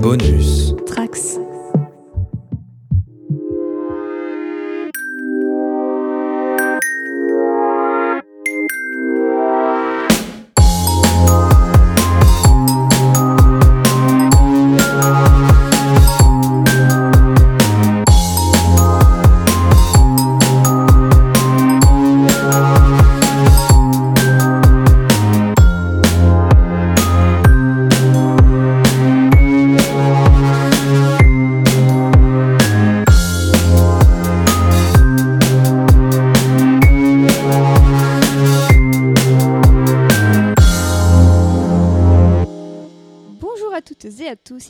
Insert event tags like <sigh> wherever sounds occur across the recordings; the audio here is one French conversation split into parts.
Bonus.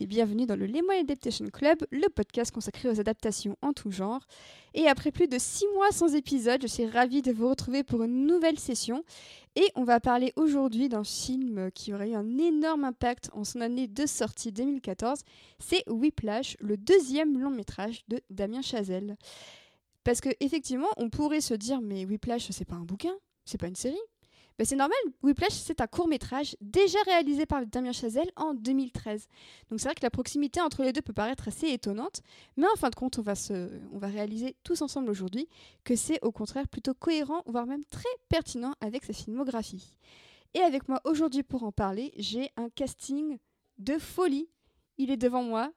Et bienvenue dans le Lemon Adaptation Club, le podcast consacré aux adaptations en tout genre. Et après plus de 6 mois sans épisode, je suis ravie de vous retrouver pour une nouvelle session. Et on va parler aujourd'hui d'un film qui aurait eu un énorme impact en son année de sortie 2014. C'est Whiplash, le deuxième long métrage de Damien Chazelle. Parce que effectivement, on pourrait se dire mais Whiplash c'est pas un bouquin, c'est pas une série. Ben, c'est normal, Whiplash, c'est un court métrage déjà réalisé par Damien Chazelle en 2013. Donc c'est vrai que la proximité entre les deux peut paraître assez étonnante, mais en fin de compte, on va, réaliser tous ensemble aujourd'hui que c'est au contraire plutôt cohérent, voire même très pertinent avec sa filmographie. Et avec moi aujourd'hui pour en parler, j'ai un casting de folie. Il est devant moi,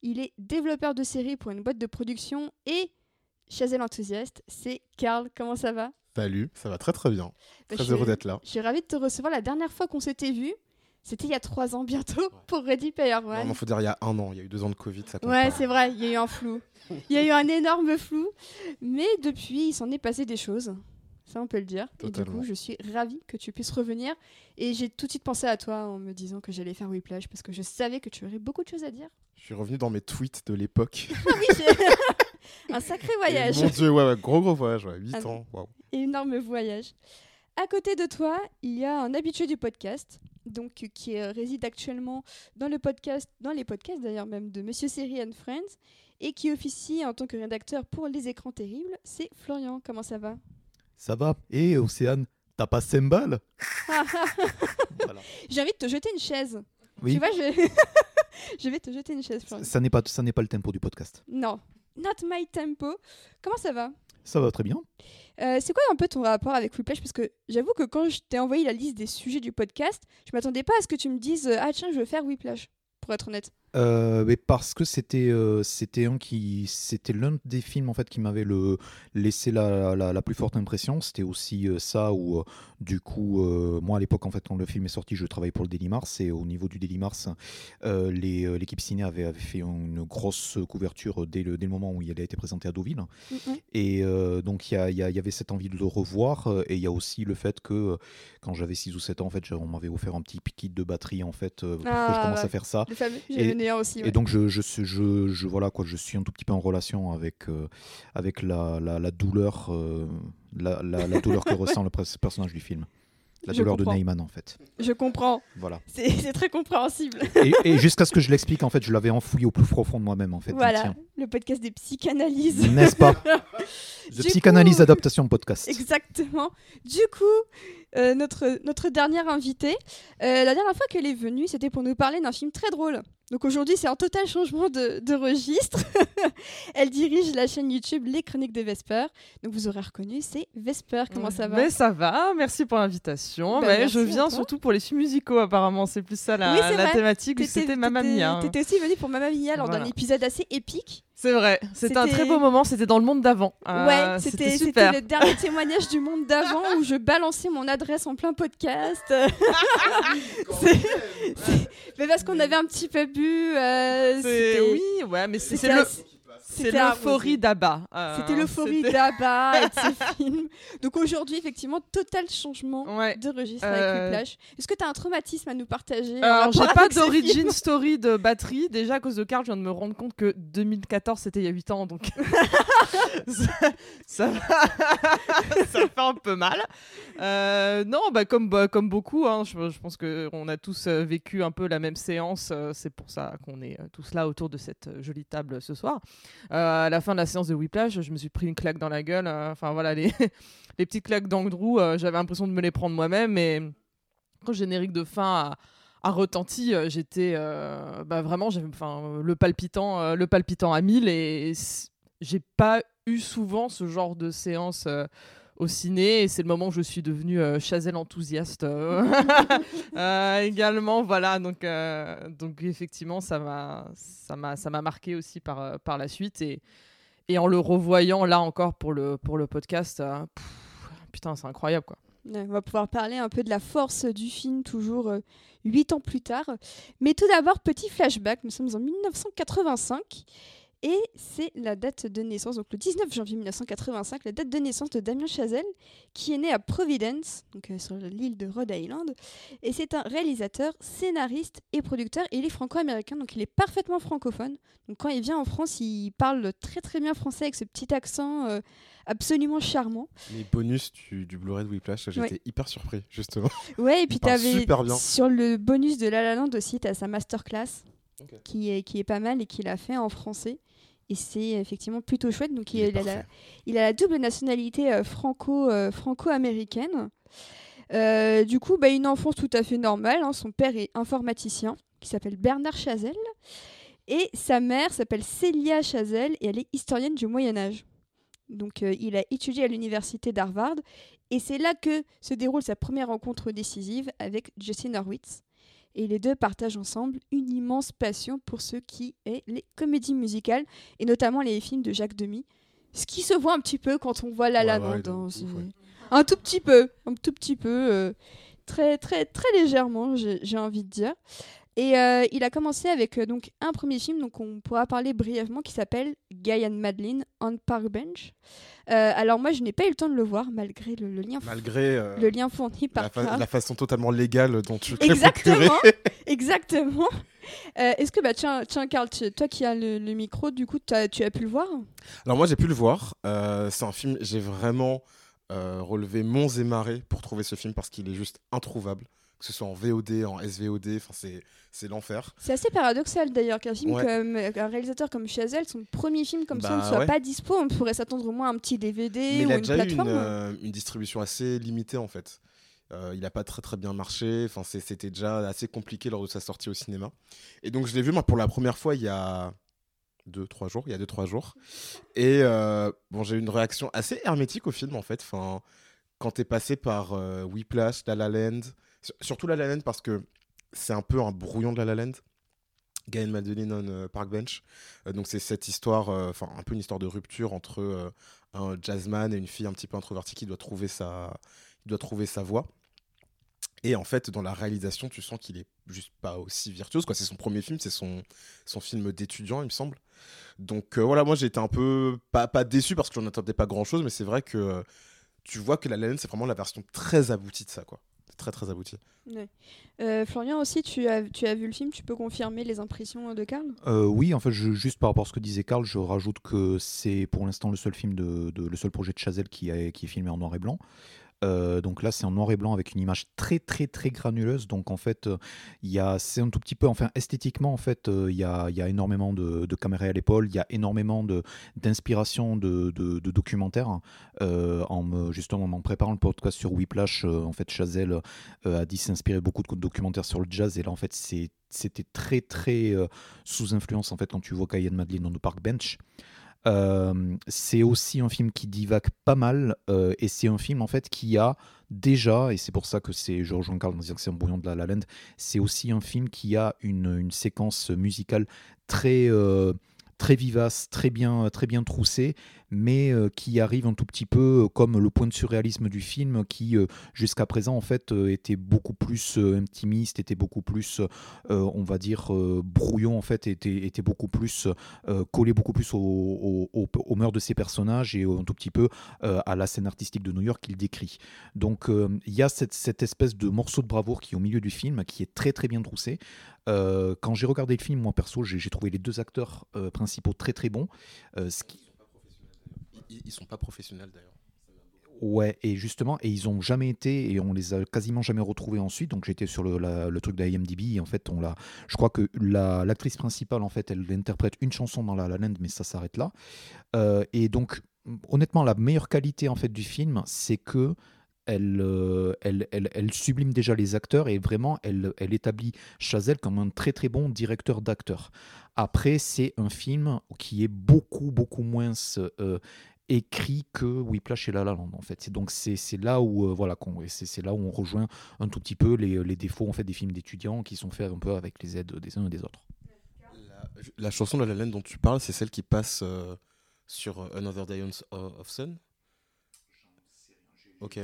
il est développeur de séries pour une boîte de production et Chazelle enthousiaste, c'est Karl, comment ça va? Salut, ça va très très bien. Bah, Très je suis- heureux d'être là. Je suis ravie de te recevoir. La dernière fois qu'on s'était vu, c'était il y a trois ans bientôt pour Ready Player Non, il faut dire il y a un an, il y a eu deux ans de Covid, ça compte Ouais, c'est vrai, il y a eu un flou. Il y a eu un énorme flou. Mais depuis, il s'en est passé des choses. Ça, on peut le dire. Et du coup, je suis ravie que tu puisses revenir. Et j'ai tout de suite pensé à toi en me disant que j'allais faire Whiplash parce que je savais que tu aurais beaucoup de choses à dire. Je suis revenu dans mes tweets de l'époque. <laughs> Ah oui, <laughs> un sacré voyage. Et Mon dieu, ouais, ouais, gros gros voyage, ouais, 8 Ah, ans. waouh. énorme voyage. À côté de toi, il y a un habitué du podcast, donc euh, qui euh, réside actuellement dans le podcast, dans les podcasts d'ailleurs même de Monsieur Série and Friends, et qui officie en tant que rédacteur pour Les Écrans Terribles. C'est Florian. Comment ça va? Ça va Et Océane, t'as pas 5 balles <laughs> Voilà. J'ai envie de te jeter une chaise. Oui, Tu vois, je... <laughs> je vais te jeter une chaise, Florian. ça n'est pas, ça n'est pas le tempo du podcast. Non, not my tempo. Comment ça va? Ça va très bien. Euh, c'est quoi un peu ton rapport avec Whiplash? Parce que j'avoue que quand je t'ai envoyé la liste des sujets du podcast, je m'attendais pas à ce que tu me dises euh, Ah tiens, je veux faire Whiplash, pour être honnête. Euh, mais parce que c'était euh, c'était un qui c'était l'un des films en fait qui m'avait le laissé la, la, la plus forte impression c'était aussi euh, ça où du coup moi à l'époque en fait quand le film est sorti je travaillais pour le Daily Mars et au niveau du Daily Mars les, l'équipe ciné avait, avait fait une grosse couverture dès le, dès le moment où il a été présenté à Deauville Mhm. Et donc, il y, a- y a- y avait cette envie de le revoir. Et il y a aussi le fait que quand j'avais 6 ou 7 ans, en fait, on m'avait offert un petit kit de batterie, en fait, pour que Ah, je commence ouais. à faire ça. Le fameux, Et- aussi. ouais. Et donc, je, je, suis- je, je- voilà, quoi, je suis un tout petit peu en relation avec, euh, avec la, la, la douleur, euh, la, douleur que <laughs> ressent le personnage du film. La douleur de Neyman, en fait. Je comprends, Voilà. c'est très compréhensible. Et, et jusqu'à ce que je l'explique, en fait, je l'avais enfoui au plus profond de moi-même, en fait. voilà, Tiens. le podcast des psychanalyses. N'est-ce pas? <laughs> De coup- psychanalyse adaptation podcast. Exactement. Du coup, euh, notre, notre dernière invitée, euh, la dernière fois qu'elle est venue, c'était pour nous parler d'un film très drôle. Donc aujourd'hui, c'est un total changement de, de registre. <laughs> Elle dirige la chaîne YouTube Les Chroniques de Vesper. Donc vous aurez reconnu, c'est Vesper. Comment ça va Mais ça va, merci pour l'invitation. Bah, Mais je viens surtout pour les films musicaux apparemment, c'est plus ça la, Oui, la thématique, c'était Mamma Mia. hein. T'étais aussi venue pour Mamma Mia lors d'un Voilà. épisode assez épique. C'est vrai, c'était un très beau moment, c'était dans le monde d'avant. Euh, ouais, c'était c'était le dernier témoignage du monde d'avant où je balançais mon adresse en plein podcast. <laughs> Mais parce qu'on avait un petit peu bu. euh, Oui, ouais, mais c'est le- c'était l'euphorie d'Abba. euh, C'était l'euphorie d'Abba et de ses <laughs> films. Donc aujourd'hui, effectivement, total changement Ouais. de registre Euh, avec Whiplash. Est-ce que tu as un traumatisme à nous partager en Alors, j'ai pas d'origin story de batterie. Déjà, à cause de Carl, je viens de me rendre compte que 2014, c'était il y a 8 ans, donc <laughs> <laughs> ça, ça, ça fait un peu mal. Euh, non, bah, comme, bah, comme beaucoup, hein, je, je pense qu'on a tous euh, vécu un peu la même séance. euh, C'est pour ça qu'on est euh, tous là autour de cette euh, jolie table ce soir. Euh, à la fin de la séance de Whiplash, je me suis pris une claque dans la gueule. euh, Enfin, voilà, les, <laughs> les petites claques d'Andrew, euh, j'avais l'impression de me les prendre moi-même. Mais quand le générique de fin a, retenti. J'étais bah, vraiment, le palpitant, le palpitant à 1000 et j'ai pas eu souvent ce genre de séance au ciné et c'est le moment où je suis devenue euh, Chazelle enthousiaste euh, <laughs> euh, également voilà donc donc effectivement ça m'a ça m'a ça m'a marqué aussi par par la suite et et en le revoyant là encore pour le pour le podcast putain c'est incroyable quoi. On va pouvoir parler un peu de la force du film toujours huit ans plus tard. Mais tout d'abord petit flashback nous sommes en 1985 et c'est la date de naissance, donc le 19 janvier 1985, la date de naissance de Damien Chazelle, qui est né à Providence, donc euh, sur l'île de Rhode Island. Et c'est un réalisateur, scénariste et producteur. Et il est franco-américain, donc il est parfaitement francophone. Donc quand il vient en France, il parle très très bien français avec ce petit accent euh, absolument charmant. Les bonus du, Blu-ray de Whiplash, j'étais hyper surpris, justement. Ouais, et puis tu avais sur le bonus de La La Land aussi, tu as sa masterclass. Qui, est, qui est pas mal et qu'il a fait en français. Et c'est effectivement plutôt chouette. Donc, il, a, la, il a, la, double nationalité euh, franco, euh, franco-américaine. Euh, du coup, bah, une enfance tout à fait normale. Hein. Son père est informaticien, qui s'appelle Bernard Chazelle. Et sa mère s'appelle Célia Chazelle, et elle est historienne du Moyen-Âge. Donc, il a étudié à l'université d'Harvard. Et c'est là que se déroule sa première rencontre décisive avec Justin Horwitz, et les deux partagent ensemble une immense passion pour ce qui est les comédies musicales et notamment les films de Jacques Demy. Ce qui se voit un petit peu quand on voit La La Land. Un tout petit peu, un tout petit peu, euh, très très très légèrement, j'ai envie de dire. Et euh, il a commencé avec euh, donc un premier film, donc on pourra parler brièvement, qui s'appelle Guy and Madeline on Park Bench. Euh, alors moi, je n'ai pas eu le temps de le voir malgré le, lien, malgré le lien fourni par la, la, façon totalement légale dont tu t'es Exactement, <laughs> <laughs> exactement. Est-ce que bah tiens, tiens Carl, toi qui as le, micro, du coup, as, tu as pu le voir? Alors moi, j'ai pu le voir. C'est un film, j'ai vraiment relevé monts et marées pour trouver ce film parce qu'il est juste introuvable que ce soit en VOD, en SVOD, c'est l'enfer. C'est assez paradoxal d'ailleurs qu'un film comme un réalisateur comme Chazelle, son premier film comme ça ne bah soit pas dispo, on pourrait s'attendre au moins à un petit DVD Mais ou il a une déjà plateforme. Eu une, euh, une, distribution assez limitée en fait. Euh, il n'a pas très très bien marché, enfin c'était déjà assez compliqué lors de sa sortie au cinéma. Et donc je l'ai vu moi pour la première fois il y a deux trois jours, il y a deux trois jours. Et euh, bon j'ai eu une réaction assez hermétique au film en fait. Enfin quand t'es passé par Whiplash, La La Land, Surtout La La Land parce que c'est un peu un brouillon de La La Land. Gaël Madeline on euh, Park Bench. Euh, donc c'est cette histoire, euh, enfin un peu une histoire de rupture entre un jazzman et une fille un petit peu introvertie qui doit trouver sa, doit trouver sa voix. Et en fait, dans la réalisation, tu sens qu'il est juste pas aussi virtuose. C'est son premier film, c'est son, son film d'étudiant, il me semble. Donc voilà, moi j'ai été un peu, pas, pas déçu parce que j'en attendais pas grand chose, mais c'est vrai que tu vois que La La Land, c'est vraiment la version très aboutie de ça. quoi très très abouti. Euh, Florian aussi, tu as, tu as vu le film, tu peux confirmer les impressions de Karl? Euh, Oui, en fait, je, juste par rapport à ce que disait Karl, je rajoute que c'est pour l'instant le seul film de, le seul projet de Chazelle qui, qui est filmé en noir et blanc. Euh, donc là, c'est en noir et blanc avec une image très très très granuleuse. Donc en fait, il y a, c'est un tout petit peu, enfin esthétiquement en fait, il y, a, y, a, énormément de, de caméras à l'épaule, il y a énormément d'inspiration de, documentaires. en me, justement, en préparant le podcast sur Whiplash, en fait, Chazelle a dit s'inspirer beaucoup de documentaires sur le jazz. Et là, en fait, c'était très très sous influence en fait quand tu vois Cayenne Madeline dans le Park Bench. Euh, c'est aussi un film qui divague pas mal euh, et c'est un film en fait qui a déjà, et c'est pour ça que c'est, je rejoins Carl en disant que c'est un brouillon de la La Land, c'est aussi un film qui a une, une séquence musicale très, euh, très vivace, très bien, très bien troussée, mais euh, qui arrive un tout petit peu euh, comme le point de surréalisme du film, qui euh, jusqu'à présent en fait était beaucoup plus intimiste, était beaucoup plus, on va dire, brouillon en fait, était, était beaucoup plus collé beaucoup plus au, au, au, meurtre de ses personnages et un tout petit peu à la scène artistique de New York qu'il décrit. Donc il y a cette, cette, espèce de morceau de bravoure qui est au milieu du film, qui est très très bien troussé. quand j'ai regardé le film, moi perso, j'ai trouvé les deux acteurs principaux très très bons. Ils, sont pas professionnels d'ailleurs. Ouais, et justement, et ils ont jamais été, et on les a quasiment jamais retrouvés ensuite. Donc j'étais sur le, le, truc de IMDb, et en fait, on l'a. Je crois que l'actrice principale, en fait, elle interprète une chanson dans La La Land, mais ça s'arrête là. Euh, et donc, honnêtement, la meilleure qualité en fait du film, c'est que elle, euh, elle, elle, elle sublime déjà les acteurs et vraiment, elle, elle établit Chazelle comme un très très bon directeur d'acteurs. Après, c'est un film qui est beaucoup, beaucoup moins euh, écrit que Whiplash et La La Land en fait. Donc c'est c'est là où euh, voilà c'est c'est là où on rejoint un tout petit peu les, les défauts en fait des films d'étudiants qui sont faits un peu avec les aides des uns et des autres. La, la chanson de La La Land dont tu parles, c'est celle qui passe euh, sur Another Day on- of Sun? Ok,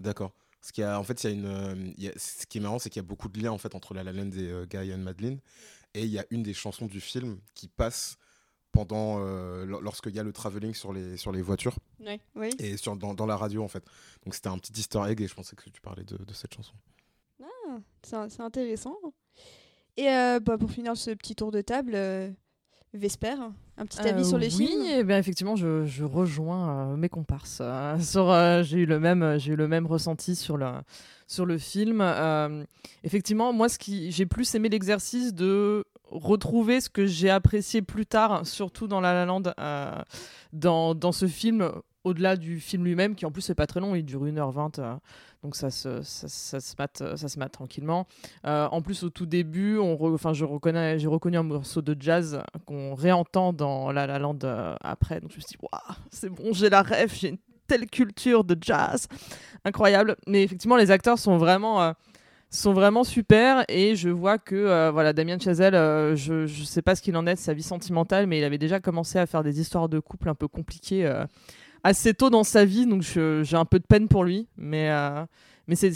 d'accord. Ce qui a, en fait, il y a une, euh, il y a- ce qui est marrant, c'est qu'il y a beaucoup de liens en fait entre La La Land et euh, Guy and Madeline, et il y a une des chansons du film qui passe pendant euh, lor- lorsqu'il y a le travelling sur les sur les voitures Ouais. Oui. et sur dans, dans la radio en fait. Donc c'était un petit Easter egg et je pensais que tu parlais de, de cette chanson. Ah, c'est c'est intéressant. Et euh, bah, pour finir ce petit tour de table, euh, Vesper, un petit avis Euh, sur les oui, films? eh bien effectivement, je, je rejoins euh, mes comparses. euh, sur, euh, j'ai eu le même, j'ai eu le même ressenti sur le sur le film. Effectivement, moi, ce qui j'ai plus aimé l'exercice de retrouver ce que j'ai apprécié plus tard, surtout dans La La Land, dans, dans ce film. Au-delà du film lui-même, qui en plus n'est pas très long, il dure 1h20, euh, donc ça se, ça, se mate, ça se mate tranquillement. Euh, en plus, au tout début, on re- je reconnais, j'ai reconnu un morceau de jazz qu'on réentend dans La La Land euh, après. Donc je me suis dit, waouh, c'est bon, j'ai la rêve, j'ai une telle culture de jazz. Incroyable. Mais effectivement, les acteurs sont vraiment, euh, sont vraiment super. Et je vois que euh, voilà, Damien Chazelle, euh, je ne sais pas ce qu'il en est de sa vie sentimentale, mais il avait déjà commencé à faire des histoires de couple un peu compliquées euh, assez tôt dans sa vie. Donc j'ai un peu de peine pour lui. Mais, euh, mais c'est.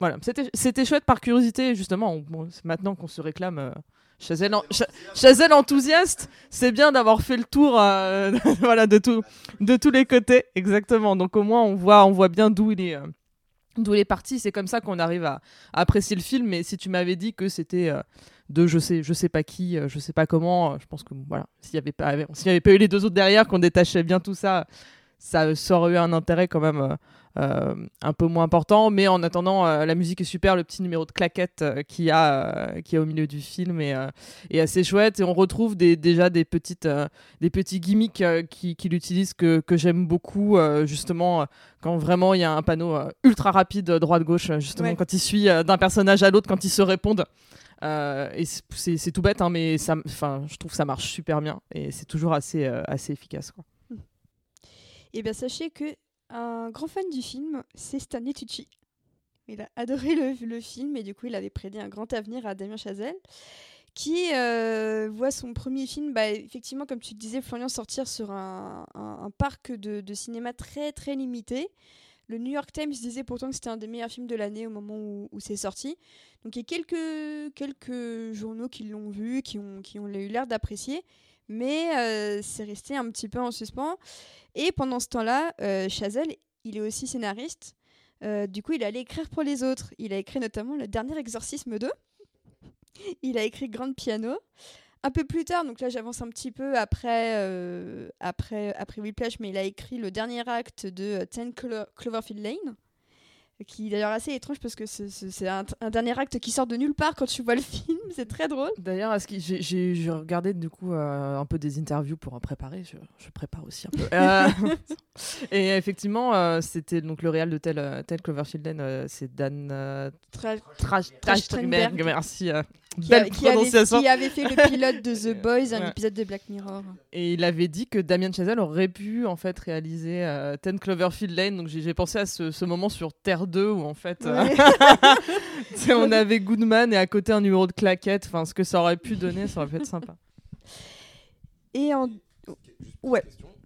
voilà, c'était chouette par curiosité, justement. Maintenant qu'on se réclame euh, Chazelle, Chazelle enthousiaste, c'est bien d'avoir fait le tour euh, <laughs> voilà, de, tout, de tous les côtés. Exactement. Donc au moins, on voit, on voit bien d'où il est. euh, D'où il est parti, c'est comme ça qu'on arrive à, apprécier le film. Mais si tu m'avais dit que c'était de je sais, je sais pas qui, euh, je sais pas comment, je pense que voilà, s'il y avait avait pas eu les deux autres derrière, qu'on détachait bien tout ça, ça, ça aurait eu un intérêt quand même euh, euh, un peu moins important. Mais en attendant, euh, la musique est super, le petit numéro de claquette euh, qu'il y a, qui est au milieu du film est, est assez chouette et on retrouve des, déjà des petites, des petits gimmicks qui- qu'il utilise que, que j'aime beaucoup justement quand vraiment il y a un panneau ultra rapide droite-gauche justement Ouais. quand il suit d'un personnage à l'autre quand ils se répondent. Et c'est- tout bête, hein, mais ça, je trouve que ça marche super bien et c'est toujours assez, assez efficace. Quoi. Et bien sachez que un grand fan du film, c'est Stanley Tucci. Il a adoré le, film et du coup il avait prédit un grand avenir à Damien Chazelle qui euh, voit son premier film, bah, effectivement comme tu disais Florian, sortir sur un, parc de, de cinéma très très limité. Le New York Times disait pourtant que c'était un des meilleurs films de l'année au moment où, où c'est sorti. Donc il y a quelques, quelques journaux qui l'ont vu, qui ont, qui ont eu l'air d'apprécier, mais euh, c'est resté un petit peu en suspens. Et pendant ce temps-là, euh, Chazelle, il est aussi scénariste. Euh, du coup, il allait écrire pour les autres. Il a écrit notamment Le Dernier Exorcisme 2. Il a écrit Grand Piano. Un peu plus tard, donc là j'avance un petit peu après, après, après Whiplash, mais il a écrit le dernier acte de 10 Clo- Cloverfield Lane, qui est d'ailleurs assez étrange parce que c'est- un, un dernier acte qui sort de nulle part quand tu vois le <laughs> film, c'est très drôle. D'ailleurs, j'ai- regardé du coup euh, un peu des interviews pour en préparer. Je, je prépare aussi un peu. <laughs> Euh, et effectivement, euh, c'était donc le réal de tel, euh, tel Cloverfield Lane, euh, c'est Dan euh. Trachtenberg. Merci. Qui, a- belle qui avait, prononciation. qui avait fait le pilote de The <laughs> Boys, un Ouais. épisode de Black Mirror. Et il avait dit que Damien Chazelle aurait pu en fait réaliser euh, 10 Cloverfield Lane. Donc j'ai pensé à ce, ce moment sur Terre 2 où en fait euh, Ouais. <laughs> on <laughs> avait Goodman et à côté un numéro de claquette. Enfin, ce que ça aurait pu donner, ça aurait pu être sympa. Et en... Ouais.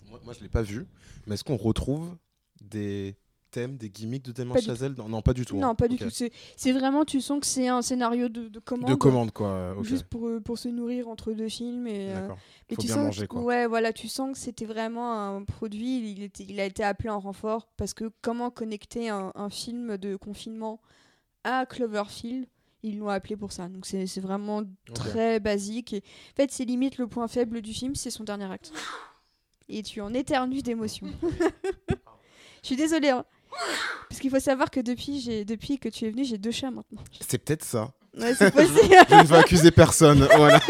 Moi, moi, je l'ai pas vu, mais est-ce qu'on retrouve des thèmes, des gimmicks de Damien Pas du Chazelle? Non, non, pas du tout. Non, hein. pas du tout. C'est c'est vraiment, tu sens que c'est un scénario de, de commande. De commande, quoi. euh. Juste pour, euh, pour se nourrir entre deux films. Et, euh, D'accord. mais Faut tu bien sens, manger, quoi. Ouais, voilà, tu sens que c'était vraiment un produit. Il, était, il a été appelé en renfort parce que comment connecter un, un film de confinement à Cloverfield? Ils l'ont appelé pour ça. Donc c'est c'est vraiment très basique. Et, en fait, c'est limite le point faible du film, c'est son dernier acte. Et tu en éternues d'émotion. <laughs> Je suis désolée. hein. Parce qu'il faut savoir que depuis, que tu es venu, j'ai deux chats maintenant. C'est peut-être ça. Ouais, c'est possible. <laughs> Je ne veux accuser personne. <laughs> voilà.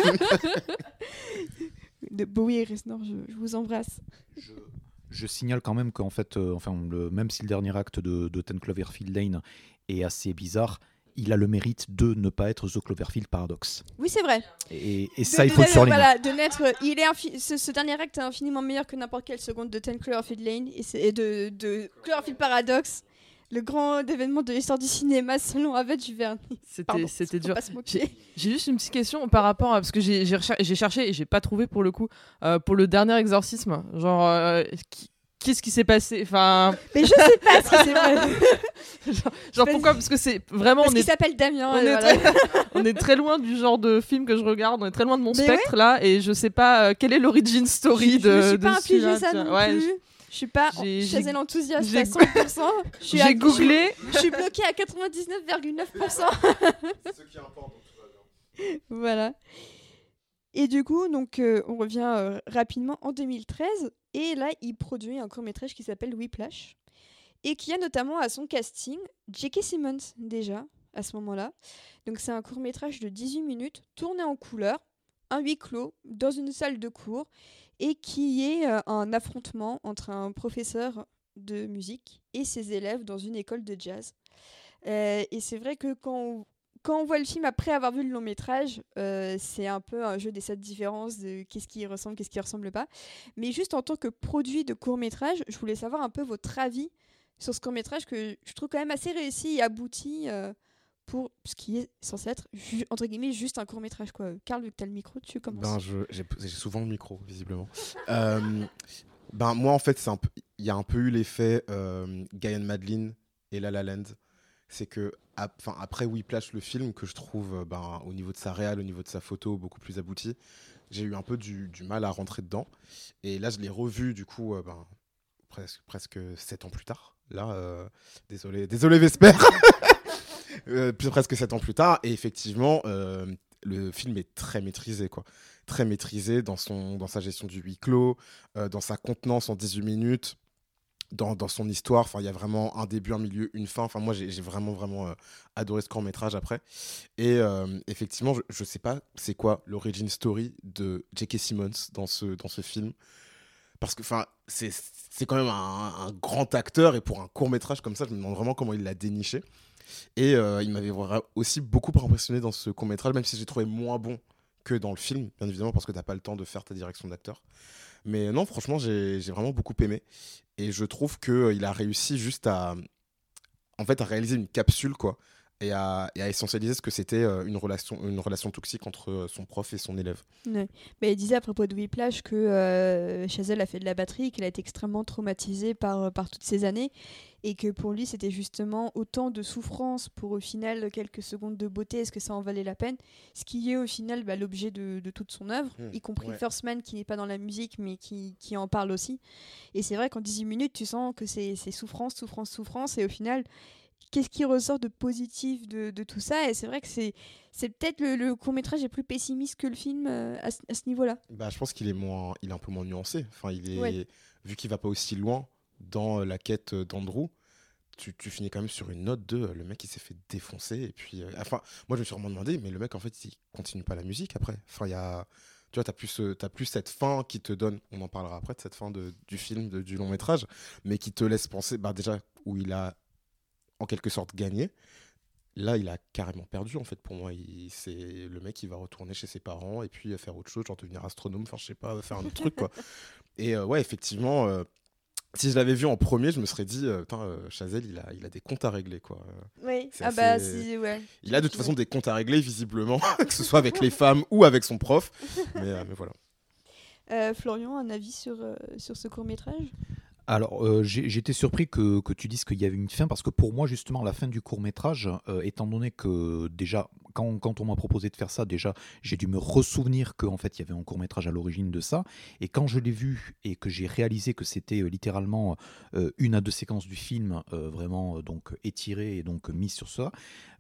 de Bowie et Resnor, je, je vous embrasse. Je, Je signale quand même qu'en fait, euh, enfin, le, même si le dernier acte de, de Ten Cloverfield Lane est assez bizarre, il a le mérite de ne pas être The Cloverfield Paradox. Oui, c'est vrai. Et, et De- ça, il de faut le surligner. Voilà, de naître, il est ce, ce dernier acte est infiniment meilleur que n'importe quelle seconde de Ten Cloverfield Lane et, c'est- et de, de Cloverfield Paradox, le grand événement de l'histoire du cinéma selon Aved Duvernay. C'était dur. J'ai juste une petite question par rapport à parce que j'ai cherché et j'ai pas trouvé pour le coup euh, pour le dernier exorcisme. Genre euh, qui- qu'est-ce qui s'est passé? Enfin, Mais je sais pas si c'est vrai. <laughs> genre, genre pourquoi? Parce que c'est vraiment Parce on est s'appelle Damien. on est, voilà. très, <laughs> on est très loin du genre de film que je regarde. On est très loin de mon Mais spectre là et je sais pas euh, quelle est l'origin story je, de. je suis pas celui-là, ça non Ouais, plus. Je suis pas j'ai- j'ai- Chazelle enthousiaste j'ai- à 100%. Je suis <laughs> à- J'ai googlé. Je suis bloquée à 99,9%. Voilà. Et du coup, donc, euh, on revient euh, rapidement en 2013. Et là, il produit un court-métrage qui s'appelle Whiplash. Et qui a notamment à son casting J.K. Simmons, déjà, à ce moment-là. Donc, c'est un court-métrage de 18 minutes, tourné en couleur, un huis clos, dans une salle de cours, et qui est euh, un affrontement entre un professeur de musique et ses élèves dans une école de jazz. Euh, et c'est vrai que quand quand on voit le film après avoir vu le long métrage, euh, c'est un peu un jeu des sept différences de qu'est-ce qui ressemble, qu'est-ce qui ressemble pas. Mais juste en tant que produit de court métrage, je voulais savoir un peu votre avis sur ce court métrage que je trouve quand même assez réussi et abouti euh, pour ce qui est censé être entre guillemets juste un court métrage quoi. Karl, vu que t'as le micro, tu commences. Ben, je- j'ai souvent le micro, visiblement. <laughs> Euh, ben, moi, en fait, il y a un peu eu l'effet Guy and Madeline et La La Land. C'est que, enfin, après Whiplash, le film, que je trouve, euh, ben, au niveau de sa réal, au niveau de sa photo, beaucoup plus abouti, j'ai eu un peu du, mal à rentrer dedans. Et là, je l'ai revu, du coup, euh, ben, presque, presque 7 ans plus tard. Là, euh, désolé, désolé Vesper. <laughs> Presque 7 ans plus tard. Et effectivement, le film est très maîtrisé, quoi. Très maîtrisé dans, son, dans sa gestion du huis clos, dans sa contenance en 18 minutes, dans, dans son histoire. Enfin, il y a vraiment un début, un milieu, une fin. Enfin, moi, j'ai vraiment, vraiment euh, adoré ce court-métrage après. Et euh, effectivement, je, je sais pas c'est quoi l'origin story de J.K. Simmons dans ce, dans ce film. Parce que, enfin, c'est quand même un, grand acteur. Et pour un court-métrage comme ça, je me demande vraiment comment il l'a déniché. Et euh, il m'avait aussi beaucoup impressionné dans ce court-métrage, même si j'ai trouvé moins bon que dans le film, bien évidemment, parce que t'as pas le temps de faire ta direction d'acteur. Mais non, franchement, j'ai vraiment beaucoup aimé. Et je trouve qu'il a réussi juste à, en fait, à réaliser une capsule, quoi, et à, et à essentialiser ce que c'était euh, une, relation, une relation toxique entre euh, son prof et son élève. Ouais. Mais il disait à propos de Whiplash que euh, Chazelle a fait de la batterie, qu'elle a été extrêmement traumatisée par, euh, par toutes ces années, et que pour lui c'était justement autant de souffrance pour au final quelques secondes de beauté, est-ce que ça en valait la peine Ce qui est au final bah, l'objet de, de toute son œuvre, Mmh, y compris ouais. First Man qui n'est pas dans la musique mais qui, qui en parle aussi. Et c'est vrai qu'en 18 minutes tu sens que c'est souffrance, souffrance, souffrance, et au final qu'est-ce qui ressort de positif de, de tout ça? Et c'est vrai que c'est c'est peut-être le, le court-métrage est plus pessimiste que le film euh, à, ce- à ce niveau-là. Bah, je pense qu'il est, moins, il est un peu moins nuancé. Enfin, il est, Ouais. Vu qu'il va pas aussi loin dans euh, la quête euh, d'Andrew, tu, tu finis quand même sur une note de le mec il s'est fait défoncer. Et puis, euh, enfin, moi je me suis vraiment demandé, mais le mec en fait il continue pas la musique après. Enfin, il y a. Tu vois, t'as plus, ce- t'as plus cette fin qui te donne, on en parlera après, de cette fin de, du film, de- du long métrage, mais qui te laisse penser, bah, déjà, où il a en quelque sorte gagné. Là, il a carrément perdu, en fait, pour moi. Il- C'est le mec qui va retourner chez ses parents et puis euh, faire autre chose, genre devenir astronome, enfin, je sais pas, faire un autre truc, quoi. <laughs> Et euh, ouais, effectivement, euh, si je l'avais vu en premier, je me serais dit, euh, putain, euh, Chazelle, il a, il a des comptes à régler, quoi. Oui, ah bah assez- si, ouais. Il a de toute façon des comptes à régler, visiblement, <laughs> que ce soit avec les femmes ou avec son prof. <laughs> Mais, mais voilà. Euh, Florian, un avis sur, euh, sur ce court-métrage? Alors, euh, j'étais surpris que, que tu dises qu'il y avait une fin, parce que pour moi, justement, la fin du court métrage, euh, étant donné que déjà, quand, quand on m'a proposé de faire ça, déjà, j'ai dû me ressouvenir qu'en fait, il y avait un court métrage à l'origine de ça. Et quand je l'ai vu et que j'ai réalisé que c'était euh, littéralement euh, une à deux séquences du film, vraiment donc étirées et donc mises sur ça,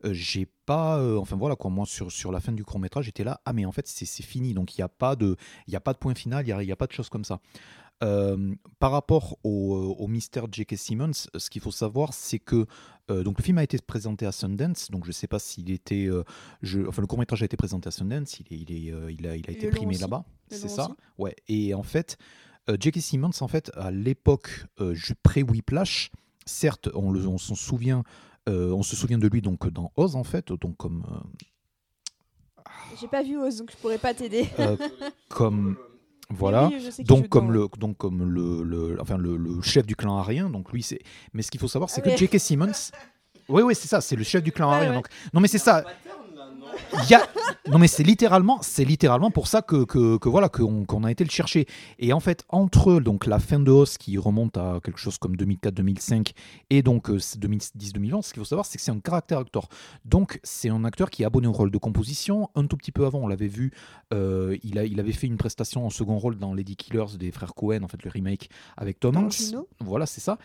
j'ai pas. enfin voilà, quoi, moi, sur, sur la fin du court métrage, j'étais là, ah, mais en fait, c'est fini. Donc, il n'y a, pas de- y a pas de point final, il n'y a, y a pas de choses comme ça. Euh, par rapport au, euh, au mystère J.K. Simmons, ce qu'il faut savoir, c'est que euh, donc le film a été présenté à Sundance, donc je ne sais pas s'il était, euh, je, enfin le court métrage a été présenté à Sundance, il, est, il, est, euh, il a, il a été primé là-bas, c'est ça, aussi. ouais. Et en fait, euh, J.K. Simmons, en fait, à l'époque euh, ju- pré-Whiplash, certes, on, le- on s'en souvient, euh, on se souvient de lui donc dans Oz, en fait, donc comme, euh, J'ai pas vu Oz, donc je pourrais pas t'aider. euh, comme <laughs> voilà. Oui, oui, Donc comme, le, donc comme le, le- enfin le, le chef du clan arien, donc lui c'est. Mais ce qu'il faut savoir, c'est Ah que. J.K. Simmons. <laughs> Oui, oui, c'est ça, c'est le chef du clan Ouais, arien. ouais. Donc... Non, mais c'est ça. Il y a... Non, mais c'est littéralement, c'est littéralement pour ça que, que, que voilà qu'on a été le chercher. Et en fait, entre donc la fin de Oz qui remonte à quelque chose comme 2004-2005 et donc euh, c'est 2010-2011, ce qu'il faut savoir, c'est que c'est un caractère acteur. Donc c'est un acteur qui est abonné au rôle de composition. Un tout petit peu avant, on l'avait vu, euh, il, a, il avait fait une prestation en second rôle dans Lady Killers des frères Cohen, en fait le remake avec Tom Hanks. Voilà, c'est ça.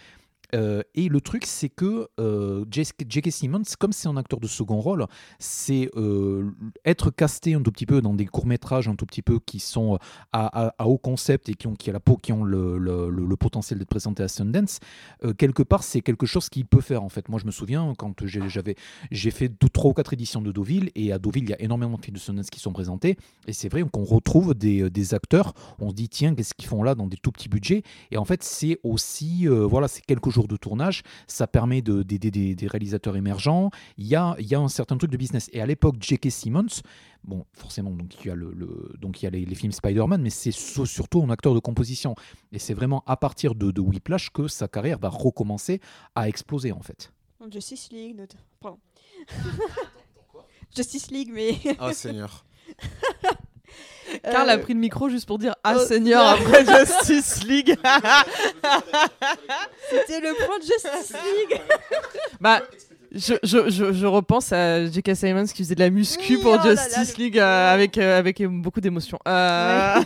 Euh, et le truc, c'est que euh, J.K. Simmons, comme c'est un acteur de second rôle, c'est euh, être casté un tout petit peu dans des courts métrages un tout petit peu qui sont à, à- haut concept et qui ont, qui a la peau, qui ont le, le- potentiel d'être présentés à Sundance. euh, quelque part, c'est quelque chose qu'il peut faire en fait. Moi, je me souviens quand j'avais j'ai fait deux, trois ou quatre éditions de Deauville et à Deauville, il y a énormément de films de Sundance qui sont présentés et c'est vrai qu'on retrouve des, des acteurs. On se dit tiens, qu'est-ce qu'ils font là dans des tout petits budgets et en fait, c'est aussi, euh, voilà, c'est quelques jours de tournage, ça permet de- d'aider des, des réalisateurs émergents, il y a, il y a un certain truc de business. Et à l'époque, J.K. Simmons, bon, forcément, donc il y a, le, le- donc il y a les, les films Spider-Man, mais c'est surtout un acteur de composition. Et c'est vraiment à partir de, de Whiplash que sa carrière va recommencer à exploser, en fait. Justice League, note. Pardon. <laughs> Justice League, mais. Ah, Seigneur. <laughs> <laughs> Karl a Euh, pris le micro juste pour dire Ah oh, Seigneur après Justice League. <laughs> C'était le point de Justice League. <laughs> bah, je, je, je, je repense à J.K. Simons qui faisait de la muscu Oui, pour oh là là, Justice le- League euh, avec, euh, avec beaucoup d'émotion. Euh, Du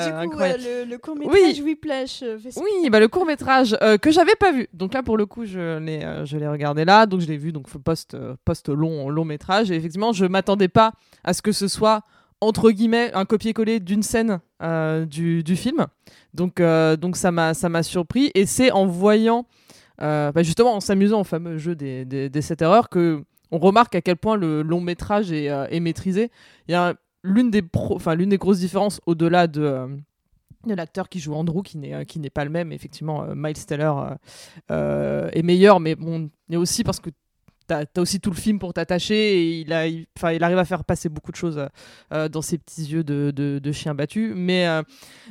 euh, coup, incroyable. euh, le, le court métrage Whiplash. euh, Oui, bah, le court métrage que j'avais pas vu. Donc là, pour le coup, je l'ai, euh, je l'ai regardé là. Donc je l'ai vu donc post, post long, long métrage. Et effectivement, je m'attendais pas à ce que ce soit entre guillemets un copier-coller d'une scène euh, du, du film. Donc, euh, donc ça m'a, surpris. Et c'est en voyant, euh, bah, justement, en s'amusant au fameux jeu des, des, des 7 erreurs que on remarque à quel point le long métrage est, est maîtrisé. Il y a l'une des, l'une des grosses différences au-delà de de l'acteur qui joue Andrew, qui n'est, qui n'est pas le même. Effectivement, Miles Teller est meilleur, mais bon, aussi parce que tu as, aussi tout le film pour t'attacher il, a, il, il arrive à faire passer beaucoup de choses euh, dans ses petits yeux de, chien battu. Mais, euh,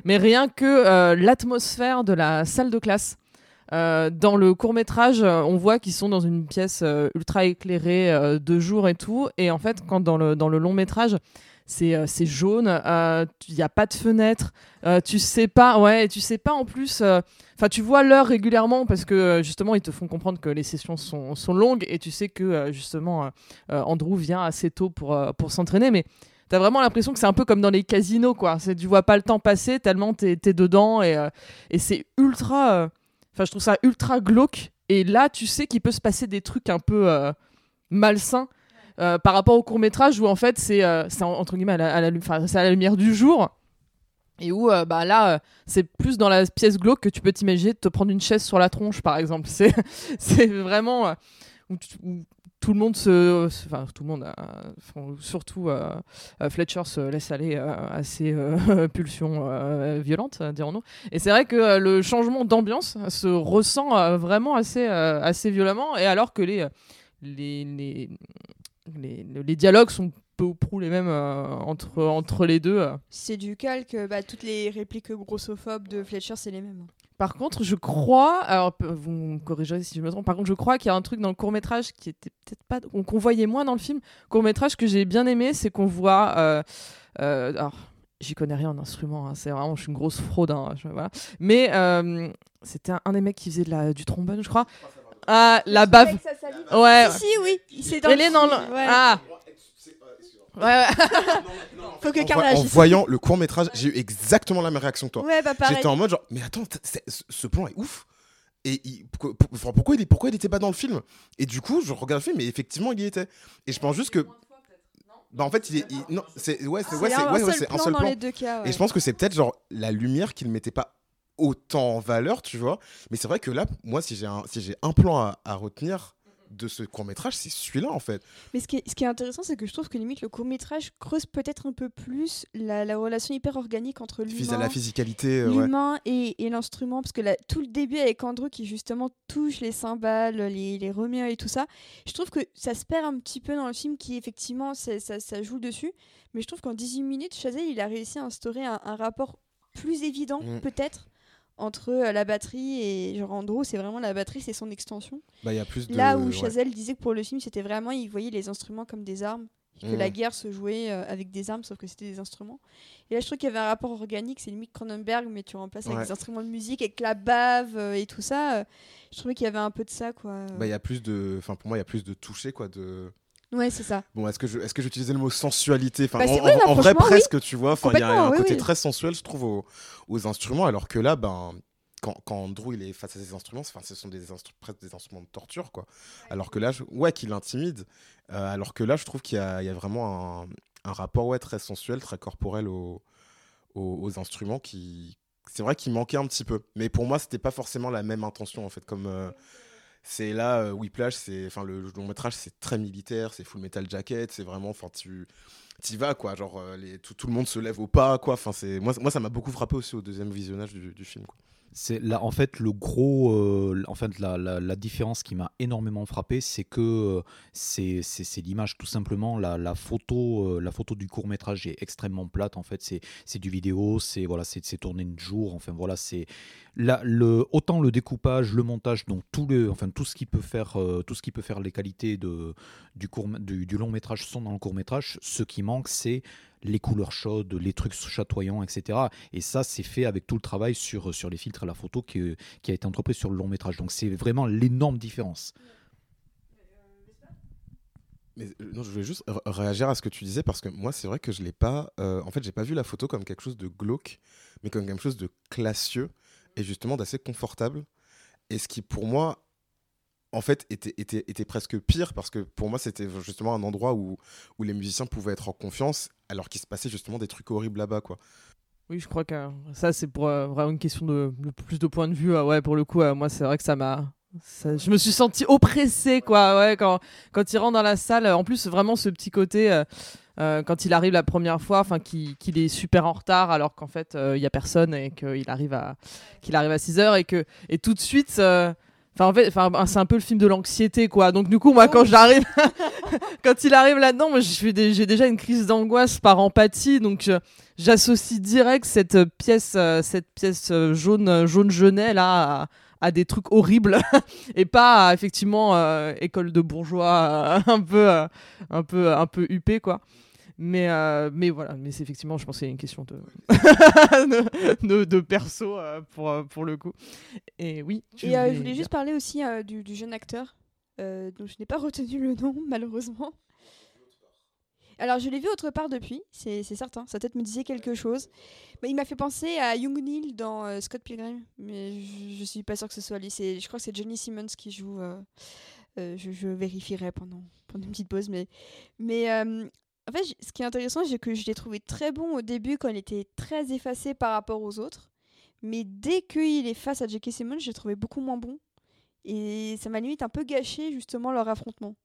rien que euh, l'atmosphère de la salle de classe. Euh, dans le court métrage, on voit qu'ils sont dans une pièce euh, ultra éclairée euh, de jour et tout. Et en fait, quand dans le long métrage, c'est euh, c'est jaune, il n'y a pas de fenêtre, euh, tu sais pas, ouais, tu sais pas en plus, euh, enfin tu vois l'heure régulièrement parce que euh, justement ils te font comprendre que les sessions sont, longues et tu sais que euh, justement euh, euh, Andrew vient assez tôt pour, euh, pour s'entraîner, mais t'as vraiment l'impression que c'est un peu comme dans les casinos, quoi. Tu vois pas le temps passer tellement t'es es dedans et, euh, c'est ultra, euh, enfin je trouve ça ultra glauque et là tu sais qu'il peut se passer des trucs un peu euh, malsains. Euh, par rapport au court métrage où en fait c'est euh, entre guillemets à la, à la à la lumière du jour et où euh, bah là euh, c'est plus dans la pièce glauque que tu peux t'imaginer de te prendre une chaise sur la tronche par exemple. <laughs> C'est c'est vraiment où, tout le monde se enfin tout le monde surtout Fletcher se laisse aller à ses <laughs> pulsions violentes dirons-nous. Et c'est vrai que le changement d'ambiance se ressent vraiment assez assez violemment et alors que les les, les, les, les dialogues sont peu ou prou les mêmes euh, entre, entre les deux. euh. C'est du calque, bah, toutes les répliques grossophobes de Fletcher, c'est les mêmes. Par contre, je crois, alors vous me corrigerez si je me trompe, par contre, je crois qu'il y a un truc dans le court métrage qui était peut-être pas, qu'on voyait moins dans le film. Court métrage que j'ai bien aimé, c'est qu'on voit. euh, euh, alors, j'y connais rien en instrument, hein, c'est vraiment, je suis une grosse fraude, hein, je- voilà. Mais c'était un, un des mecs qui faisait de la, du trombone, je crois. Ah, la bave. Ouais. Si, oui. C'est dans Elle le est dans le. ouais. Ah. Ouais, ouais. <laughs> Faut que En, Carl vo- en agisse. voyant le court métrage, j'ai eu exactement la même réaction que toi. Ouais, bah pareil. J'étais en mode genre, mais attends, ce- plan est ouf. Et il- pourquoi, pour- pourquoi, il pourquoi il était pas dans le film? Et du coup, je regarde le film, et effectivement, il y était. Et je pense juste que. Bah en fait, il est. il- non, c'est ouais, c'est ouais, C'est c'est- un, ouais, ouais, seul un plan seul dans plan. les deux cas. ouais. Et je pense que c'est peut-être genre la lumière qui ne mettait pas autant en valeur, tu vois. Mais c'est vrai que là, moi, si j'ai un, si j'ai un plan à, à retenir de ce court métrage, c'est celui-là en fait. Mais ce qui est, ce qui est intéressant, c'est que je trouve que limite le court métrage creuse peut-être un peu plus la, la relation hyper organique entre La l'humain physicalité, euh, ouais. et, et l'instrument, parce que là, tout le début avec Andrew qui justement touche les cymbales, les, les et tout ça, je trouve que ça se perd un petit peu dans le film qui effectivement ça, ça, ça joue dessus, mais je trouve qu'en 18 minutes, Chazelle il a réussi à instaurer un, un rapport plus évident Mm. peut-être entre euh, la batterie et genre Andrew, c'est vraiment la batterie, c'est son extension. Bah, y a plus de. Là où ouais. Chazelle disait que pour le film, c'était vraiment, il voyait les instruments comme des armes, que la guerre se jouait euh, avec des armes, sauf que c'était des instruments. Et là, je trouve qu'il y avait un rapport organique, c'est limite Cronenberg, mais tu remplaces avec Ouais. des instruments de musique, avec la bave euh, et tout ça. je trouvais qu'il y avait un peu de ça, quoi. Bah, il y a plus de. Enfin, pour moi, il y a plus de toucher, quoi. De... Ouais, c'est ça. Bon, est-ce que je, est-ce que j'utilisais le mot sensualité? Enfin, Bah, en, vrai, oui. presque, tu vois. Enfin, il y a un oui, côté oui. très sensuel, je trouve, aux, aux instruments, alors que là, ben, quand, quand Andrew il est face à ces instruments, enfin, ce sont des instru- presque des instruments de torture, quoi. Alors que là, je- ouais, qu'il intimide. euh, alors que là, je trouve qu'il y a, il y a vraiment un, un rapport ouais, très sensuel, très corporel aux, aux, aux instruments qui. C'est vrai qu'il manquait un petit peu. Mais pour moi, c'était pas forcément la même intention, en fait. Comme. euh, c'est là, euh, Whiplash, c'est, enfin, le long métrage, c'est très militaire, c'est full metal jacket, c'est vraiment, enfin, tu, y vas, quoi. Genre, euh, les, tout, tout le monde se lève au pas, quoi. Enfin, c'est, moi, moi, ça m'a beaucoup frappé aussi au deuxième visionnage du, du film, quoi. C'est là, en fait, le gros, euh, en fait, la, la- différence qui m'a énormément frappé, c'est que euh, c'est c'est- l'image, tout simplement. La, la photo, euh, la photo du court métrage est extrêmement plate. En fait, c'est du vidéo, c'est voilà, c'est tourné de jour. Enfin voilà, c'est là le autant le découpage, le montage, donc tout le, enfin tout ce qui peut faire, tout ce qui peut faire les qualités de du court, du, du long métrage sont dans le court métrage. Ce qui manque, c'est les couleurs chaudes, les trucs chatoyants, etc. Et ça, c'est fait avec tout le travail sur, sur les filtres à la photo qui, a été entrepris sur le long métrage. Donc c'est vraiment l'énorme différence. Mais euh, non, je voulais juste réagir à ce que tu disais parce que moi, c'est vrai que je l'ai pas. euh, en fait, j'ai pas vu la photo comme quelque chose de glauque, mais comme quelque chose de classieux et justement d'assez confortable. Et ce qui, pour moi, en fait, était, était, était presque pire parce que pour moi, c'était justement un endroit où, où les musiciens pouvaient être en confiance alors qu'il se passait justement des trucs horribles là-bas, quoi. Oui, je crois que euh, ça, c'est pour euh, vraiment une question de, plus de points de vue. euh, ouais, pour le coup, euh, moi, c'est vrai que ça m'a. je me suis senti oppressée, quoi. Ouais, quand, quand il rentre dans la salle. En plus, vraiment, ce petit côté. euh, euh, quand il arrive la première fois, enfin qu'il est super en retard alors qu'en fait il y a personne et qu'il arrive à qu'il arrive à 6 heures et que et tout de suite euh, Enfin, en fait, enfin, bah, c'est un peu le film de l'anxiété, quoi. Donc, du coup, moi, quand j'arrive, <laughs> quand il arrive là-dedans, moi, j'ai déjà une crise d'angoisse par empathie. Donc, je- j'associe direct cette pièce, euh, cette pièce euh, jaune, euh, jaune genet là, à, à des trucs horribles <laughs> et pas à, effectivement euh, école de bourgeois euh, <laughs> un peu, euh, un peu, un peu huppé, quoi. Mais, euh, mais voilà, mais c'est effectivement, je pense qu'il y a une question de, <laughs> de, de- perso euh, pour, euh, pour le coup. Et oui, tu Et euh, je voulais dire- juste parler aussi du, du jeune acteur, dont je n'ai pas retenu le nom, <laughs> malheureusement. Alors, je l'ai vu autre part depuis, c'est certain. Sa tête me disait quelque chose. Mais il m'a fait penser à Young Neil dans Scott Pilgrim. Mais je, je suis pas sûre que ce soit lui. Je crois que c'est Johnny Simmons qui joue. euh, je, je vérifierai pendant, pendant une petite pause. Mais, mais euh, en fait, ce qui est intéressant, c'est que je l'ai trouvé très bon au début quand il était très effacé par rapport aux autres. Mais dès qu'il est face à J.K. Simmons, je l'ai trouvé beaucoup moins bon. Et ça m'a limite un peu gâché justement leur affrontement.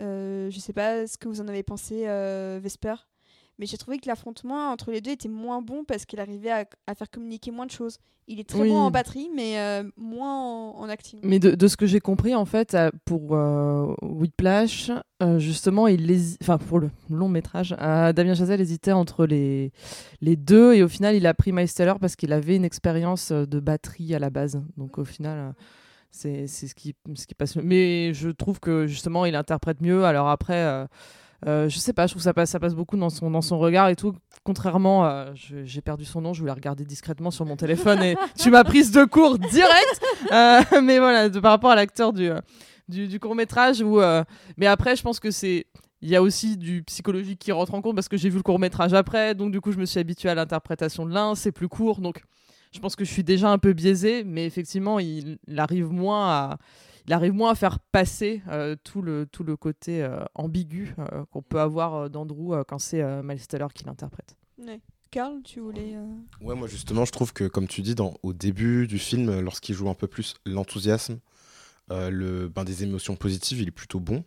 Euh, je sais pas ce que vous en avez pensé, euh, Vesper. Mais j'ai trouvé que l'affrontement entre les deux était moins bon parce qu'il arrivait à, à faire communiquer moins de choses. Il est très Oui. bon en batterie, mais euh, moins en, en acting. Mais de, de ce que j'ai compris, en fait, pour euh, Whiplash, euh, justement, il hési- enfin pour le long métrage, euh, Damien Chazelle hésitait entre les, les deux et au final, il a pris Miles parce qu'il avait une expérience de batterie à la base. Donc au final, c'est ce qui, ce qui passe. Mais je trouve que justement, il interprète mieux. Alors après. euh, je sais pas, je trouve que ça passe, beaucoup dans son, dans son regard et tout. Contrairement, euh, j'ai perdu son nom, je voulais regarder discrètement sur mon téléphone et tu m'as prise de court direct. Euh, <laughs> mais voilà, de, par rapport à l'acteur du, euh, du, du court métrage. Où, euh, mais après, je pense que c'est. Il y a aussi du psychologique qui rentre en compte parce que j'ai vu le court métrage après, donc du coup je me suis habituée à l'interprétation de l'un, c'est plus court, donc je pense que je suis déjà un peu biaisé, mais effectivement il arrive moins à, il arrive moins à faire passer euh, tout, le, tout le côté euh, ambigu euh, qu'on peut avoir euh, d'Andrew euh, quand c'est euh, Miles Teller qui l'interprète. Ouais. Carl, tu voulais. euh, Ouais, moi justement, je trouve que, comme tu dis, dans, au début du film, lorsqu'il joue un peu plus l'enthousiasme, euh, le, ben, des émotions positives, il est plutôt bon.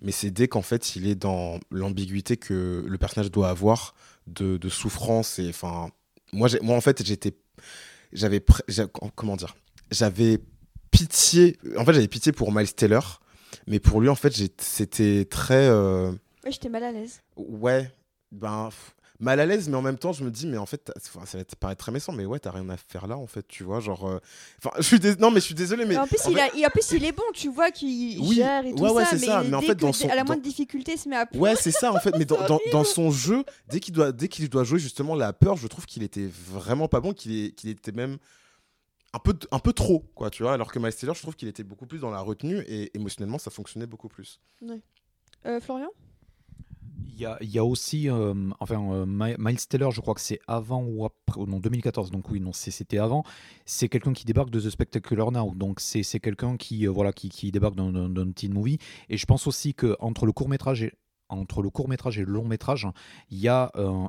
Mais c'est dès qu'en fait il est dans l'ambiguïté que le personnage doit avoir de, de souffrance. Et enfin, moi, moi en fait j'étais, j'avais, comment dire, j'avais pitié. En fait j'avais pitié pour Miles Taylor, mais pour lui en fait c'était très euh, Ouais, j'étais mal à l'aise. Ouais, ben mal à l'aise, mais en même temps, je me dis, mais en fait, ça va te paraître très méchant, mais ouais, t'as rien à faire là, en fait, tu vois, genre. euh, Enfin, je suis non, mais je suis désolé, mais. en plus, en il fait- a, et en plus, il est bon, tu vois qu'il Oui, gère et tout ouais, ouais, ça, mais, ça, mais en fait, que- dans son- à la dans- moindre difficulté, il se met à pleurer. Ouais, c'est ça, en fait, mais <laughs> dans, dans, dans son jeu, dès qu'il doit, dès qu'il doit jouer justement la peur, je trouve qu'il était vraiment pas bon, qu'il est- qu'il était même un peu, un peu trop, quoi, tu vois, alors que Miles Taylor, je trouve qu'il était beaucoup plus dans la retenue et émotionnellement, ça fonctionnait beaucoup plus. Euh, Florian? Il y a, il y a aussi, euh, enfin, euh, Mi- Miles Teller, je crois que c'est avant ou après, non, 2014, donc oui, non, c'était avant. C'est quelqu'un qui débarque de The Spectacular Now, donc c'est c'est quelqu'un qui, euh, voilà, qui, qui débarque d'un teen movie. Et je pense aussi que entre le court métrage et entre le court métrage et le long métrage, il y a, euh,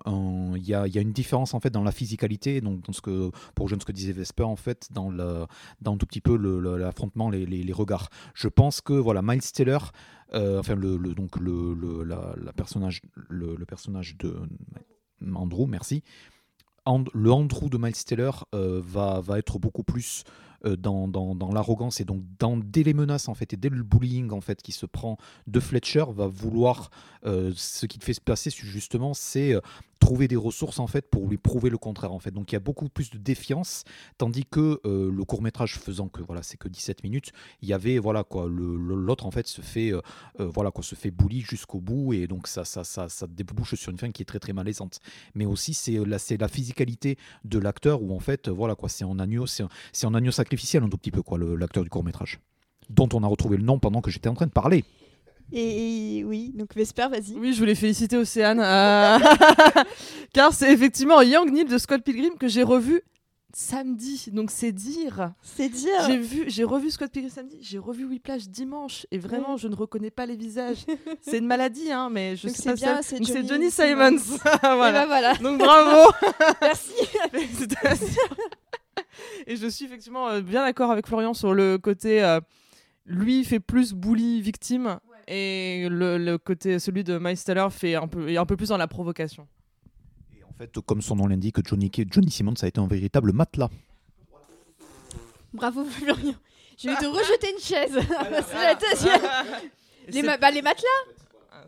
il y a, une différence en fait dans la physicalité, dans ce que, pour rejoindre ce que disait Vesper en fait, dans, le, tout petit peu l'affrontement, les, regards. Je pense que voilà, Miles Teller, euh, enfin le, donc le, la, personnage, le, personnage de Andrew, merci. Le Andrew de Miles Teller euh, va, va être beaucoup plus dans, dans, dans l'arrogance et donc dans, dès les menaces en fait et dès le bullying en fait qui se prend de Fletcher va vouloir euh, ce qui te fait se passer justement c'est euh, trouver des ressources en fait pour lui prouver le contraire en fait. Donc il y a beaucoup plus de défiance tandis que euh, le court métrage faisant que voilà c'est que 17 minutes il y avait voilà quoi l'autre en fait se fait euh, euh, voilà quoi se fait bully jusqu'au bout et donc ça ça ça ça débouche sur une fin qui est très très malaisante. Mais aussi c'est la c'est la physicalité de l'acteur où en fait voilà quoi c'est en agneau c'est c'est en agneau sacrificiel un tout petit peu quoi l'acteur du court métrage dont on a retrouvé le nom pendant que j'étais en train de parler et, et oui, donc Vesper, vas-y. Oui, je voulais féliciter Océane. euh, <laughs> Car c'est effectivement Young Neil de Scott Pilgrim que j'ai revu samedi. Donc c'est dire. C'est dire. J'ai vu, j'ai revu Scott Pilgrim samedi, j'ai revu Whiplash dimanche et vraiment je ne reconnais pas les visages. <laughs> c'est une maladie hein, mais je Donc sais c'est pas bien, ça. c'est Johnny Johnny Simmons. Simons. <laughs> Et bah voilà. voilà, Donc bravo. merci. Et je suis effectivement euh, bien d'accord avec Florian sur le côté euh, lui fait plus bully victime et le, le côté celui de Miles Teller fait un peu est un peu plus dans la provocation. et en fait comme son nom l'indique Johnny, Johnny Simmons a été un véritable matelas Bravo <laughs> Florian. Je vais te rejeter une chaise. <laughs> c'est la deuxième. Et Les, c'est- ma- bah, les matelas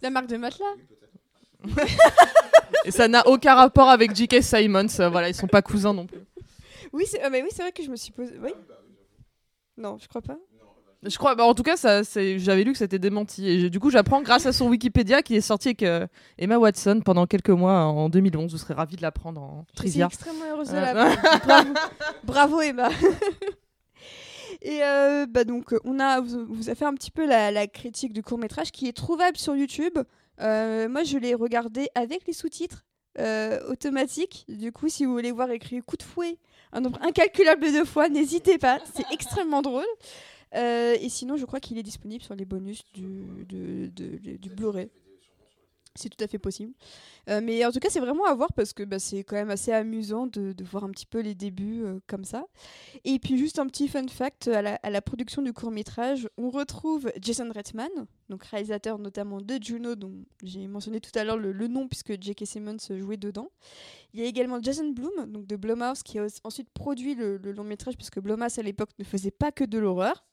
La marque de matelas <laughs> Et ça n'a aucun rapport avec J.K. Simons. euh, voilà, ils sont pas cousins non plus. Oui, c'est mais oui, c'est vrai que je me suis posé. Oui Non, je crois pas. Je crois, bah, en tout cas, ça, c'est- j'avais lu que c'était démenti. Et du coup, j'apprends grâce à son Wikipédia qui est sorti avec euh, Emma Watson pendant quelques mois en 2011. Vous serez ravis de l'apprendre en Je suis trivia. extrêmement heureuse de Euh, la <laughs> Bravo. Bravo Emma. <laughs> Et euh, bah donc on a vous, vous a fait un petit peu la, la critique du court métrage qui est trouvable sur YouTube. Euh, moi je l'ai regardé avec les sous-titres automatiques. Du coup si vous voulez voir écrit coup de fouet un nombre incalculable de fois, n'hésitez pas, c'est extrêmement drôle. Euh, et sinon je crois qu'il est disponible sur les bonus du, du Blu-ray. C'est tout à fait possible. Euh, mais en tout cas, c'est vraiment à voir parce que bah, c'est quand même assez amusant de, voir un petit peu les débuts euh, comme ça. Et puis, juste un petit fun fact à la, à la production du court métrage, on retrouve Jason Reitman, donc réalisateur notamment de Juno, dont j'ai mentionné tout à l'heure le, le nom puisque J.K. Simmons jouait dedans. Il y a également Jason Blum, donc de Blumhouse, qui a ensuite produit le, le long métrage puisque Blumhouse à l'époque ne faisait pas que de l'horreur.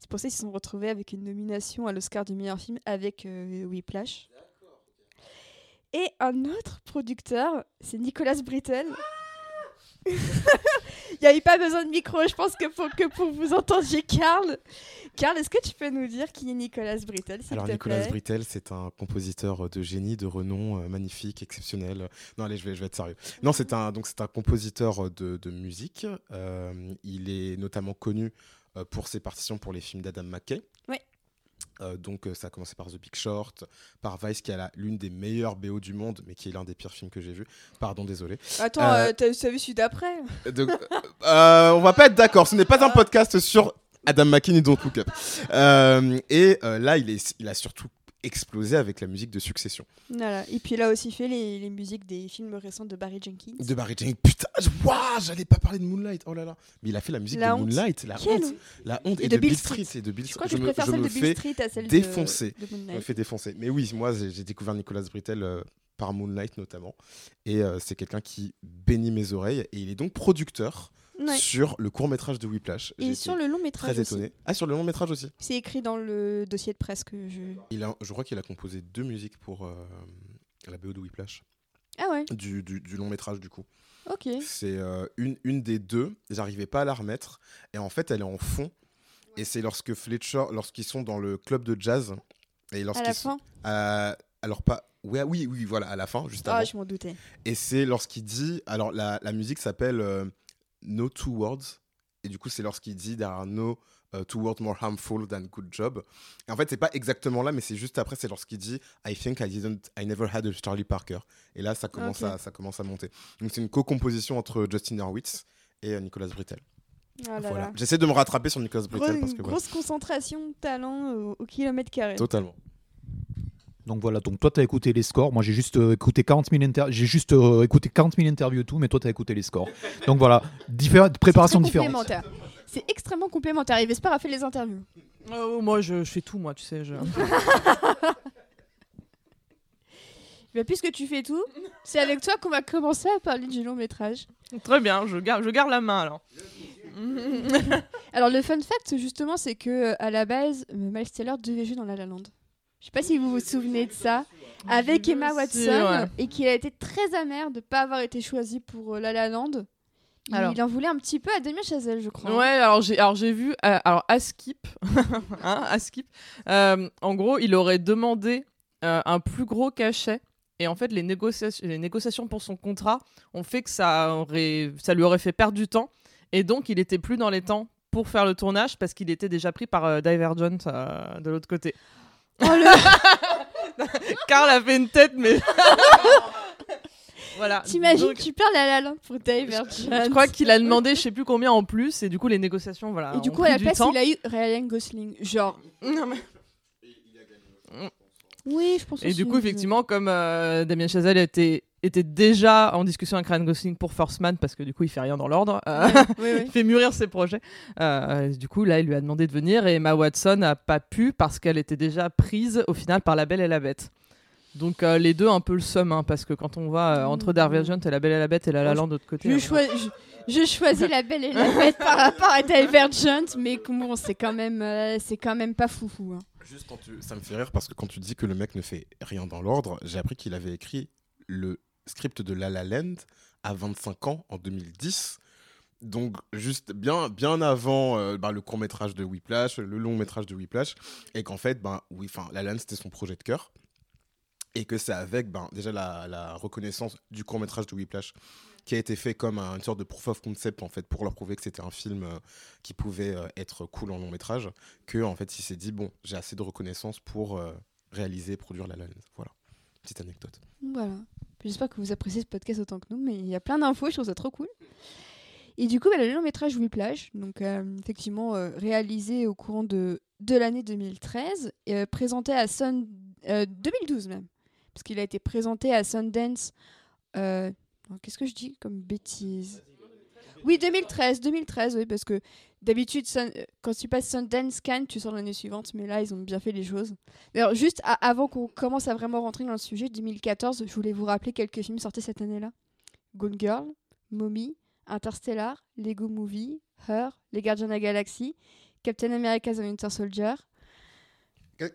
C'est pour ça qu'ils se sont retrouvés avec une nomination à l'Oscar du meilleur film avec euh, Whiplash. Et un autre producteur, c'est Nicolas Brittel. <laughs> Il n'y avait pas besoin de micro, je pense que pour que pour vous entendiez Karl. Karl, est-ce que tu peux nous dire qui est Nicolas Brittel, Alors te Nicolas plaît? Brittel, c'est un compositeur de génie, de renom, euh, magnifique, exceptionnel. Non, allez, je vais, je vais être sérieux. Non, c'est un donc c'est un compositeur de, de musique. Euh, il est notamment connu euh, pour ses partitions pour les films d'Adam McKay. Ouais. Euh, donc euh, ça a commencé par The Big Short, par Vice qui a l'une des meilleures BO du monde, mais qui est l'un des pires films que j'ai vu. Pardon, désolé. Attends, Euh, euh, t'as vu celui d'après? euh, on va pas être d'accord. Ce n'est pas un podcast sur Adam McKay ni Don't Look Up. Euh, et euh, là, il, est, il a surtout explosé avec la musique de Succession. Voilà. Et puis il a aussi fait les, les musiques des films récents de Barry Jenkins. De Barry Jenkins. Putain, je- Ouah, j'allais pas parler de Moonlight. Oh là là. Mais il a fait la musique La de honte. Moonlight. La Quelle honte. La honte. Et, Et de, de Bill Street. Street. Et de Bill Je crois Street. que je, me- préfère je celle me de Bill fais Street à celle de- défoncer. de, Moon me Knight. fait défoncer. Mais oui, moi, j'ai découvert Nicolas Britell euh, par Moonlight notamment. Et euh, c'est quelqu'un qui bénit mes oreilles. Et il est donc producteur Ouais. sur le court métrage de Whiplash. Et sur le long métrage très aussi. étonné. Ah, sur le long métrage aussi. C'est écrit dans le dossier de presse que je. Il a, je crois qu'il a composé deux musiques pour euh, la BO de Whiplash. Ah ouais. Du, du- du long métrage, du coup. Ok. C'est euh, une, une des deux. J'arrivais pas à la remettre. Et en fait, elle est en fond. Et c'est lorsque Fletcher, lorsqu'ils sont dans le club de jazz. Et À lorsqu'ils la sont- fin. euh, alors pas. Ouais, oui, oui, voilà, à la fin, juste avant. Ah, je m'en doutais. Et c'est lorsqu'il dit. Alors, la, la musique s'appelle euh, No Two Words. Et du coup, c'est lorsqu'il dit There are no uh, two words more harmful than good job. Et en fait, c'est pas exactement là, mais c'est juste après, c'est lorsqu'il dit I think I didn't. I never had a Charlie Parker. Et là, ça commence, à, ça commence à monter. Donc, c'est une co-composition entre Justin Hurwitz et euh, Nicolas Britell. Ah là voilà. là. J'essaie de me rattraper sur Nicolas Gros- Britell parce que. voilà. grosse concentration, talent au, au kilomètre carré. Totalement. Donc voilà, donc toi tu as écouté les scores, moi j'ai juste euh, écouté 40 000 inter- j'ai juste euh, écouté 40 000 interviews et tout, mais toi tu as écouté les scores. Donc voilà, diffé- préparation différente. complémentaire. C'est extrêmement complémentaire. Et Vesper a fait les interviews. Oh, moi, je, je fais tout, moi, tu sais. Je... Mais <laughs> puisque tu fais tout, c'est avec toi qu'on va commencer à parler du long métrage. Très bien, je garde, je garde la main alors. <laughs> Alors le fun fact justement, c'est que euh, à la base, euh, Miles Teller devait jouer dans La La Land. Je sais pas si vous vous souvenez de ça, avec Emma Si, Watson, ouais. et qu'il a été très amer de pas avoir été choisi pour euh, La La Land. Il, Alors. il en voulait un petit peu à Damien Chazelle, je crois. Ouais, alors j'ai alors j'ai vu euh, alors à Skip, <laughs> hein, à Skip. euh, en gros, il aurait demandé euh, un plus gros cachet et en fait les négociations les négociations pour son contrat ont fait que ça aurait ça lui aurait fait perdre du temps et donc il était plus dans les temps pour faire le tournage parce qu'il était déjà pris par Divergent de l'autre côté. Oh, le- <laughs> Carl a fait une tête mais <laughs> voilà. T'imagines, Donc, tu perds La La pour Divergent. je crois qu'il a demandé je sais plus combien en plus et du coup les négociations voilà. Et du coup, à la place, temps. il a eu Ryan Gosling. Genre. Non, mais- Oui, je pense Et aussi, du coup, effectivement, comme euh, Damien Chazelle était, était déjà en discussion avec Ryan Gosling pour First Man, parce que du coup, il fait rien dans l'ordre, euh, Ouais, oui, oui. <laughs> il fait mûrir ses projets. euh, du coup, là, il lui a demandé de venir et Emma Watson n'a pas pu parce qu'elle était déjà prise au final par La Belle et la Bête. Donc euh, les deux un peu le seum, hein, parce que quand on voit euh, entre Divergent et La Belle et la Bête et La La Land de l'autre côté. Je, choi- je, je choisis la belle et la <laughs> bête par rapport à Divergent, mais bon, c'est quand même, euh, c'est quand même pas foufou. hein. Juste quand tu... Ça me fait rire parce que quand tu dis que le mec ne fait rien dans l'ordre, j'ai appris qu'il avait écrit le script de La La Land à 25 ans en 2010. Donc juste bien, bien avant euh, bah, le court métrage de Whiplash, le long métrage de Whiplash, et qu'en fait, ben, enfin, La La Land c'était son projet de cœur, et que c'est avec ben, déjà la, la reconnaissance du court métrage de Whiplash qui a été fait comme un- une sorte de proof of concept en fait pour leur prouver que c'était un film euh, qui pouvait euh, être cool en long métrage que en fait il s'est dit bon j'ai assez de reconnaissance pour réaliser et produire La La Land voilà petite anecdote Voilà. J'espère que vous appréciez ce podcast autant que nous, mais il y a plein d'infos, je trouve ça trop cool. Et du coup, bah, le long métrage Whiplash, donc euh, effectivement euh, réalisé au courant de, de l'année 2013, et, euh, présenté à Sun, euh, 2012 même, parce qu'il a été présenté à Sundance. euh, Qu'est-ce que je dis comme bêtise? Oui, 2013, 2013, oui, parce que d'habitude, euh, quand tu passes Sundance, Cannes, tu sors l'année suivante, mais là, ils ont bien fait les choses. D'ailleurs, juste avant qu'on commence à vraiment rentrer dans le sujet, 2014, je voulais vous rappeler quelques films sortis cette année-là. Gone Girl, Mommy, Interstellar, Lego Movie, Her, Les Gardiens de la Galaxie, Captain America The Winter Soldier.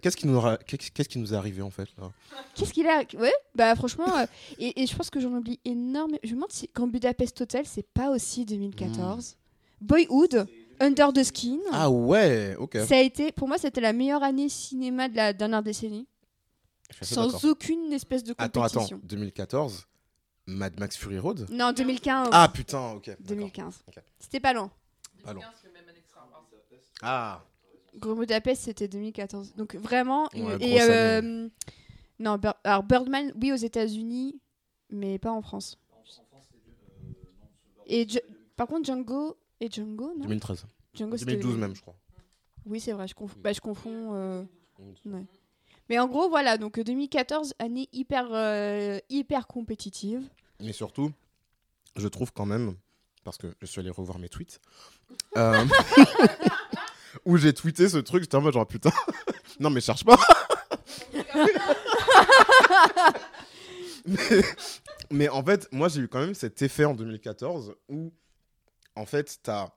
qu'est-ce qui nous aura- qu'est-ce qu'est-ce qui nous est arrivé en fait là? Qu'est-ce qu'il a Ouais, bah franchement, euh, et, et je pense que j'en oublie énormément. Je me demande si quand Budapest Hotel, c'est pas aussi 2014. Boyhood, Under the Skin. ah ouais ok Ça a été, pour moi, c'était la meilleure année cinéma de la dernière décennie, sans aucune espèce de attends compétition. attends 2014 Mad Max Fury Road? Non, 2015. ah putain ok d'accord. 2015. Ok. C'était pas loin. Pas loin. ah Gros Budapest, c'était 2014. Donc vraiment. Ouais, grosse et euh, non, Bir- alors Birdman, oui aux États-Unis, mais pas en France. Et Dj- par contre Django et Django, non 2013 Django, c'était 2012 le- même je crois Oui, c'est vrai. Je confonds. Bah, je confonds. euh, ouais. Mais en gros, voilà, donc 2014, année hyper, euh, hyper compétitive. Mais surtout, je trouve quand même, parce que je suis allé revoir mes tweets, euh, <laughs> où j'ai tweeté ce truc, j'étais en mode genre putain, <laughs> non mais cherche pas. <laughs> mais, mais en fait, moi j'ai eu quand même cet effet en 2014 où en fait t'as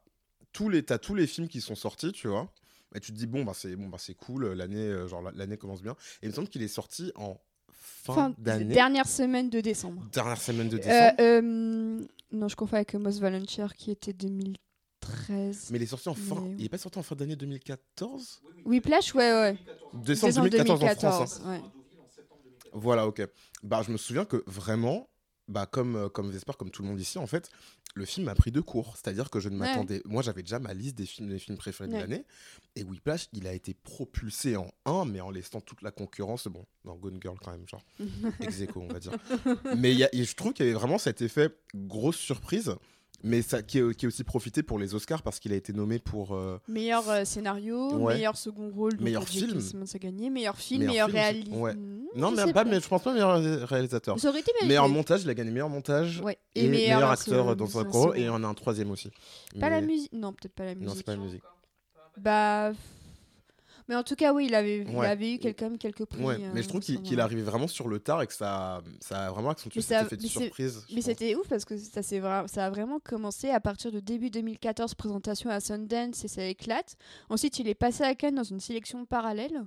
tous les t'as tous les films qui sont sortis, tu vois. Et tu te dis bon bah c'est bon bah c'est cool, l'année euh, genre l'année commence bien. Et il me semble qu'il est sorti en fin, Fin d'année, dernière semaine de décembre. dernière semaine de Euh, décembre. euh, non, je confonds avec Most Volunteer qui était 2013. Mais il est sorti en fin. Mais- Il est pas sorti en fin d'année 2014 Whiplash, ouais, ouais. Décembre, Décembre 2014, en France. hein. ouais. Voilà, ok. Bah, je me souviens que vraiment, bah, comme, euh, comme Vesper, comme tout le monde ici, en fait, le film m'a pris de court. C'est-à-dire que je ne Ouais. m'attendais. Moi, j'avais déjà ma liste des films, des films préférés de Ouais. l'année. Et Whiplash, il a été propulsé en 1, mais en laissant toute la concurrence. Bon, dans Gone Girl, quand même, genre. <laughs> ex aequo, on va dire. mais y a- je trouve qu'il y avait vraiment cet effet grosse surprise. Mais ça, qui, est, qui est aussi profité pour les Oscars parce qu'il a été nommé pour euh, Meilleur euh, scénario, Ouais. meilleur second rôle, Meilleur film. Gagné, meilleur film, Meilleur. Ouais. Hmm, Non, je mais, pas, mais je pense pas meilleur ré- réalisateur. Ça aurait été. Meilleur montage, il a gagné meilleur montage Ouais. et, meilleur, acteur dans un ce rôle et en a un troisième aussi. Pas la musique. Non, peut-être pas la musique. Non, c'est pas la musique. Bah. Mais en tout cas, oui, il avait, il avait eu quel- quand même quelques prix. Euh, mais je trouve qu'il va. arrivait vraiment sur le tard et que ça, ça a vraiment accentué cet effet de surprise. Mais c'était ouf parce que ça, vra- ça a vraiment commencé à partir de début 2014, présentation à Sundance et ça éclate. Ensuite, il est passé à Cannes dans une sélection parallèle.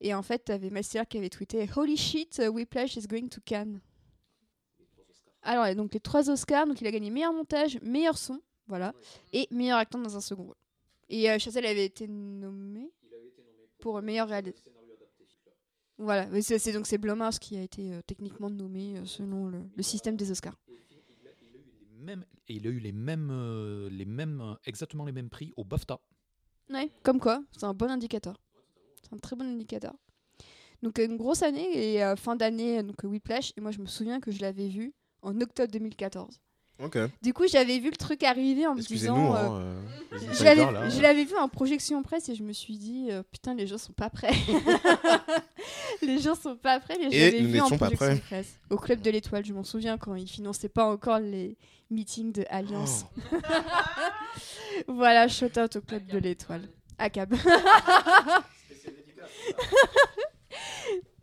Et en fait, t'avais Master qui avait tweeté Holy shit, uh, Whiplash is going to Cannes. Alors, donc les trois Oscars, donc il a gagné meilleur montage, meilleur son, voilà, et meilleur acteur dans un second rôle. Et euh, Chazelle avait été nommé pour meilleur réalisateur. Voilà, c'est donc c'est Blumhouse qui a été euh, techniquement nommé euh, selon le, le système des Oscars. Même, et il a eu les mêmes, euh, les mêmes, euh, exactement les mêmes prix au BAFTA. Ouais, comme quoi, c'est un bon indicateur. C'est un très bon indicateur. Donc une grosse année et fin d'année, donc Whiplash. Et moi, je me souviens que je l'avais vu en octobre 2014. Du coup, j'avais vu le truc arriver en me disant. euh, hein, euh, les je l'avais- vu en projection presse et je me suis dit, euh, putain, les gens sont pas prêts. <laughs> les gens sont pas prêts, mais je Et l'avais nous vu en n'étions pas projection prêts. presse. Au Club de l'Étoile, je m'en souviens quand ils finançaient pas encore les meetings de Alliance. Oh. <laughs> voilà, shout out au Club de l'Étoile. À Cab. <laughs>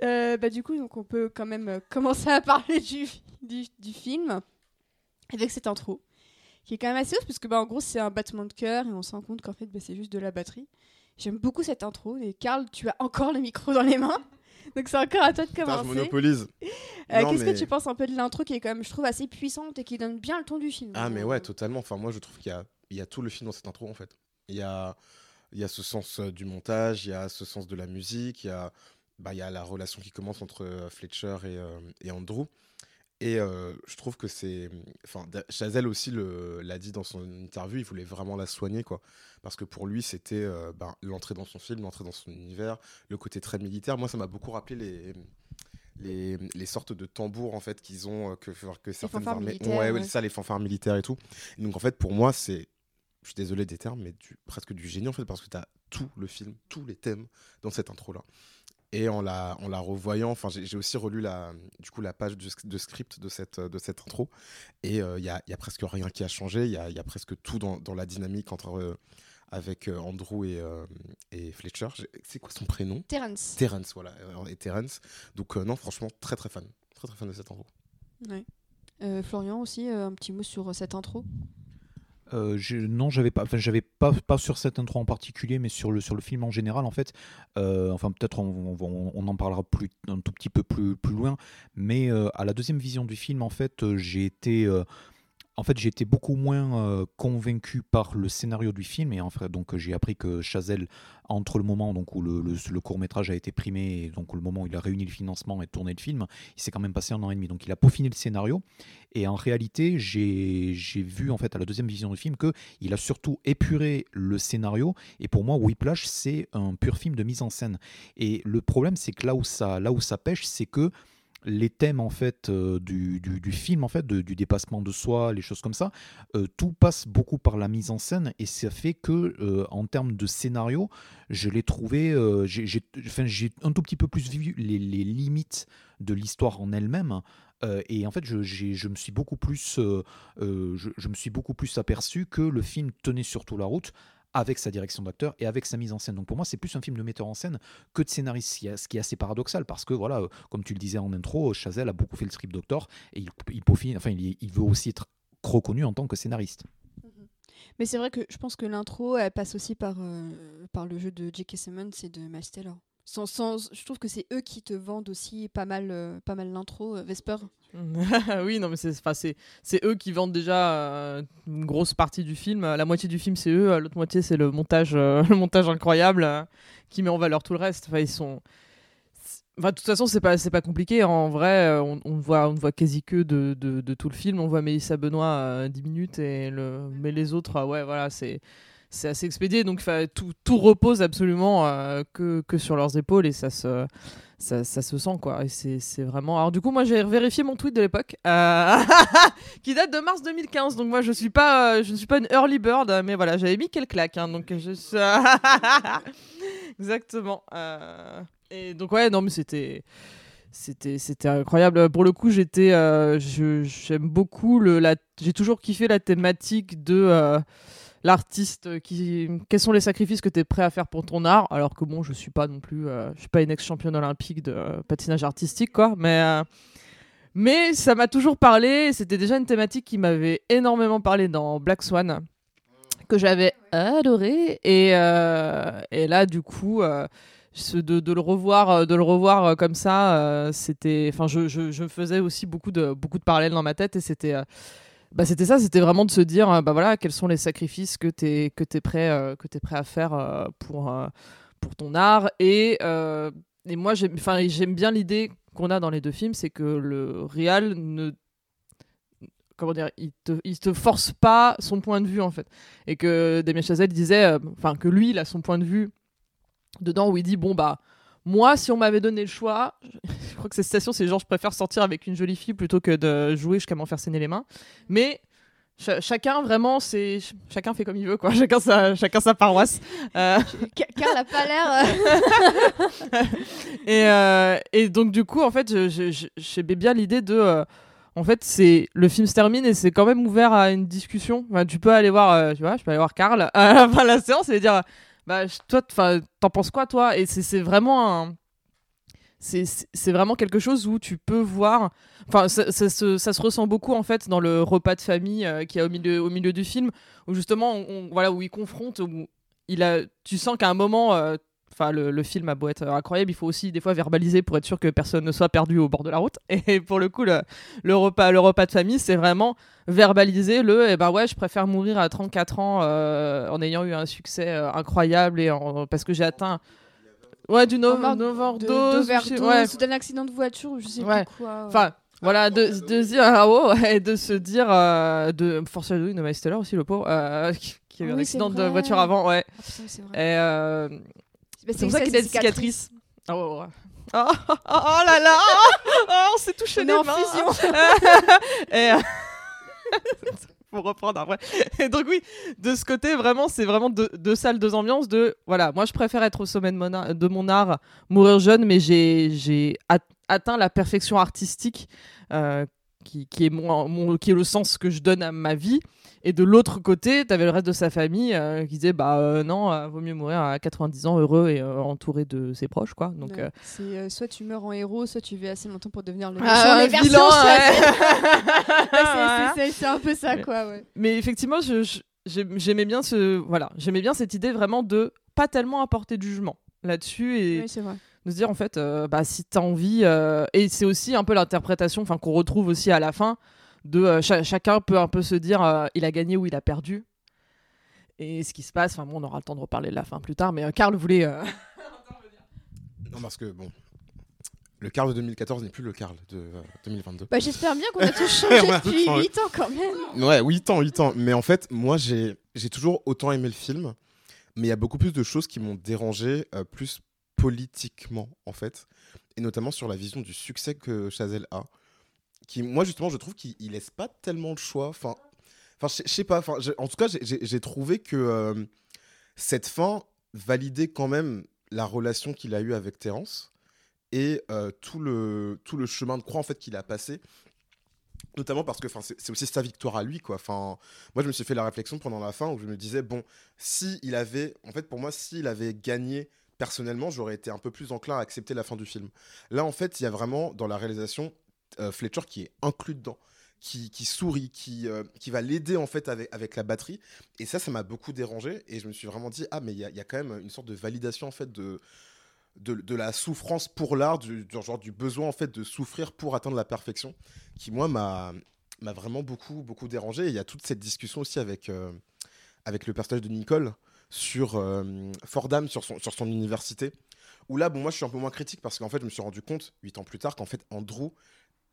Euh, bah, du coup, donc on peut quand même euh, commencer à parler du, du, du film avec cette intro qui est quand même assez ouf parce que bah, en gros c'est un battement de cœur et on se rend compte qu'en fait bah, c'est juste de la batterie. J'aime beaucoup cette intro et Karl, tu as encore le micro dans les mains. <laughs> Donc c'est encore à toi de Putain, je commencer. monopolise. Euh, Qu'est-ce mais- que tu penses un peu de l'intro qui est quand même, je trouve, assez puissante et qui donne bien le ton du film Ah, mais Euh, ouais, totalement. Enfin, moi, je trouve qu'il y a, il y a tout le film dans cette intro, en fait. Il y a, il y a ce sens euh, du montage, il y a ce sens de la musique, il y a, bah, il y a la relation qui commence entre euh, Fletcher et, euh, et Andrew. Et euh, je trouve que c'est. Enfin, Da- Chazelle aussi l'a dit dans son interview, il voulait vraiment la soigner, quoi. Parce que pour lui, c'était euh, ben, l'entrée dans son film, l'entrée dans son univers, le côté très militaire. Moi, ça m'a beaucoup rappelé les. Les, les sortes de tambours en fait qu'ils ont que, que certaines armées ouais, ouais, ça les fanfares militaires et tout et donc en fait pour moi c'est je suis désolé des termes mais du, presque du génie en fait parce que tu as tout le film tous les thèmes dans cette intro là et en la, en la revoyant, enfin j'ai aussi relu la, du coup la page de, de script de cette, de cette intro et il n'y a, y a presque rien qui a changé, il y a, y a presque tout dans, dans la dynamique entre euh, avec euh, Andrew et, euh, et Fletcher. C'est quoi son prénom? Terrence. Terrence, voilà, euh, et Terrence. Donc euh, non, franchement, très très fan, très très fan de cette intro. Ouais. Euh, Florian aussi, euh, un petit mot sur euh, cette intro? Euh, je- non, j'avais pas, enfin, j'avais pas, pas sur cette intro en particulier, mais sur le, sur le film en général, en fait. Euh, enfin, peut-être on, on- en parlera plus, un tout petit peu plus, plus loin, mais euh, à la deuxième vision du film, en fait, euh, j'ai été. En fait, j'ai été beaucoup moins euh, convaincu par le scénario du film et en fait, donc j'ai appris que Chazelle, entre le moment donc où le, le- court métrage a été primé et donc le moment où il a réuni le financement et tourné le film, il s'est quand même passé un an et demi. Donc il a peaufiné le scénario et en réalité, j'ai vu en fait à la deuxième vision du film que il a surtout épuré le scénario et pour moi Whiplash c'est un pur film de mise en scène. Et le problème c'est que là où ça là où ça pêche, c'est que les thèmes en fait euh, du, du, film en fait du dépassement de soi les choses comme ça euh, tout passe beaucoup par la mise en scène et ça fait que euh, en termes de scénario je l'ai trouvé j'ai un tout petit peu plus vu les, limites de l'histoire en elle-même et en fait je, je me suis beaucoup plus je me suis beaucoup plus aperçu que le film tenait surtout la route avec sa direction d'acteur et avec sa mise en scène. Donc pour moi, c'est plus un film de metteur en scène que de scénariste, ce qui est- assez paradoxal parce que voilà, euh, comme tu le disais en intro, Chazelle a beaucoup fait le script doctor et il, il enfin il, il veut aussi être reconnu en tant que scénariste. Mais c'est vrai que je pense que l'intro, elle passe aussi par, euh, par le jeu de J.K. Simmons et de Miles Taylor. Sans, sans, je trouve que c'est eux qui te vendent aussi pas mal, euh, pas mal l'intro. Vesper, <laughs> oui, non, mais c'est, eux qui vendent déjà euh, une grosse partie du film. La moitié du film, c'est eux. euh, L'autre moitié, c'est le montage, euh, <laughs> le montage incroyable qui met en valeur tout le reste. Enfin, ils sont. Enfin, de toute façon, c'est pas, c'est pas compliqué. En vrai, on, on voit, on voit quasi que de, de, tout le film. On voit Mélissa Benoît euh, 10 minutes, et le... mais les autres, ouais, voilà, c'est, c'est assez expédié. Donc, tout, tout repose absolument euh, que, que sur leurs épaules et ça se ça, se sent quoi et c'est vraiment alors du coup moi j'ai vérifié mon tweet de l'époque euh, <laughs> qui date de mars 2015 donc moi je suis pas euh, je ne suis pas une early bird mais voilà j'avais mis quelle claque hein, donc <laughs> exactement et donc ouais non mais c'était c'était incroyable pour le coup j'étais euh, j'aime beaucoup le j'ai toujours kiffé la thématique de l'artiste qui quels sont les sacrifices que tu es prêt à faire pour ton art? Alors que bon je suis pas non plus euh, je suis pas une ex championne olympique de euh, patinage artistique quoi. Mais euh, mais ça m'a toujours parlé c'était déjà une thématique qui m'avait énormément parlé dans Black Swan que j'avais adoré. Et euh, et là du coup de, de le revoir de le revoir comme ça c'était enfin je, je, je faisais aussi beaucoup de beaucoup de parallèles dans ma tête et c'était bah, c'était ça, c'était vraiment de se dire, euh, bah voilà, quels sont les sacrifices que tu es, que es, prêt, euh, es prêt à faire euh, pour, pour ton art. Et, et moi, j'aime bien l'idée qu'on a dans les deux films, c'est que le réal ne. Comment dire, il te, il te force pas son point de vue en fait. Et que Damien Chazelle disait, enfin, que lui, il a son point de vue dedans où il dit, bon, bah, moi, si on m'avait donné le choix, <laughs> je crois que cette citation, c'est genre, je préfère sortir avec une jolie fille plutôt que de jouer jusqu'à m'en faire saigner les mains. Mais cha- chacun, vraiment, c'est ch- chacun fait comme il veut, quoi. <laughs> Chacun sa, chacun sa paroisse. Euh, Ca- Carl a pas l'air. euh, <laughs> et, euh, et donc, du coup, en fait, j'aimais bien l'idée de. euh, en fait, c'est le film se termine et c'est quand même ouvert à une discussion. Enfin, tu peux aller voir, tu vois, je peux aller voir Karl à la fin de la séance et dire, bah, toi, t'en penses quoi, toi? Et c'est vraiment c'est- vraiment quelque chose où tu peux voir. Enfin, ça, ça se, ressent beaucoup en fait dans le repas de famille euh, qui est au milieu, au milieu du film, où justement, on- voilà, où il confronte, où il a, tu sens qu'à un moment. euh, Enfin, le, le film a beau être incroyable, il faut aussi des fois verbaliser pour être sûr que personne ne soit perdu au bord de la route. <laughs> Et pour le coup, le, le repas, le repas de famille, c'est vraiment verbaliser le, eh ben ouais, je préfère mourir à 34 ans euh, en ayant eu un succès euh, incroyable et en- parce que j'ai atteint, ouais, d'une overdose, ouais, ou d'un accident de voiture, ou je sais Ouais. plus quoi. ouais. Enfin, voilà, de, de se dire, ah, oh, et de se dire, euh, de Force de Miles Teller aussi, le pauvre, euh, <laughs> qui, qui a eu un Oui, accident de voiture avant, ouais. Ah, putain. Et euh, c'est pour ça une qu'il a une cicatrice. cicatrice. Oh, oh, oh. Oh, là là <laughs> On s'est touché les en mains. fusion. <laughs> Et, euh, <laughs> Faut reprendre après. Et donc oui, de ce côté, vraiment, c'est vraiment deux, deux salles, deux ambiances. De voilà, moi je préfère être au sommet de mon, art, de mon art, mourir jeune, mais j'ai j'ai at- atteint la perfection artistique euh, qui, qui est mon, mon- qui est le sens que je donne à ma vie. Et de l'autre côté, tu avais le reste de sa famille euh, qui disait bah euh, non, euh, vaut mieux mourir à 90 ans heureux et euh, entouré de ses proches quoi. Donc Ouais. euh, C'est euh, soit tu meurs en héros, soit tu vis assez longtemps pour devenir le méchant. ah, ouais. <laughs> Ouais, <laughs> c'est- un peu ça, Mais- quoi. Ouais. Mais effectivement, j'aimais bien ce voilà, j'aimais bien cette idée vraiment de pas tellement apporter de jugement là-dessus et Oui, c'est vrai. de se dire en fait euh, bah si t'as envie euh, et c'est aussi un peu l'interprétation enfin qu'on retrouve aussi à la fin de euh, cha- chacun peut un peu se dire euh, il a gagné ou il a perdu et ce qui se passe enfin bon on aura le temps de reparler de la fin plus tard mais euh, Karl voulait euh, <laughs> Non, parce que bon, le Karl de 2014 n'est plus le Karl de euh, 2022. Bah, J'espère bien qu'on a <laughs> tout changé depuis changé. 8 ans quand même. Ouais, 8 ans, 8 ans. Mais en fait, moi, j'ai j'ai toujours autant aimé le film, mais il y a beaucoup plus de choses qui m'ont dérangé, euh, plus politiquement, en fait. et notamment sur la vision du succès que Chazelle a. Qui, moi, justement, je trouve qu'il il laisse pas tellement le choix. Enfin, enfin je sais pas. Enfin, en tout cas, j'ai- trouvé que euh, cette fin validait quand même la relation qu'il a eue avec Terence et euh, tout, le, tout le chemin de croix en fait, qu'il a passé. Notamment parce que c'est aussi sa victoire à lui. Quoi. Enfin, moi, je me suis fait la réflexion pendant la fin où je me disais, bon, si il avait, en fait, pour moi, s'il avait gagné personnellement, j'aurais été un peu plus enclin à accepter la fin du film. Là, en fait, il y a vraiment dans la réalisation euh, Fletcher qui est inclus dedans, qui, sourit, qui, euh, qui va l'aider en fait avec, avec la batterie. Et ça, ça m'a beaucoup dérangé. Et je me suis vraiment dit, ah, mais il y, a- y a quand même une sorte de validation en fait de, de, la souffrance pour l'art, du, genre du besoin en fait de souffrir pour atteindre la perfection, qui moi m'a vraiment beaucoup beaucoup dérangé. Et il y a toute cette discussion aussi avec euh, avec le personnage de Nicole sur Fordham, sur son sur son université. Où là, bon, moi, je suis un peu moins critique parce qu'en fait, je me suis rendu compte huit ans plus tard qu'en fait, Andrew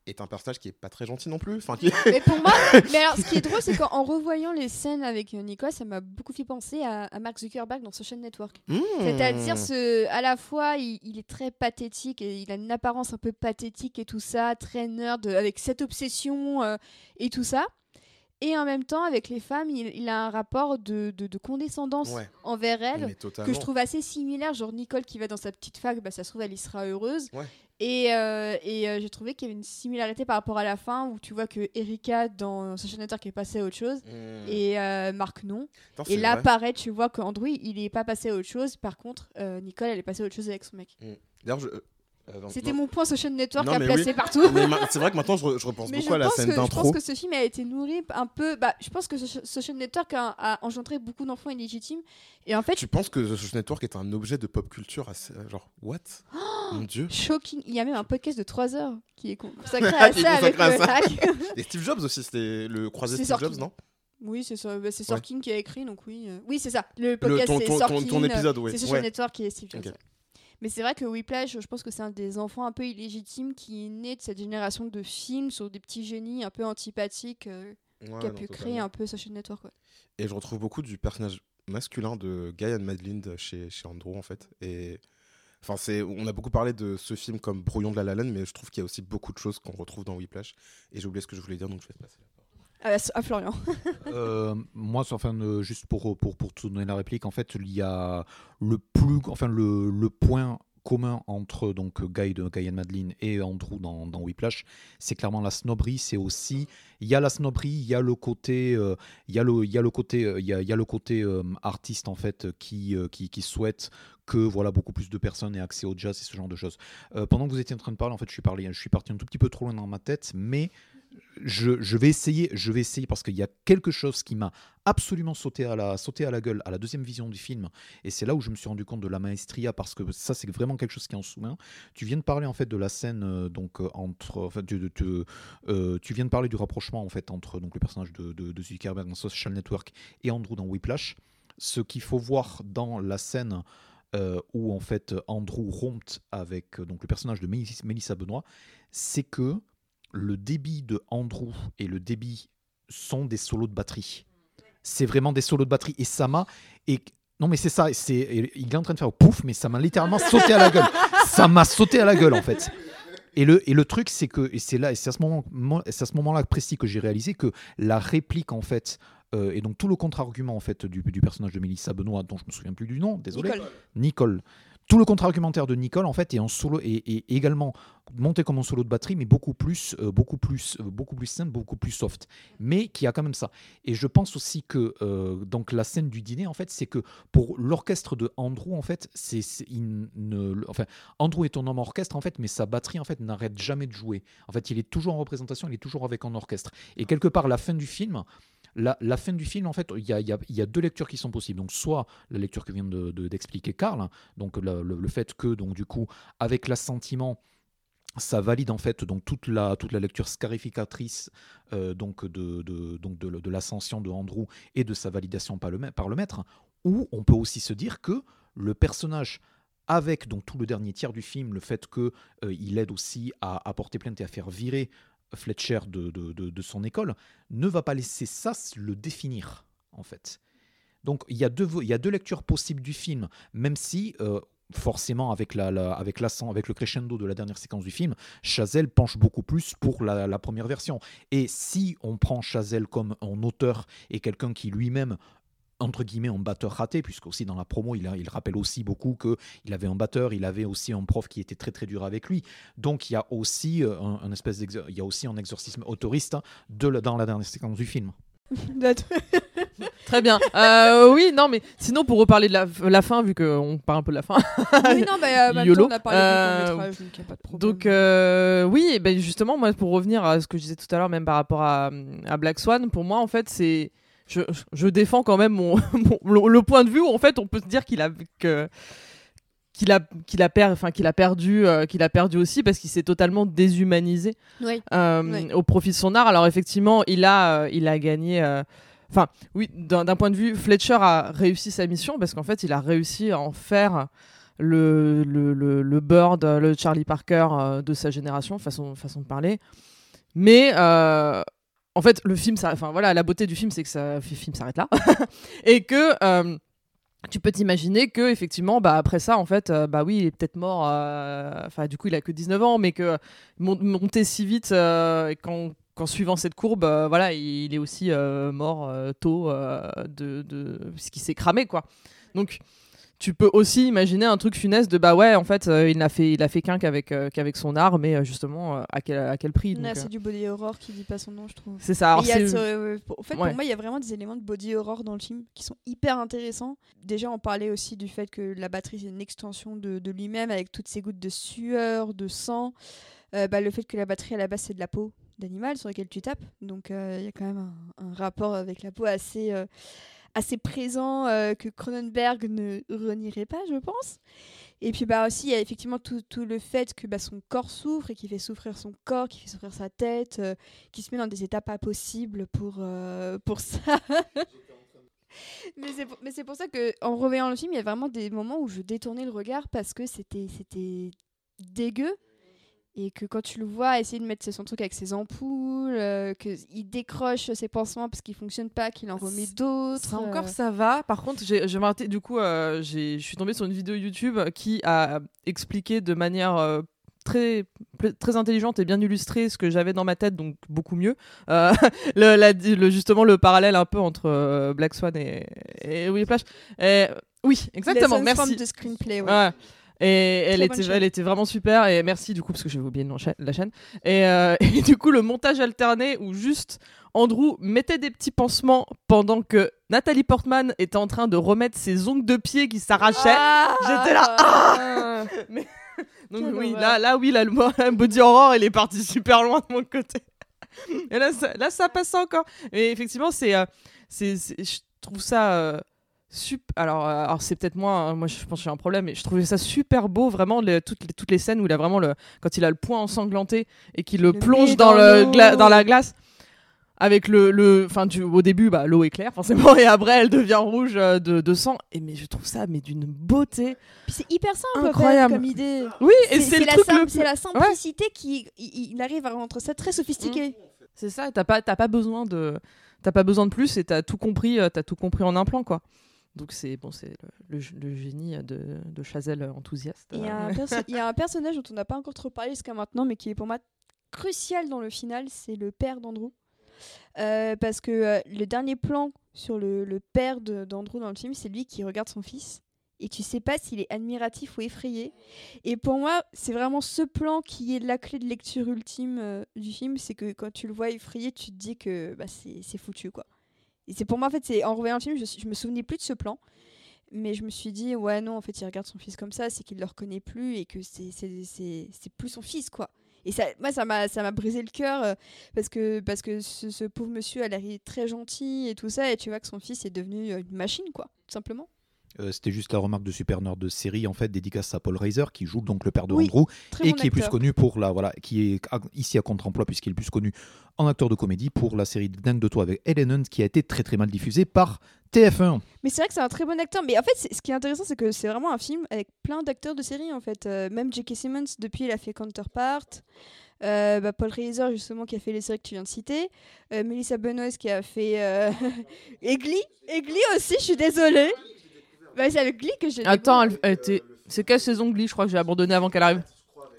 est un personnage qui est pas très gentil non plus. Enfin, qui... Mais pour moi, <laughs> mais alors ce qui est drôle, c'est qu'en revoyant les scènes avec euh, Nicole, ça m'a beaucoup fait penser à, à Mark Zuckerberg dans Social Network. Mmh. C'est-à-dire, ce, à la fois, il, il est très pathétique et il a une apparence un peu pathétique et tout ça, très nerd, avec cette obsession euh, et tout ça. Et en même temps, avec les femmes, il, il a un rapport de, de- de condescendance Ouais, envers elles que je trouve assez similaire. Genre Nicole qui va dans sa petite fac, bah, ça se trouve, elle y sera heureuse. Ouais. Et, euh, et euh, j'ai trouvé qu'il y avait une similarité par rapport à la fin où tu vois que Erika dans Social Network est passée à autre chose Mmh. et euh, Marc non. Attends, Et là, vrai. pareil, tu vois qu'Andrew il est pas passé à autre chose. Par contre, Nicole elle est passée à autre chose avec son mec. D'ailleurs, je. Euh, C'était mon point Social Network Non, à placer oui. partout. C'est vrai que maintenant, je, re- je repense Mais beaucoup je à la scène que, je pense d'intro. que ce film a été nourri un peu. Bah, je pense que So- Social Network a, a engendré beaucoup d'enfants illégitimes. Et en fait, Tu penses que Social Network est un objet de pop culture assez. Genre, what? Mon dieu. shocking. Il y a même un podcast de 3 heures qui est consacré <laughs> Qui à ça avec consacré à ça. <laughs> Et Steve Jobs aussi, c'était le croisé Steve. Jobs, non? Oui, c'est ça. Bah, Sorkin qui a écrit, donc oui. euh, Oui, c'est ça. Le podcast, ton, c'est ton, ton- Sorkin. ton euh, épisode, oui. C'est Social Ouais. Network qui est Steve Jobs. Mais c'est vrai que Whiplash, je pense que c'est un des enfants un peu illégitimes qui est né de cette génération de films sur des petits génies un peu antipathiques euh, Ouais, qui a non, pu créer un peu Social Network. Et je retrouve beaucoup du personnage masculin de Guy and Madeline chez, chez Andrew, en fait. Et. Enfin, c'est, on a beaucoup parlé de ce film comme Brouillon de la La Land, mais je trouve qu'il y a aussi beaucoup de choses qu'on retrouve dans Whiplash. Et j'ai oublié ce que je voulais dire, donc je vais te passer la parole. Ah, bah, à Florian. <laughs> Euh, moi, enfin, euh, juste pour, pour, pour te donner la réplique, en fait, il y a le plus, enfin, le, le point commun entre donc Guy de Guy and Madeline et Andrew dans, dans Whiplash, c'est clairement la snobberie. C'est aussi, il y a la snobberie, il y a le côté, euh, il y a le, il y a le côté, il y a, il y a le côté artiste en fait qui, qui, qui souhaite que voilà beaucoup plus de personnes aient accès au jazz et ce genre de choses. Pendant que vous étiez en train de parler, en fait, je suis parlé, je suis parti un tout petit peu trop loin dans ma tête, mais je, vais essayer, je vais essayer parce qu'il y a quelque chose qui m'a absolument sauté à la sauté à la gueule à la deuxième vision du film et c'est là où je me suis rendu compte de la maestria parce que ça c'est vraiment quelque chose qui en souvient. Tu viens de parler en fait de la scène euh, donc euh, entre enfin, euh, tu viens de parler du rapprochement en fait entre donc le personnage de, de, Zuckerberg dans Social Network et Andrew dans Whiplash. Ce qu'il faut voir dans la scène où en fait Andrew rompt avec donc le personnage de Mélis- Mélissa Benoît, c'est que le débit de Andrew et le débit sont des solos de batterie. C'est vraiment des solos de batterie et ça m'a et non mais c'est ça, c'est il est en train de faire pouf mais ça m'a littéralement <laughs> sauté à la gueule. Ça m'a sauté à la gueule en fait. Et le, et le truc, c'est que, et c'est là, et c'est à ce moment, moi- c'est à ce moment-là précis que j'ai réalisé que la réplique, en fait, euh, et donc tout le contre-argument, en fait, du, du personnage de Mélissa Benoît, dont je me souviens plus du nom, désolé, Nicole. Nicole. Tout le contre-argumentaire de Nicole, en fait, est en solo et, également monté comme un solo de batterie, mais beaucoup plus, euh, beaucoup plus, euh, beaucoup plus simple, beaucoup plus soft. Mais qui a quand même ça. Et je pense aussi que euh, donc la scène du dîner, en fait, c'est que pour l'orchestre de Andrew, en fait, c'est, enfin, Andrew est un homme orchestre, en fait, mais sa batterie, en fait, n'arrête jamais de jouer. En fait, il est toujours en représentation, il est toujours avec un orchestre. Et quelque part, la fin du film. La, fin du film, en fait, il y a, deux lectures qui sont possibles. Donc, soit la lecture que vient de- de- d'expliquer Karl, donc le, fait que, donc, du coup, avec l'assentiment, ça valide en fait donc toute la, toute la lecture scarificatrice euh, donc de, de, donc de, l'ascension de Andrew et de sa validation par le, maître, ou on peut aussi se dire que le personnage avec donc tout le dernier tiers du film, le fait que euh, il aide aussi à porter plainte et à faire virer Fletcher de, de, de- son école, ne va pas laisser ça le définir en fait. Donc il y, a deux, y a deux lectures possibles du film, même si euh, forcément, avec, la, la- avec, l'accent- avec le crescendo de la dernière séquence du film, Chazelle penche beaucoup plus pour la, la première version. Et si on prend Chazelle comme un auteur et quelqu'un qui lui-même entre guillemets un batteur raté puisque aussi dans la promo il, a- il rappelle aussi beaucoup que il avait un batteur il avait aussi un prof qui était très très dur avec lui donc il y a aussi euh, un, un espèce d'exor- il y a aussi un exorcisme autoriste de dans la dernière séquence du film <laughs> <laughs> Très bien. Euh, oui, non, mais sinon, pour reparler de la, la fin, vu qu'on parle un peu de la fin. oui, non, bah, <laughs> temps, on a parlé Euh, donc il n'y a pas de problème. Donc, euh, oui, et ben justement, moi, pour revenir à ce que je disais tout à l'heure, même par rapport à, à Black Swan, pour moi, en fait, c'est. Je, je défends quand même <laughs> mon, mon- le, point de vue où, en fait, on peut se dire qu'il a. Que, qu'il a qu'il a, per- enfin, qu'il a perdu euh, qu'il a perdu aussi parce qu'il s'est totalement déshumanisé Oui. euh, au profit de son art. Alors effectivement, il a, euh, il a gagné. Enfin, oui, d'un point de vue, Fletcher a réussi sa mission parce qu'en fait, il a réussi à en faire le, le, le, le Bird, le Charlie Parker de sa génération, façon, façon de parler. Mais en fait, le film, enfin voilà, la beauté du film, c'est que ça, le film s'arrête là <laughs> et que. euh, tu peux t'imaginer que effectivement bah après ça en fait euh, bah oui il est peut-être mort euh, enfin du coup il a que 19 ans mais que mon- monter si vite et qu'en suivant cette courbe voilà il est aussi mort tôt de, de puisqu'il s'est cramé quoi donc tu peux aussi imaginer un truc funeste de bah ouais en fait euh, il n'a fait il a fait qu'un qu'avec euh, qu'avec son art mais euh, justement à quel à quel prix c'est du body horror qui dit pas son nom, je trouve. c'est ça alors Et il y a c'est- ce- pour- en fait, Ouais. pour moi, il y a vraiment des éléments de body horror dans le film qui sont hyper intéressants. Déjà, on parlait aussi du fait que la batterie, c'est une extension de, de lui-même avec toutes ces gouttes de sueur, de sang. Bah, le fait que la batterie, à la base, c'est de la peau d'animal sur laquelle tu tapes. Donc, il y a quand même un, un rapport avec la peau assez, assez présent euh, que Cronenberg ne renierait pas, je pense. Et puis bah aussi, il y a effectivement tout, le fait que bah, son corps souffre et qui fait souffrir son corps, qui fait souffrir sa tête, euh, qui se met dans des états pas possibles pour, euh, pour ça. mais c'est pour, ça que en revoyant le film, il y a vraiment des moments où je détournais le regard parce que c'était dégueu. Et que quand tu le vois essayer de mettre son truc avec ses ampoules, euh, qu'il décroche ses pansements parce qu'ils fonctionnent pas, qu'il en remet d'autres. Ça encore, euh. ça va. Par contre, j'ai du coup, euh, je suis tombée sur une vidéo YouTube qui a expliqué de manière euh, très, très intelligente et bien illustrée ce que j'avais dans ma tête, donc beaucoup mieux. Euh, <laughs> le, la- le- justement, le parallèle un peu entre euh, Black Swan et, et Whiplash. Et- oui, exactement, merci. the screenplay, ouais. Ouais. Et elle était, elle était vraiment super. Et merci du coup, parce que j'avais oublié la chaîne. Et, euh, <laughs> et du coup, le montage alterné où juste Andrew mettait des petits pansements pendant que Nathalie Portman était en train de remettre ses ongles de pied qui s'arrachaient. Ah J'étais là, ah <laughs> Mais- Donc Quelle oui, là, là oui, là, le body horror, il est parti super loin de mon côté. Et là, ça, là, ça passe encore. Et effectivement, c'est, euh, c'est- je trouve ça euh, Alors, euh, alors c'est peut-être moi, hein, moi, je pense que j'ai un problème, mais je trouvais ça super beau, vraiment, les- toutes, les, toutes les scènes où il a vraiment le, quand il a le poing ensanglanté et qu'il le, Le plonge dans, dans le l'eau. gla- dans la glace. Avec le, le enfin du, au début bah, l'eau est claire forcément et après elle devient rouge euh, de, de sang et mais je trouve ça mais d'une beauté Puis c'est hyper simple Incroyable. comme idée. oui et c'est le la, truc sim- le c'est la simplicité qui il, il arrive à rendre ça très sophistiqué. C'est ça, t'as pas, pas besoin de, t'as pas besoin de plus et t'as tout compris, euh, t'as tout compris en un plan quoi. Donc c'est bon, c'est le, le- le génie de, de Chazelle enthousiaste. Et Il y, a un Euh, perso- il y a un personnage dont on n'a pas encore trop parlé jusqu'à maintenant, mais qui est pour moi crucial dans le final, c'est le père d'Andrew. Euh, parce que euh, le dernier plan sur le, le père d'Andrew dans le film, c'est lui qui regarde son fils. Et tu sais pas s'il est admiratif ou effrayé. Et pour moi, c'est vraiment ce plan qui est la clé de lecture ultime euh, du film. C'est que quand tu le vois effrayé, tu te dis que bah, c'est c'est foutu. quoi. Et c'est pour moi, en fait, en revoyant le film, je, me souvenais plus de ce plan. Mais je me suis dit, ouais, non, en fait, il regarde son fils comme ça, c'est qu'il le reconnaît plus et que c'est plus son fils, quoi. Et ça, moi, ça m'a ça m'a brisé le cœur euh, parce que, parce que ce, ce pauvre monsieur a l'air très gentil et tout ça, et tu vois que son fils est devenu euh, une machine, quoi, tout simplement. Euh, C'était juste la remarque de Super Nerd de série, en fait, dédicace à Paul Reiser, qui joue donc le père de Oui, Andrew, et bon qui est plus connu pour la voilà qui est ici à contre-emploi puisqu'il est plus connu en acteur de comédie pour la série Dingue de toi avec Ellen Hunt qui a été très très mal diffusée par TF1. Mais c'est vrai que c'est un très bon acteur. Mais en fait, ce qui est intéressant, c'est que c'est vraiment un film avec plein d'acteurs de série, en fait. Euh, même J.K. Simmons, depuis, il a fait Counterpart. Euh, bah, Paul Reiser, justement, qui a fait les séries que tu viens de citer. Euh, Melissa Benoist, qui a fait. <laughs> Egli. Egli aussi, je suis désolée. Bah, c'est avec Glee que j'ai Attends, elle, elle était, C'est quelle saison Glee Je crois que j'ai abandonné avant qu'elle arrive.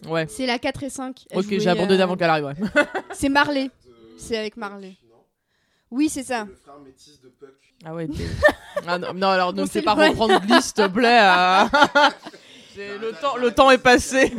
Ouais. C'est la 4 et 5. Elle Ok, jouait, j'ai abandonné euh, avant qu'elle arrive. Ouais. <laughs> C'est Marley. C'est avec Marley. Oui, c'est ça. Le frère métis de Puck. Ah ouais. <laughs> ah non, non, alors ne On me fais pas reprendre Glee, s'il te plaît. euh. <laughs> C'est- le, temps, le temps est passé.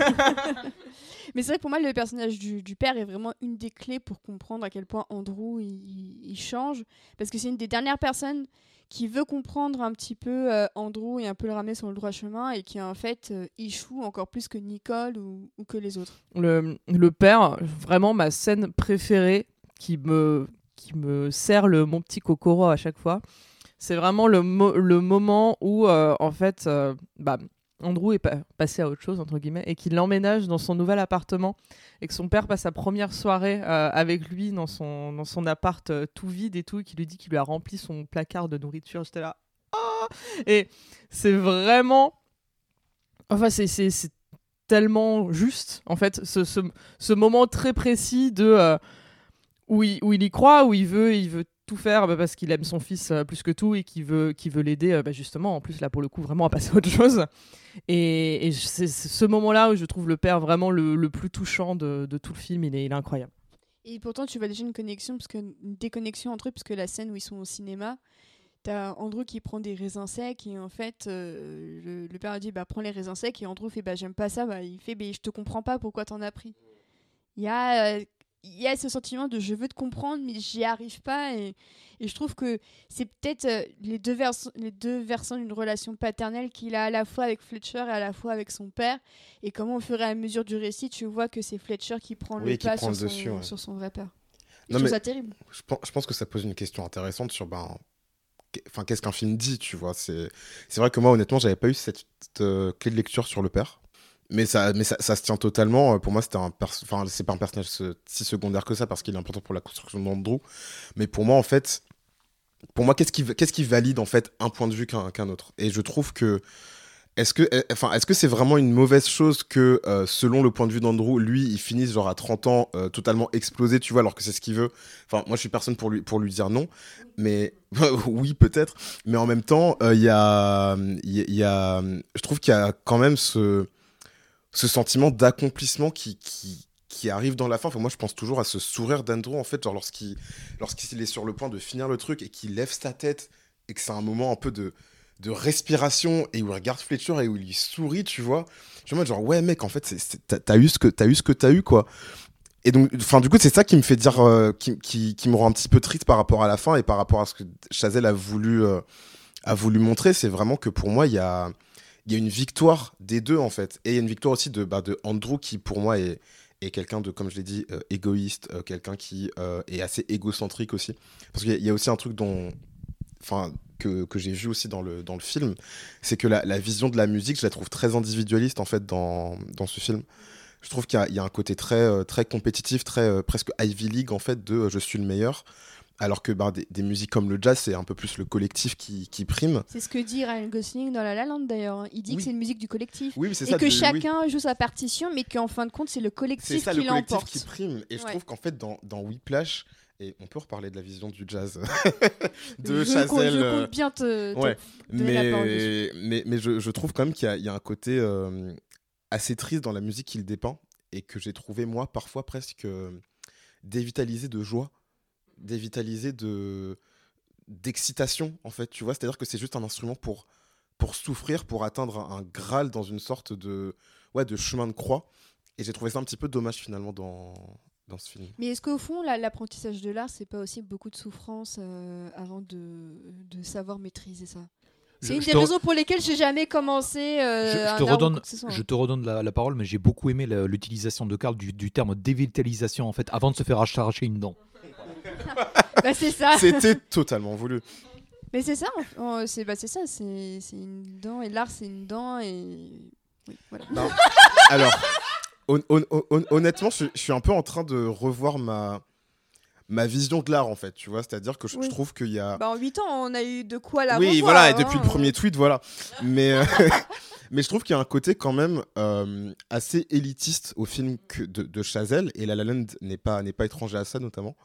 Mais c'est vrai que pour moi, le personnage du, du père est vraiment une des clés pour comprendre à quel point Andrew il, il- il change. Parce que c'est une des dernières personnes qui veut comprendre un petit peu euh, Andrew et un peu le ramener sur le droit chemin et qui en fait euh, échoue encore plus que Nicole ou, que les autres. le, père, vraiment ma scène préférée qui me, qui me sert le, mon petit kokoro à chaque fois, c'est vraiment le, le moment où, euh, en fait, Andrew est pa- passé à autre chose, entre guillemets, et qu'il l'emménage dans son nouvel appartement, et que son père passe sa première soirée euh, avec lui dans son, dans son appart euh, tout vide et tout, et qui lui dit qu'il lui a rempli son placard de nourriture. J'étais là. Ah et c'est vraiment. Enfin, c'est- tellement juste, en fait, ce, ce, ce moment très précis de euh, où, il, où il y croit, où il veut, il veut tout faire bah, parce qu'il aime son fils euh, plus que tout et qu'il veut, qu'il veut l'aider, euh, bah, justement, en plus là pour le coup, vraiment à passer à autre chose. Et, c'est ce moment-là où je trouve le père vraiment le, plus touchant de, de tout le film, il est, il est incroyable. Et pourtant, tu vois déjà une connexion, parce une déconnexion entre eux, parce que la scène où ils sont au cinéma, t'as Andrew qui prend des raisins secs, et en fait, euh, le, père dit bah, prends les raisins secs, et Andrew fait bah, j'aime pas ça, bah, il fait bah, je te comprends pas pourquoi t'en as pris? Il y a. il y a ce sentiment de je veux te comprendre, mais j'y arrive pas. Et, et je trouve que c'est peut-être euh, les, deux les deux versants d'une relation paternelle qu'il a à la fois avec Fletcher et à la fois avec son père. Et comment, au fur et à mesure du récit, tu vois que c'est Fletcher qui prend le Oui, qui pas prend sur, le son, dessus, ouais. sur son vrai père. Non, je trouve ça terrible. je pense, je pense que ça pose une question intéressante sur ben, enfin, qu'est-ce qu'un film dit, tu vois? C'est c'est vrai que moi, honnêtement, j'avais pas eu cette euh, clé de lecture sur le père. Mais ça, mais ça, ça se tient totalement. Euh, Pour moi, c'était un enfin, c'est pas un personnage si secondaire que ça parce qu'il est important pour la construction d'Andrew. Mais pour moi, en fait, pour moi, qu'est-ce qui, qu'est-ce qui valide en fait un point de vue qu'un qu'un autre? Et je trouve que est-ce que, enfin, est-ce que c'est vraiment une mauvaise chose que, euh, selon le point de vue d'Andrew, lui, il finisse genre à 30 ans euh, totalement explosé, tu vois, alors que c'est ce qu'il veut? Enfin, moi, je suis personne pour lui, pour lui dire non, mais <laughs> oui, peut-être. Mais en même temps, il y a- il y a, je trouve qu'il y a quand même ce, ce sentiment d'accomplissement qui, qui, arrive dans la fin. Enfin, moi, je pense toujours à ce sourire d'Andrew, en fait, lorsqu'il, lorsqu'il est sur le point de finir le truc et qu'il lève sa tête et que c'est un moment un peu de, de respiration et où il regarde Fletcher et où il sourit, tu vois. Je en mode genre, ouais, mec, en fait, t'as eu ce que t'as eu, ce que t'as eu, quoi. Et donc, enfin, du coup, c'est ça qui me fait dire, euh, qui, qui, qui me rend un petit peu triste par rapport à la fin et par rapport à ce que Chazelle a voulu, euh, a voulu montrer. C'est vraiment que pour moi, il y a, il y a une victoire des deux, en fait. Et il y a une victoire aussi de, bah, de Andrew qui, pour moi, est, est quelqu'un de, comme je l'ai dit, euh, égoïste, euh, quelqu'un qui euh, est assez égocentrique aussi. Parce qu'il y, a- aussi un truc dont, enfin, que, que j'ai vu aussi dans le, dans le film, c'est que la, vision de la musique, je la trouve très individualiste en fait dans, dans ce film. Je trouve qu'il y, y a un côté très, très compétitif, très presque Ivy League en fait de je suis le meilleur. Alors que bah, des, des musiques comme le jazz, c'est un peu plus le collectif qui, qui prime. C'est ce que dit Ryan Gosling dans La La Land d'ailleurs. hein. Il dit Oui. que c'est une musique du collectif. Oui, mais c'est Et ça. que de- oui. chacun joue sa partition, mais qu'en fin de compte, c'est le C'est collectif ça qui le collectif l'emporte. qui prime. Et je trouve qu'en fait, dans, dans Whiplash, et on peut reparler de la vision du jazz <laughs> je, de compte, Chazelle. je euh, compte bien te, te- ouais. donner la mais, mais, mais je, je trouve quand même qu'il y a, il y a un côté euh, assez triste dans la musique qu'il dépeint et que j'ai trouvé, moi, parfois presque euh, dévitalisé de joie, dévitalisé de d'excitation, en fait, tu vois? C'est-à-dire que c'est juste un instrument pour, pour souffrir, pour atteindre un, un graal dans une sorte de, ouais, de chemin de croix. Et j'ai trouvé ça un petit peu dommage, finalement, dans, dans ce film. Mais est-ce qu'au fond, la- l'apprentissage de l'art, c'est pas aussi beaucoup de souffrance euh, avant de, de savoir maîtriser ça? C'est une des raisons pour lesquelles j'ai jamais commencé euh, Je- te redonne-. Je te redonne la, la parole, mais j'ai beaucoup aimé l'utilisation de Karl du, du terme dévitalisation en fait, avant de se faire arracher une dent. <laughs> Bah, c'est ça. C'était totalement voulu. Mais c'est ça. C'est bah, ça. C'est une dent et l'art, c'est une dent et oui, voilà. Non. Alors, hon- hon- hon- honnêtement, je, je suis un peu en train de revoir ma, ma vision de l'art, en fait. Tu vois, c'est-à-dire que je, trouve qu'il y a. Bah, en 8 ans, on a eu de quoi la oui, voilà, et hein. depuis le premier tweet, voilà. Mais, euh, <laughs> mais je trouve qu'il y a un côté quand même euh, assez élitiste au film que de, de Chazelle, et La La Land n'est pas, n'est pas étranger à ça, notamment.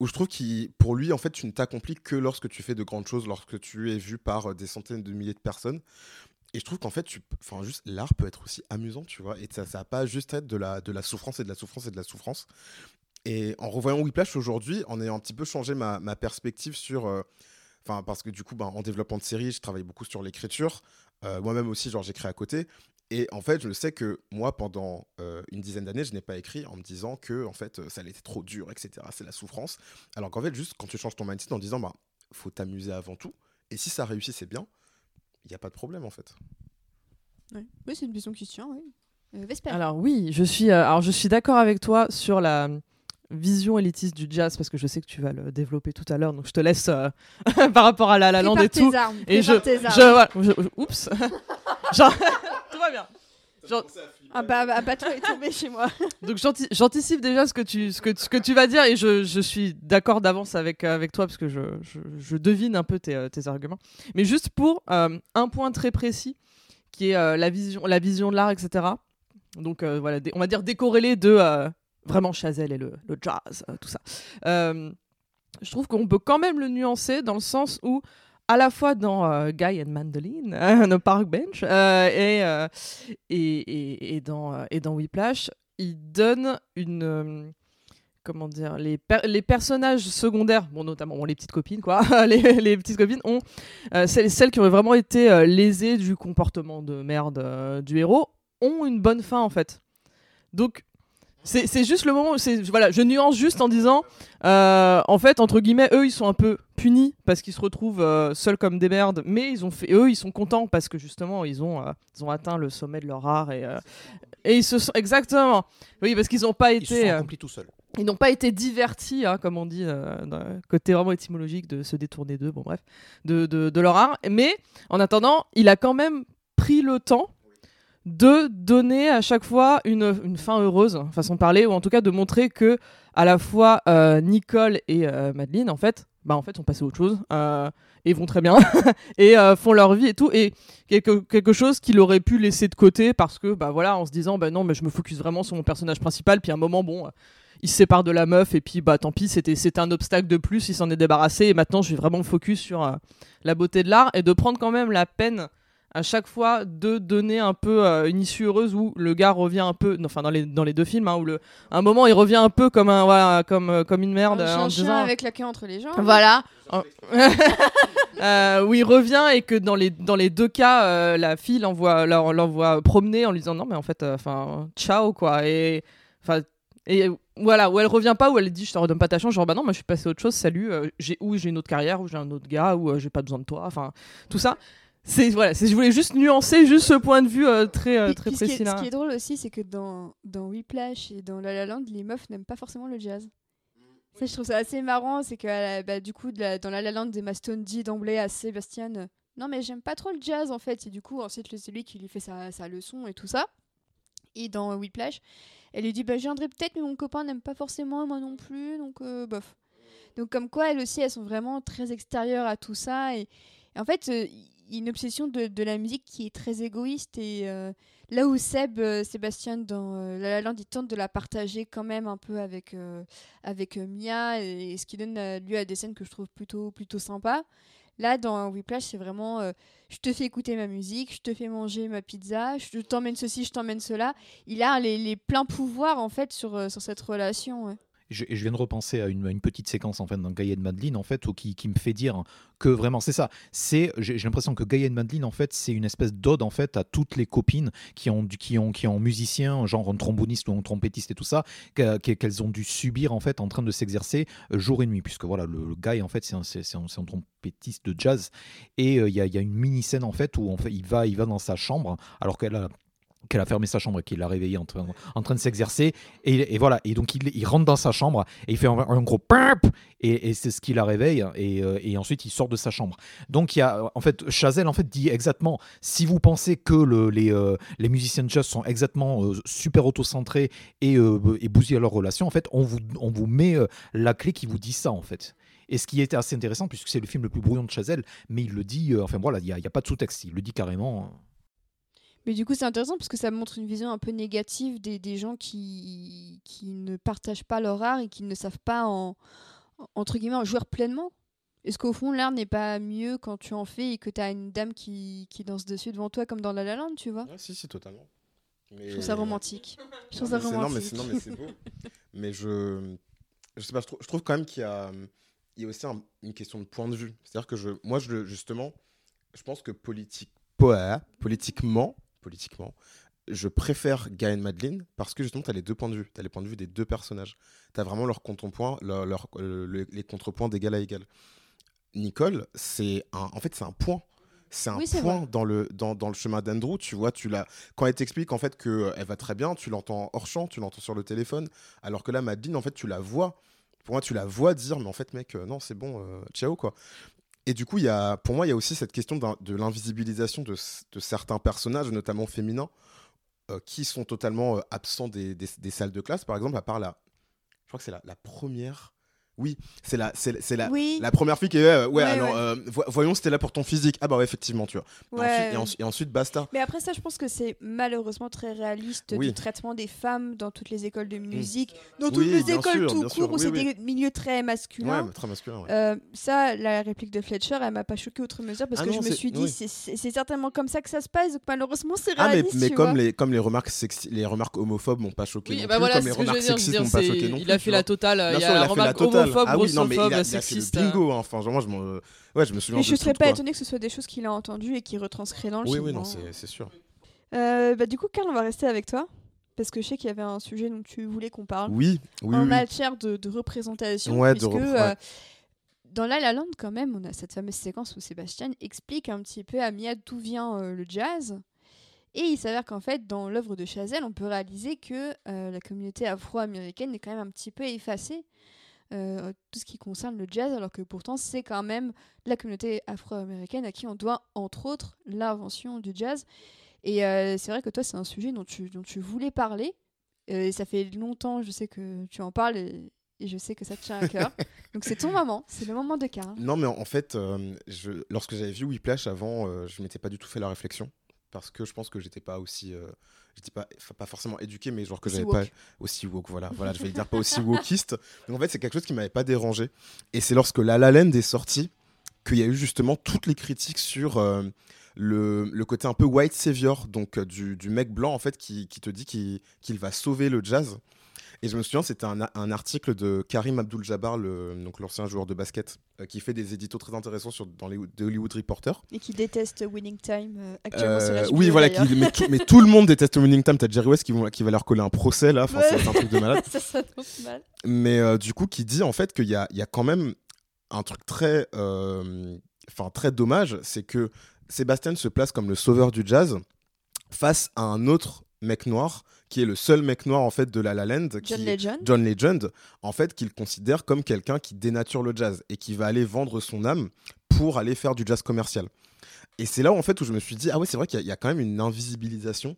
Où je trouve qu'il, pour lui, en fait, tu ne t'accomplis que lorsque tu fais de grandes choses, lorsque tu es vu par euh, des centaines de milliers de personnes. et je trouve qu'en fait, tu, enfin, juste l'art peut être aussi amusant, tu vois. Et ça, ça va pas juste être de la, souffrance et de la souffrance et de la souffrance. Et en revoyant Whiplash aujourd'hui, en ayant un petit peu changé ma, ma perspective sur. euh, Enfin, parce que du coup, ben, en développement de série, je travaille beaucoup sur l'écriture. Euh, Moi-même aussi, genre, j'écris à côté. Et en fait, je sais que moi, pendant euh, une dizaine d'années, je n'ai pas écrit en me disant que en fait, ça allait être trop dur, etc. C'est la souffrance. Alors qu'en fait, juste quand tu changes ton mindset en disant, bah, faut t'amuser avant tout. Et si ça réussit, c'est bien. Il n'y a pas de problème, en fait. Ouais. Oui, c'est une vision qui se tient, oui. Euh, Vesper. Alors oui, je suis, euh, alors je suis d'accord avec toi sur la euh, vision élitiste du jazz parce que je sais que tu vas le développer tout à l'heure, donc je te laisse euh, <laughs> par rapport à La La Land Prépare et tout. tes armes. Et je, prépare tes je, armes. voilà, je- je- oups, <laughs> Genre, tout. Genre- Ah bah, bah, bateau est tombé chez moi. <laughs> Donc j'anti- j'anticipe déjà ce que tu, ce que, ce que tu vas dire et je, je suis d'accord d'avance avec, euh, avec toi parce que je, je, je devine un peu tes, euh, tes arguments. Mais juste pour euh, un point très précis qui est euh, la, vision, la vision de l'art, etc. Donc euh, voilà, on va dire décorrélé de euh, vraiment Chazelle et le, le jazz, euh, tout ça. Euh, je trouve qu'on peut quand même le nuancer dans le sens où à la fois dans euh, Guy and Mandoline, euh, Park Bench, euh, et, euh, et, et, et dans, et dans Whiplash, il donne une. comment dire les, les personnages secondaires, bon, notamment les petites copines, quoi, <laughs> les, les petites copines, ont. celles, celles qui ont vraiment été lésées du comportement de merde du héros, ont une bonne fin, en fait. Donc. C'est juste le moment où c'est voilà je nuance juste en disant euh, en fait entre guillemets eux ils sont un peu punis parce qu'ils se retrouvent euh, seuls comme des merdes mais ils ont fait eux ils sont contents parce que justement ils ont euh, ils ont atteint le sommet de leur art et et ils se sont exactement oui parce qu'ils n'ont pas Ils se été sont accomplis tout seuls. ils n'ont pas été divertis, hein, comme on dit, d'un côté vraiment étymologique de se détourner d'eux, bon bref, de, de, de leur art. Mais en attendant, il a quand même pris le temps de donner à chaque fois une, une fin heureuse, façon de parler, ou en tout cas de montrer que à la fois euh, Nicole et euh, Madeleine, en fait, bah en fait, sont passés à autre chose euh, et vont très bien <laughs> et euh, font leur vie et tout. Et quelque, quelque chose qu'il aurait pu laisser de côté parce que, bah voilà, en se disant, bah non, mais je me focus vraiment sur mon personnage principal. Puis à un moment, bon, il se sépare de la meuf et puis, bah tant pis, c'était un obstacle de plus, il s'en est débarrassé. Et maintenant, je vais vraiment me focus sur la beauté de l'art et de prendre quand même la peine à chaque fois de donner un peu euh, une issue heureuse où le gars revient un peu, enfin dans les, dans les deux films, hein, où le, à un moment il revient un peu comme un voilà comme, euh, comme une merde. Un euh, en chien avec la queue entre les jambes. voilà. <laughs> Euh, où il revient et que dans les, dans les deux cas, euh, la fille l'envoie, l'en- l'envoie promener en lui disant non, mais en fait, euh, enfin, ciao, quoi. Et, enfin, et voilà, où elle revient pas, où elle dit je te redonne pas ta chance, genre bah non, moi je suis passé à autre chose, salut, euh, j'ai, ou j'ai une autre carrière, ou j'ai un autre gars, ou euh, j'ai pas besoin de toi, enfin, tout ça. C'est, voilà, c'est, je voulais juste nuancer juste ce point de vue euh, très, euh, très puis ce, qui précis est, là. ce qui est drôle aussi, c'est que dans, dans Whiplash et dans La La Land, les meufs n'aiment pas forcément le jazz. Ça, je trouve ça assez marrant, c'est que euh, bah, du coup, de la- dans La La Land, Emma Stone dit d'emblée à Sébastien euh, Non, mais j'aime pas trop le jazz en fait. Et du coup, ensuite, c'est lui qui lui fait sa, sa leçon et tout ça. Et dans Whiplash, elle lui dit bah, Je viendrai peut-être, mais mon copain n'aime pas forcément, moi non plus, donc euh, bof. Donc, comme quoi, elles aussi, elles sont vraiment très extérieures à tout ça. Et, et en fait, euh, une obsession de, la musique qui est très égoïste. Et euh, là où Seb, euh, Sébastien, dans euh, La La Land, il tente de la partager quand même un peu avec, avec Mia, et, ce qui donne lieu à des scènes que je trouve plutôt, plutôt sympas. Là, dans Whiplash, c'est vraiment je te fais écouter ma musique, je te fais manger ma pizza, je t'emmène ceci, je t'emmène cela. Il a les, les pleins pouvoirs en fait sur, sur cette relation. Je, viens de repenser à une, petite séquence en fait dans Gaïa de Madeline en fait qui, me fait dire que vraiment c'est ça. C'est j'ai l'impression que Gaïa de Madeline en fait c'est une espèce d'ode en fait à toutes les copines qui ont qui ont qui ont musicien genre un tromboniste ou un trompettiste et tout ça que- que- qu'elles ont dû subir en fait en train de s'exercer euh, jour et nuit puisque voilà le, le Guy en fait c'est un, un, trompettiste de jazz et euh, il y, a, une mini scène en fait où il va il va dans sa chambre alors qu'elle a qu'elle a fermé sa chambre et qu'il l'a réveillé en train, de s'exercer. Et, voilà. Et donc il, rentre dans sa chambre et il fait un, gros pimp et, c'est ce qui la réveille. Et, euh, et ensuite il sort de sa chambre. Donc il y a en fait Chazelle en fait dit exactement si vous pensez que euh, les musiciens de jazz sont exactement euh, super autocentrés et, euh, et bousillent leur relation en fait on vous, met la clé qui vous dit ça en fait. Et ce qui était assez intéressant puisque c'est le film le plus brouillon de Chazelle mais il le dit enfin voilà il n'y a, a pas de sous-texte. Il le dit carrément. Mais du coup, c'est intéressant parce que ça montre une vision un peu négative des, des gens qui, qui ne partagent pas leur art et qui ne savent pas en, entre guillemets en jouer pleinement. Est-ce qu'au fond, l'art n'est pas mieux quand tu en fais et que tu as une dame qui, qui danse dessus devant toi, comme dans La La Land, tu vois? Ouais, si, si, totalement. Mais... Je trouve ça romantique. Je trouve ça romantique. non, mais c'est beau. mais je, je sais pas, je trouve, je trouve quand même qu'il y a, il y a aussi un- une question de point de vue. C'est-à-dire que je, moi, je, justement, je pense que politique, ouais, politiquement, politiquement, je préfère Guy et Madeline parce que justement, tu as les deux points de vue. Tu as les points de vue des deux personnages. Tu as vraiment leurs contrepoints, leur, leur- euh, le- les contrepoints d'égal à égal. Nicole, c'est un, en fait, c'est un point. C'est un Oui, point vrai. dans le, dans, dans le chemin d'Andrew. Tu vois, tu l'as, quand elle t'explique en fait que elle va très bien, tu l'entends hors champ, tu l'entends sur le téléphone, alors que là, Madeline, en fait, tu la vois. Pour moi, tu la vois dire, mais en fait, mec, euh, non, c'est bon, euh, ciao, quoi. Et du coup, y a, pour moi, il y a aussi cette question de l'invisibilisation de, certains personnages, notamment féminins, euh, qui sont totalement euh, absents des, salles de classe, par exemple, à part la. Je crois que c'est la première. Oui, c'est la, c'est, la, Oui, la première fille qui est. euh, ouais, Ouais, alors, ouais. euh, vo- voyons, c'était là pour ton physique. Ah, bah ouais, effectivement, tu vois. Et ouais. ensuite- Et, ensuite, et ensuite, basta. Mais après ça, je pense que c'est malheureusement très réaliste Oui. du traitement des femmes dans toutes les écoles de musique, dans toutes Oui, les écoles sûr, tout court où oui, c'est oui. des milieux très masculins. mais très masculin. ouais. Euh, ça, la réplique de Fletcher, elle m'a pas choqué outre mesure parce Ah que non, je me suis dit, oui. c'est- certainement comme ça que ça se passe. Donc malheureusement, c'est Ah, mais, réaliste. mais tu comme, vois. les, comme les, remarques sexi- les remarques homophobes m'ont pas choqué. Oui, non bah plus, voilà, comme les remarques sexistes m'ont pas choqué non il plus. a fait la totale. Bien Il a il la a fait la remarque totale. Homophobe, ah oui, non, mais il a, il a fait le sexiste. bingo. hein. Enfin, genre, moi, je me, ouais, je me souviens Mais de je serais tout, pas quoi. étonnée que ce soit des choses qu'il a entendues et qu'il retranscrit dans le Oui, film. oui, non, hein. c'est c'est sûr. Euh, bah, du coup, Karl, on va rester avec toi. Parce que je sais qu'il y avait un sujet dont tu voulais qu'on parle. Oui, oui, en oui. matière de, de représentation. Ouais, de puisque, rep- euh, ouais. dans La La Land, quand même, on a cette fameuse séquence où Sébastien explique un petit peu à Mia d'où vient euh, le jazz. Et il s'avère qu'en fait, dans l'œuvre de Chazelle, on peut réaliser que euh, la communauté afro-américaine est quand même un petit peu effacée. Euh, tout ce qui concerne le jazz, alors que pourtant c'est quand même la communauté afro-américaine à qui on doit entre autres l'invention du jazz. Et euh, c'est vrai que toi c'est un sujet dont tu, dont tu voulais parler, euh, et ça fait longtemps, je sais que tu en parles et, et je sais que ça te tient à cœur. <laughs> Donc c'est ton moment, c'est le moment de Karl. Non, mais en fait, euh, je, lorsque j'avais vu Whiplash avant, euh, je m'étais pas du tout fait la réflexion. Parce que je pense que j'étais pas aussi. euh, j'étais pas, pas forcément éduqué, mais genre que j'avais pas. Aussi woke, voilà. <laughs> voilà je vais dire pas aussi wokiste. Donc en fait, c'est quelque chose qui m'avait pas dérangé. Et c'est lorsque La La Land est sorti qu'il y a eu justement toutes les critiques sur. euh, le, le côté un peu white savior, donc euh, du, du mec blanc en fait qui, qui te dit qu'il qu'il va sauver le jazz. Et je me souviens, c'était un, un article de Karim Abdul-Jabbar, donc l'ancien joueur de basket, euh, qui fait des éditos très intéressants sur, dans les Hollywood Reporter. Et qui déteste Winning Time euh, actuellement sur Euh, oui, voilà, qui- mais, tout, mais tout le monde déteste Winning Time. T'as Jerry West qui, va leur coller un procès là. Enfin, c'est- un truc de malade. <laughs> ça s'annonce mal. Mais du coup, qui dit en fait qu'il y a, y a quand même un truc très, enfin très dommage, c'est que Sébastien se place comme le sauveur du jazz face à un autre mec noir qui est le seul mec noir en fait de La La Land, qui John Legend. John Legend, en fait, qu'il considère comme quelqu'un qui dénature le jazz et qui va aller vendre son âme pour aller faire du jazz commercial. Et c'est là en fait où je me suis dit ah ouais c'est vrai qu'il y, a- il y a quand même une invisibilisation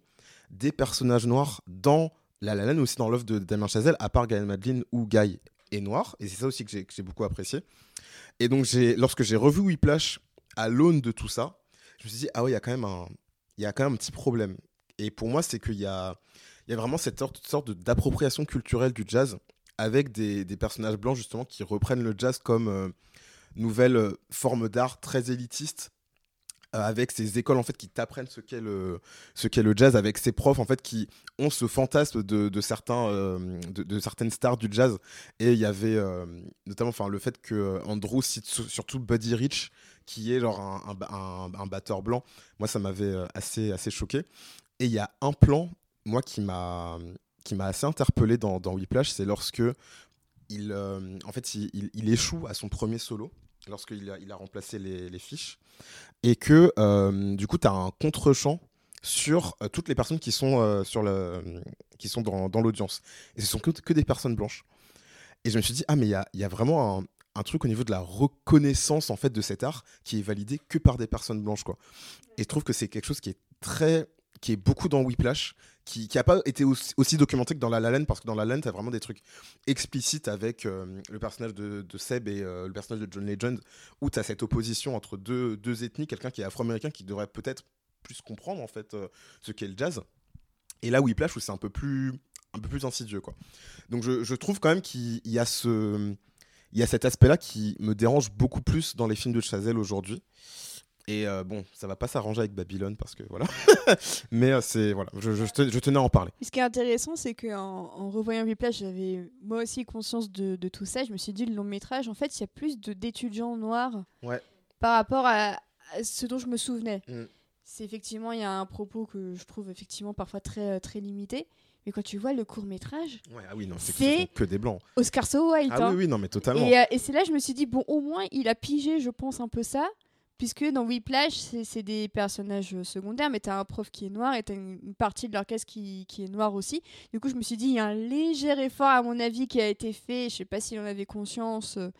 des personnages noirs dans La La Land aussi dans l'œuvre de Damien Chazelle à part Gaël Madeline où Guy est noir et c'est ça aussi que j'ai beaucoup apprécié. Et donc lorsque j'ai revu Whiplash à l'aune de tout ça, je me suis dit ah ouais il y a quand même un il y a quand même un petit problème. Et pour moi c'est qu'il y a il y a vraiment cette sorte, sorte d'appropriation culturelle du jazz avec des, des personnages blancs justement qui reprennent le jazz comme euh, nouvelle euh, forme d'art très élitiste euh, avec ces écoles en fait qui t'apprennent ce qu'est le ce qu'est le jazz avec ces profs en fait qui ont ce fantasme de, de certains de, certaines stars du jazz. Et il y avait notamment enfin le fait que Andrew cite sur- surtout Buddy Rich qui est genre un, un un- batteur blanc. Moi ça m'avait assez assez choqué. Et il y a un plan moi qui m'a qui m'a assez interpellé dans, dans Whiplash, c'est lorsque il, euh, en fait, il, échoue à son premier solo, lorsqu'il a, il a remplacé les, les fiches, et que euh, du coup, tu as un contre-champ sur euh, toutes les personnes qui sont, sur le, qui sont dans, l'audience. Et ce sont que, des personnes blanches. Et je me suis dit, ah, mais il y a, y a vraiment un, un truc au niveau de la reconnaissance en fait de cet art qui est validé que par des personnes blanches. Quoi. Et je trouve que c'est quelque chose qui est très qui est beaucoup dans Whiplash, qui n'a pas été aussi, documenté que dans La La Land, parce que dans La La Land, tu as vraiment des trucs explicites avec euh, le personnage de, Seb et euh, le personnage de John Legend, où tu as cette opposition entre deux, deux ethnies, quelqu'un qui est afro-américain qui devrait peut-être plus comprendre en fait euh, ce qu'est le jazz. Et là, Whiplash, où c'est un peu plus un peu plus insidieux quoi. Donc je, je trouve quand même qu'il y a ce il y a cet aspect-là qui me dérange beaucoup plus dans les films de Chazelle aujourd'hui. Et euh, bon, ça va pas s'arranger avec Babylone parce que voilà. <laughs> Mais euh, c'est voilà, je, je, te- je tenais à en parler. Ce qui est intéressant, c'est qu'en en revoyant Whiplash, j'avais moi aussi conscience de, de tout ça. Je me suis dit, le long métrage, en fait, il y a plus d'étudiants noirs Ouais. par rapport à, à ce dont je me souvenais. Mm. C'est effectivement, il y a un propos que je trouve effectivement parfois très, euh, très limité. Mais quand tu vois le court métrage, Ouais, ah oui, non, c'est que, que des blancs. Oscar So White. Ah hein. oui, oui, non, mais totalement. Et, euh, et c'est là que je me suis dit, bon, au moins, il a pigé, je pense, un peu ça. Puisque dans Whiplash, c'est c'est des personnages euh, secondaires, mais t'as un prof qui est noir et t'as une, une partie de l'orchestre qui, qui est noire aussi. Du coup, je me suis dit, il y a un léger effort, à mon avis, qui a été fait. Je sais pas s'il en avait conscience euh,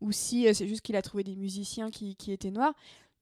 ou si euh, c'est juste qu'il a trouvé des musiciens qui, qui étaient noirs.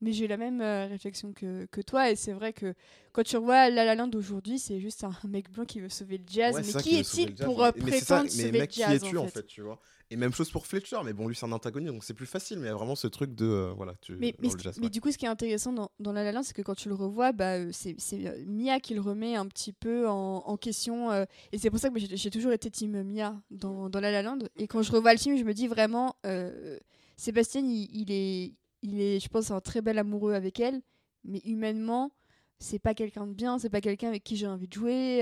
Mais j'ai eu la même euh, réflexion que, que toi. Et c'est vrai que quand tu revois La La Land d'aujourd'hui, c'est juste un mec blanc qui veut sauver le jazz. Ouais, mais qui est-il pour mais ça, prétendre mais sauver mec, le qui jazz es-tu en en fait fait, tu vois? Et même chose pour Fletcher, mais bon, lui c'est un antagoniste, donc c'est plus facile, mais il y a vraiment ce truc de euh, voilà, tu Mais, mais, jazz. mais ouais. du coup, ce qui est intéressant dans, dans La La Land, c'est que quand tu le revois, bah, euh, c'est euh, Mia qui le remet un petit peu en, en question. euh, et c'est pour ça que j'ai j'ai toujours été team Mia dans, dans La La Land. Et quand je revois le film, je me dis vraiment, euh, Sébastien, il, il est, il est, je pense, un très bel amoureux avec elle. Mais humainement, c'est pas quelqu'un de bien, c'est pas quelqu'un avec qui j'ai envie de jouer.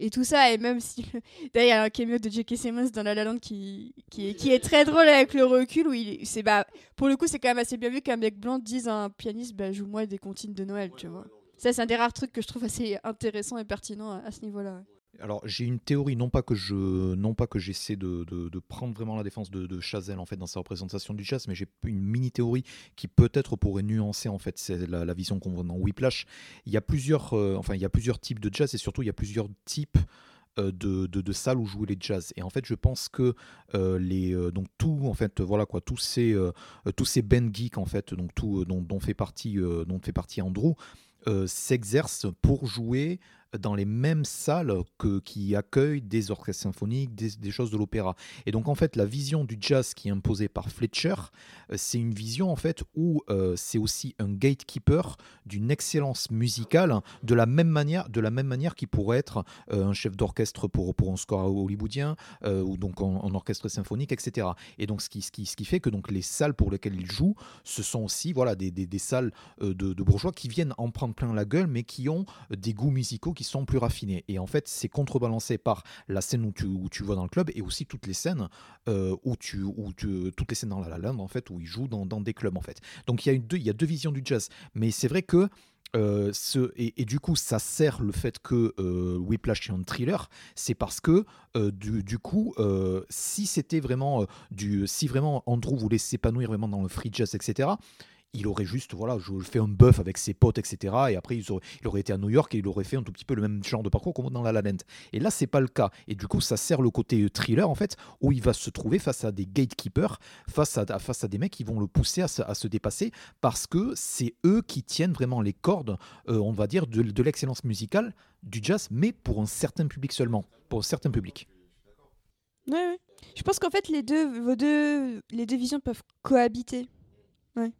Et tout ça, et même si. <laughs> D'ailleurs, il y a un cameo de J.K. Simmons dans La La Land qui, qui, est, qui est très drôle avec le recul, où il, c'est bah, pour le coup, c'est quand même assez bien vu qu'un mec blanc dise à un pianiste bah, Joue-moi des comptines de Noël, tu vois. Ça, c'est un des rares trucs que je trouve assez intéressant et pertinent à, à ce niveau-là. Alors j'ai une théorie, non pas que je, non pas que j'essaie de, prendre vraiment la défense de, Chazelle en fait dans sa représentation du jazz, mais j'ai une mini théorie qui peut-être pourrait nuancer en fait la, vision qu'on voit dans Whiplash. Il y a plusieurs, euh, enfin il y a plusieurs types de jazz et surtout il y a plusieurs types euh, de, de, salles où jouer les jazz. Et en fait, je pense que euh, les donc tout en fait voilà quoi tous ces euh, tous ces band geeks en fait donc tout dont, fait partie dont fait partie Andrew s'exercent pour jouer dans les mêmes salles que, qui accueillent des orchestres symphoniques, des, choses de l'opéra. Et donc en fait, la vision du jazz qui est imposée par Fletcher, euh, c'est une vision en fait où euh, c'est aussi un gatekeeper d'une excellence musicale, de la même manière, de la même manière qu'il pourrait être euh, un chef d'orchestre pour, pour un score hollywoodien ou donc en, orchestre symphonique, etc. Et donc ce qui, ce qui, ce qui fait que donc les salles pour lesquelles il joue, ce sont aussi voilà des, des, salles de, de bourgeois qui viennent en prendre plein la gueule, mais qui ont des goûts musicaux sont plus raffinés. Et en fait, c'est contrebalancé par la scène où tu, où tu vois dans le club et aussi toutes les scènes euh, où tu, où tu, toutes les scènes dans La La en fait où ils jouent dans, dans des clubs en fait. Donc il y a une deux, il y a deux visions du jazz, mais c'est vrai que euh, ce, et, du coup, ça sert le fait que euh, Whiplash est un thriller, c'est parce que euh, du, du coup, euh, si c'était vraiment euh, du, si vraiment Andrew voulait s'épanouir vraiment dans le free jazz, etc. Il aurait juste, voilà, je fais un buff avec ses potes, etc. Et après, il aurait, été à New York et il aurait fait un tout petit peu le même genre de parcours comme dans La La Land. Et là, c'est pas le cas. Et du coup, ça sert le côté thriller, en fait, où il va se trouver face à des gatekeepers, face à, face à des mecs qui vont le pousser à se, à se dépasser, parce que c'est eux qui tiennent vraiment les cordes, euh, on va dire, de, de l'excellence musicale du jazz, mais pour un certain public seulement. Pour un certain public. Ouais, ouais. Je pense qu'en fait, les deux, vos deux, les deux visions peuvent cohabiter. Ouais.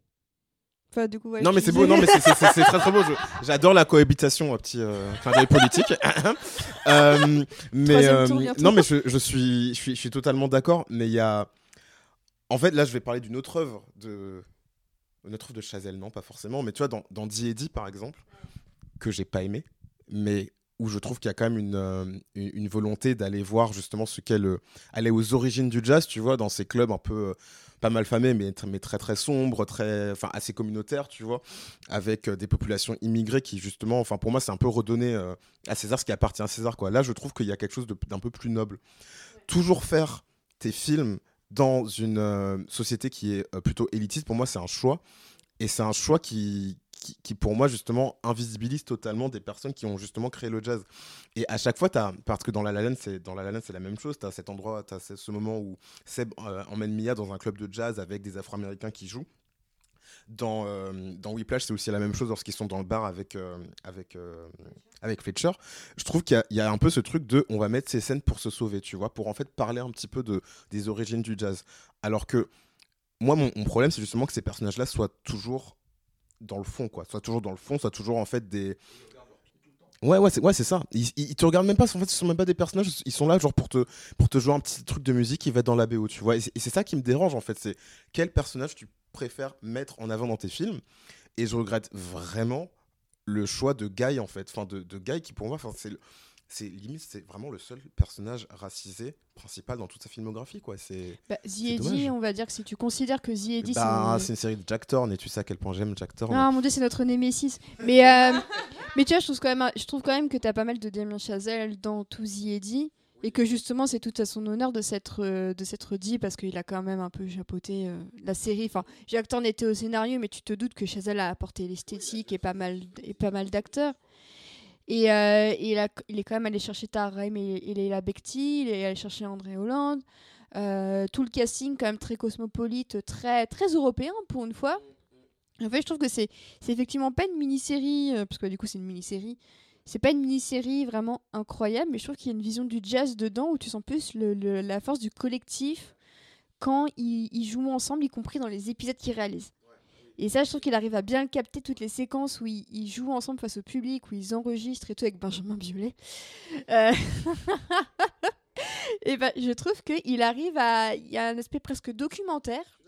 Enfin, du coup, ouais, Non mais c'est beau, non mais c'est- très très beau. <laughs> J'adore la cohabitation, un petit euh, clin d'œil politique. <laughs> Euh, mais euh, non mais je, je suis je suis je suis totalement d'accord. Mais il y a, en fait là je vais parler d'une autre œuvre de une autre œuvre de Chazelle, non pas forcément, mais tu vois dans dans D&D par exemple que j'ai pas aimé, mais où je trouve qu'il y a quand même une, euh, une, volonté d'aller voir justement ce qu'est le aller aux origines du jazz, tu vois, dans ces clubs un peu euh, pas mal famés, mais, tr- mais très très sombres, très, enfin assez communautaires, tu vois, avec euh, des populations immigrées qui justement, enfin pour moi c'est un peu redonner euh, à César ce qui appartient à César, quoi. Là je trouve qu'il y a quelque chose d'un peu plus noble. Toujours faire tes films dans une euh, société qui est euh, plutôt élitiste, pour moi c'est un choix, et c'est un choix qui, qui, pour moi justement invisibilise totalement des personnes qui ont justement créé le jazz. Et à chaque fois, as, parce que dans La La Land, c'est La La la même chose. Tu as cet endroit, tu as ce, moment où Seb euh, emmène Mia dans un club de jazz avec des Afro-Américains qui jouent. Dans, euh, dans Whiplash, c'est aussi la même chose lorsqu'ils sont dans le bar avec, euh, avec, euh, avec Fletcher. Je trouve qu'il y, a un peu ce truc de on va mettre ces scènes pour se sauver, tu vois, pour en fait parler un petit peu de, des origines du jazz. Alors que moi, mon problème, c'est justement que ces personnages-là soient toujours dans le fond, quoi. Soit toujours dans le fond, soit toujours en fait des. Ouais, ouais, c'est ouais, ça. Ils, ils, te regardent même pas, en fait, ce sont même pas des personnages, ils sont là genre pour te, pour te jouer un petit truc de musique qui va être dans la BO, tu vois. Et c'est ça qui me dérange en fait, c'est quel personnage tu préfères mettre en avant dans tes films. Et je regrette vraiment le choix de Guy en fait, enfin de, de Guy qui pour moi, c'est c'est limite c'est vraiment le seul personnage racisé principal dans toute sa filmographie quoi. C'est Bah. Eddie, on va dire que si tu considères que The Eddie, bah, c'est. une série de Jack Thorne et tu sais à quel point j'aime Jack Thorne. Ah mon dieu, c'est notre Némésis. Mais, euh, <laughs> mais tu vois, je trouve quand même, je trouve quand même que t'as pas mal de Damien Chazelle dans tout The Eddie. Et que justement, c'est tout à son honneur de s'être euh, de s'être dit parce qu'il a quand même un peu chapeauté euh, la série. Enfin, Jack Thorne était au scénario, mais tu te doutes que Chazelle a apporté l'esthétique et pas mal et pas mal d'acteurs. Et, euh, il, est quand même allé chercher Rahim et, et Leila Bekti, il est allé chercher André Hollande. Euh, tout le casting quand même très cosmopolite, très très européen pour une fois. En fait, je trouve que c'est effectivement pas une mini-série, euh, parce que du coup c'est une mini-série. C'est pas une mini-série vraiment incroyable, mais je trouve qu'il y a une vision du jazz dedans où tu sens plus la force du collectif quand ils jouent ensemble, y compris dans les épisodes qu'ils réalisent. Et ça, je trouve qu'il arrive à bien capter, toutes les séquences où ils, ils jouent ensemble face au public, où ils enregistrent et tout avec Benjamin Biolay. Euh, <laughs> et ben, je trouve qu'il arrive à. Il y a un aspect presque documentaire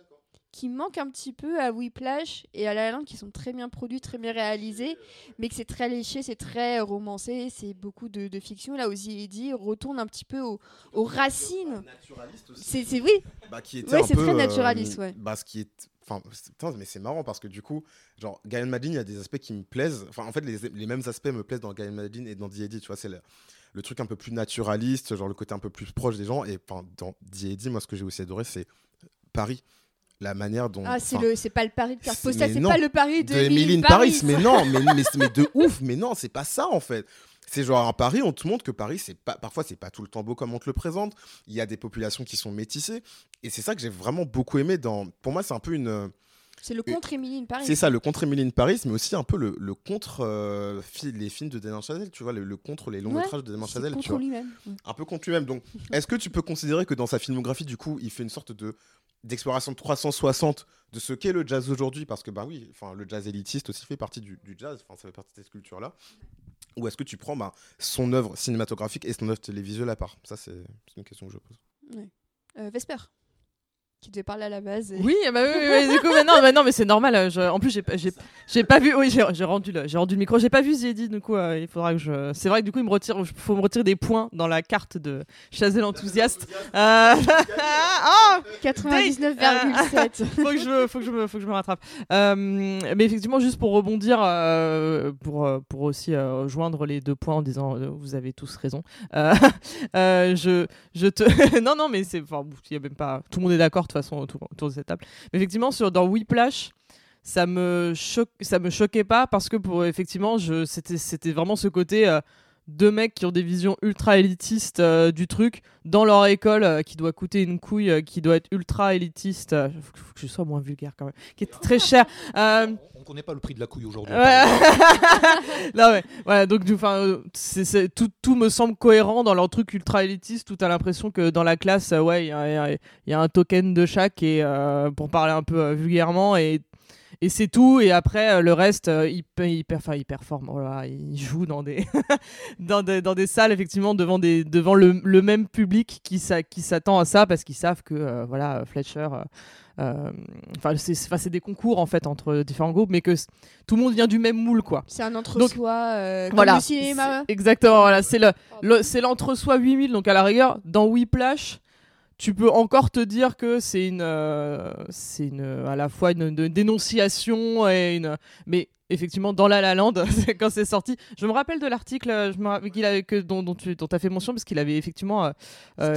qui manque un petit peu à Whiplash et à La La Land qui sont très bien produits, très bien réalisés, mais que c'est très léché, c'est très romancé, c'est beaucoup de, de fiction. Là, Ozzy Eddy retourne un petit peu aux, aux racines. C'est c'est- oui, Bah, qui était Ouais, c'est très euh, naturaliste, ouais. Bah, ce qui est. Enfin, mais c'est marrant parce que du coup, genre, Gaël Madine, il y a des aspects qui me plaisent. Enfin, en fait, les, les mêmes aspects me plaisent dans Gaël Madine et dans D.A.D. Tu vois, c'est le, le truc un peu plus naturaliste, genre le côté un peu plus proche des gens. Et enfin, dans D.A.D., moi, ce que j'ai aussi adoré, c'est Paris. La manière dont. ah, c'est le, c'est pas le Paris de carte c'est- postale, c'est pas le Paris de, de Emily Emily in Paris. Paris. Mais non, mais, <laughs> mais, mais de ouf, mais non, c'est pas ça en fait. C'est genre à Paris, on te montre que Paris, c'est pas, parfois c'est pas tout le temps beau comme on te le présente. Il y a des populations qui sont métissées, et c'est ça que j'ai vraiment beaucoup aimé. Dans, pour moi, c'est un peu une, C'est le contre Emily in Paris. c'est ça, le contre Emily in Paris, mais aussi un peu le, le contre euh, fi- les films de Damien Chazelle, tu vois, le, le contre les longs Ouais, métrages de Damien Chazelle, contre lui-même. un peu contre lui-même. Donc, <laughs> est-ce que tu peux considérer que dans sa filmographie, du coup, il fait une sorte de d'exploration de 360 de ce qu'est le jazz aujourd'hui? Parce que, bah oui, le jazz élitiste aussi fait partie du, du jazz, ça fait partie de cette culture-là. Ou est-ce que tu prends bah, son œuvre cinématographique et son œuvre télévisuelle à part? Ça, c'est c'est une question que je pose. Euh, Vesper, qui devait parler à la base. et- Oui, bah oui, oui, oui, du coup, bah non, bah non, mais c'est normal. euh, je- En plus, j'ai pas- j'ai j'ai pas vu. Oui, j'ai j'ai rendu le, j'ai rendu le micro. J'ai pas vu Ziedi, du coup, euh, il faudra que je. C'est vrai que du coup, il me retire. Faut me retirer des points dans la carte de Chazelle enthousiaste. Euh... <laughs> ah 99,7. <laughs> faut que je faut que je me, faut que je me rattrape. Euh, mais effectivement, juste pour rebondir, pour, pour aussi joindre les deux points en disant vous avez tous raison. <laughs> Je, je te, non non, mais c'est, enfin, il y a même pas, tout le monde est d'accord toute façon autour, de cette table. Mais effectivement, sur dans Whiplash. Ça me ça me choquait pas parce que pour effectivement, c'était vraiment ce côté euh, deux mecs qui ont des visions ultra élitistes euh, du truc dans leur école euh, qui doit coûter une couille, euh, qui doit être ultra élitiste. faut, que- faut que je sois moins vulgaire quand même, qui est très cher. On connaît pas le prix de la couille aujourd'hui. Ouais. <laughs> non mais voilà donc du- c'est- tout, tout me semble cohérent dans leur truc ultra élitiste tout a l'impression que dans la classe ouais il y, y a- il y a un token de chaque et pour parler un peu vulgairement et et c'est tout et après euh, le reste euh, il, il, enfin, il performe voilà il joue dans des <laughs> dans des dans des salles effectivement devant des devant le, le même public qui qui s'attend à ça parce qu'ils savent que euh, voilà Fletcher euh, euh, enfin c'est enfin, c'est des concours en fait entre différents groupes mais que tout le monde vient du même moule quoi C'est un entre-soi, euh, comme voilà le cinéma. exactement voilà c'est le, le- c'est l'entre-soi 8000 donc à la rigueur dans Whiplash tu peux encore te dire que c'est une euh, c'est une à la fois une, une dénonciation et une mais effectivement dans La La Land <laughs> quand c'est sorti. Je me rappelle de l'article euh, je me rappelle qu'il avait que dont, dont tu dont as fait mention parce qu'il avait effectivement euh,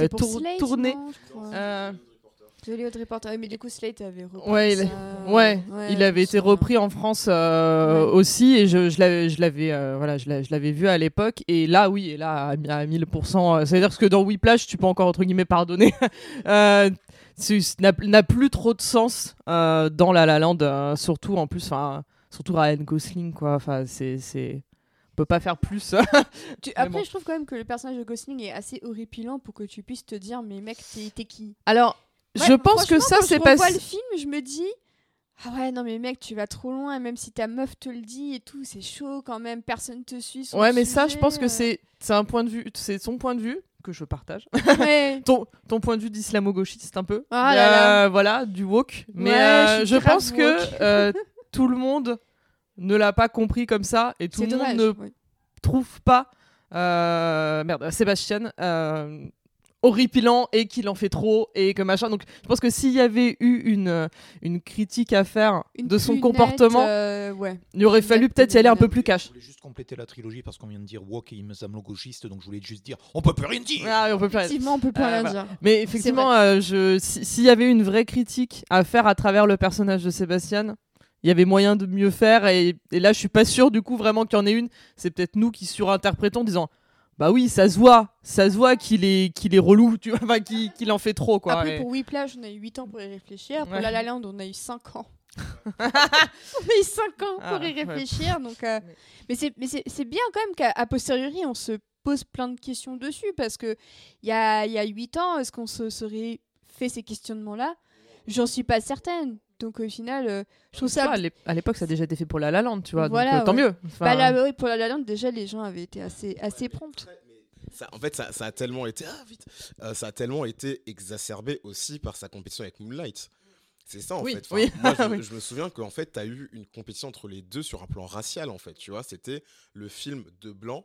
tour- Slate, tourné. non, The Hollywood Reporter. Ouais, mais du coup, Slate avait repris Ouais, il- ça. Ouais, Ouais, il je avait été repris en France euh, Ouais. aussi et je, je l'avais, euh, voilà, je l'avais vu à l'époque et là, oui, et là à, à 1000%. euh, C'est-à-dire que dans Whiplash, tu peux encore entre guillemets pardonner. <laughs> euh, n'a plus trop de sens euh, dans La La Land, euh, surtout en plus, surtout Ryan Gosling, quoi. Enfin, c'est, peut pas faire plus. <laughs> Tu- Après, bon. je trouve quand même que le personnage de Gosling est assez horripilant pour que tu puisses te dire, mais mec, t'es qui? Alors, je pense que ça, quand c'est je pas. revois le film, je me dis, Ah ouais, non, mais mec, tu vas trop loin, même si ta meuf te le dit et tout, c'est chaud quand même, personne te suit. Ouais, mais ça, je pense que euh. c'est c'est un point de vue, c'est son point de vue que je partage. Ouais. <laughs> ton, ton point de vue d'islamo-gauchiste un peu. Ah là là. Euh, Voilà, du woke. Mais Ouais, euh, je je, grave pense que woke. euh, <laughs> tout le monde ne l'a pas compris comme ça et tout le monde ne ouais. trouve pas euh, merde Sébastien euh, horripilant et qu'il en fait trop et que machin. Donc je pense que s'il y avait eu une, euh, une critique à faire Une de son comportement, euh, ouais. il aurait fallu peut-être y aller un peu plus Je cash. voulais juste compléter la trilogie parce qu'on vient de dire woke et islamo-gauchiste, donc je voulais juste dire on peut plus rien dire. Ah, on peut plus rien- Effectivement, on peut plus Euh, rien voilà. dire. Mais effectivement, euh, je, si- s'il y avait une vraie critique à faire à travers le personnage de Sébastien, il y avait moyen de mieux faire. Et, et là, je suis pas sûr du coup vraiment qu'il y en ait une. C'est peut-être nous qui surinterprétons en disant Bah oui, ça se voit, ça se voit qu'il est, qu'il est relou, tu vois, enfin, qu'il, en fait trop quoi. Après, Et- pour Whiplash, on a eu 8 ans pour y réfléchir. Pour Ouais. La La Land, on a eu 5 ans. <laughs> on a eu 5 ans Ah, pour y ouais. réfléchir. Donc, euh, Mais- Mais c'est bien quand même qu'à posteriori, on se pose plein de questions dessus. Parce que il y a, il y a 8 ans, est-ce qu'on se serait fait ces questionnements-là? J'en suis pas certaine. Donc au final, euh, je trouve ça... à l'ép- à l'époque, ça a déjà été fait pour La La Land, tu vois. Voilà, donc, euh, tant ouais. mieux. Enfin, Bah, là, oui, pour La La Land, déjà, les gens avaient été assez, assez prompts. Ça, en fait, ça, ça a tellement été ah, vite, Euh, ça a tellement été exacerbé aussi par sa compétition avec Moonlight. C'est ça en Oui, fait. Enfin, oui. Moi, je, <laughs> je me souviens qu'en fait, tu as eu une compétition entre les deux sur un plan racial en fait. Tu vois, c'était le film de blanc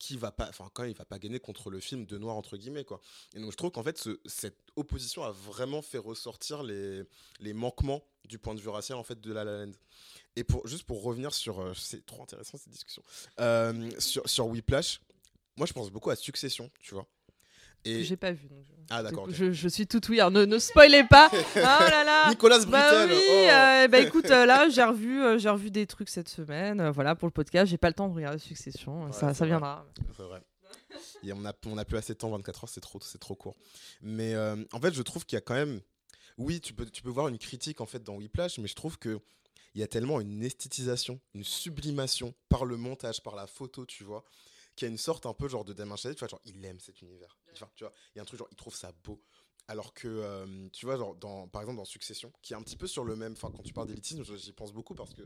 qui va pas, enfin quand même, il va pas gagner contre le film de noir entre guillemets quoi. Et donc je trouve qu'en fait, ce- cette opposition a vraiment fait ressortir les, les manquements du point de vue racial en fait de La La Land. Et pour juste pour revenir sur, euh, c'est trop intéressant cette discussion, Euh, sur sur Whiplash. Moi, je pense beaucoup à Succession, tu vois. Et J'ai pas vu. donc je- Ah, d'accord. Je, je suis tout alors Ne, ne spoilez pas. <laughs> oh là là. Nicolas Bah Brittel. oui, oh. euh, bah écoute, euh, là <laughs> j'ai revu, euh, j'ai revu des trucs cette semaine, voilà pour le podcast. J'ai pas le temps de regarder Succession, Ouais, ça, ça viendra. C'est vrai. Et on a, on a plus assez de temps, 24 heures, c'est trop, c'est trop court. Mais en fait, je trouve qu'il y a quand même. Oui, tu peux, tu peux voir une critique en fait dans Whiplash, mais je trouve que il y a tellement une esthétisation, une sublimation par le montage, par la photo, tu vois, qu'il y a une sorte un peu genre de Damien Chazelle, tu vois, genre il aime cet univers. Enfin, tu vois, il y a un truc genre il trouve ça beau. Alors que, euh, tu vois, genre, dans, par exemple, dans Succession, qui est un petit peu sur le même. Enfin, quand tu parles d'élitisme, j'y pense beaucoup parce que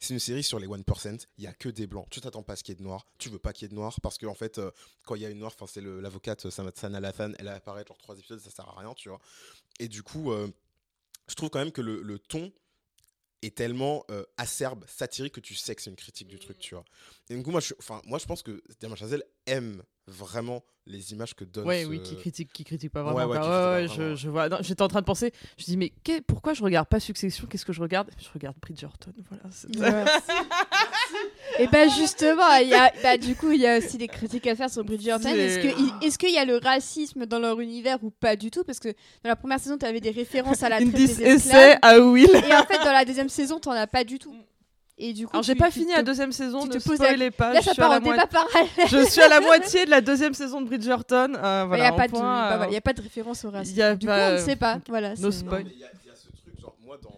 c'est une série sur les 1%. Il y a que des blancs. Tu t'attends pas à ce qu'il y ait de noir. Tu veux pas qu'il y ait de noir parce qu'en en fait, euh, quand il y a une noire, enfin, c'est l'avocate Sam- Sana Lathan, elle apparaît genre trois épisodes, ça sert à rien, tu vois. Et du coup, euh, je trouve quand même que le, le ton est tellement euh, acerbe, satirique que tu sais que c'est une critique du truc, tu vois. Et du coup, moi, je, enfin, moi, je pense que Damien Chazelle aime vraiment les images que donne. Ouais, ce- oui, qui critique, qui critique pas vraiment. ouais, Ouais, critique pas ouais, vraiment. je, je vois. J'étais en train de penser, je dis mais pourquoi je regarde pas Succession? Qu'est-ce que je regarde? Je regarde Bridgerton, voilà. <laughs> Et bah justement, il y a, bah, du coup, il y a aussi des critiques à faire sur Bridgerton. Est-ce que- est-ce qu'il y a le racisme dans leur univers ou pas du tout? Parce que dans la première saison, tu avais des références à la traite des esclaves. à Will. Et en fait, dans la deuxième saison, t'en as pas du tout. Et du coup, Alors j'ai tu- pas tu fini te- la deuxième saison, tu ne te poses la- spoilez pas. Là, je, ça suis à part la en débat moitié- parallèle. <laughs> je suis à la <laughs> moitié de la deuxième saison de Bridgerton. euh, Il voilà, n'y a, au pas de- point, bah, euh, y a pas de référence au a du pas- coup, on ne sait pas. Voilà, no c'est- spoil. Mais Il y, a il y a ce truc, genre, moi, dans.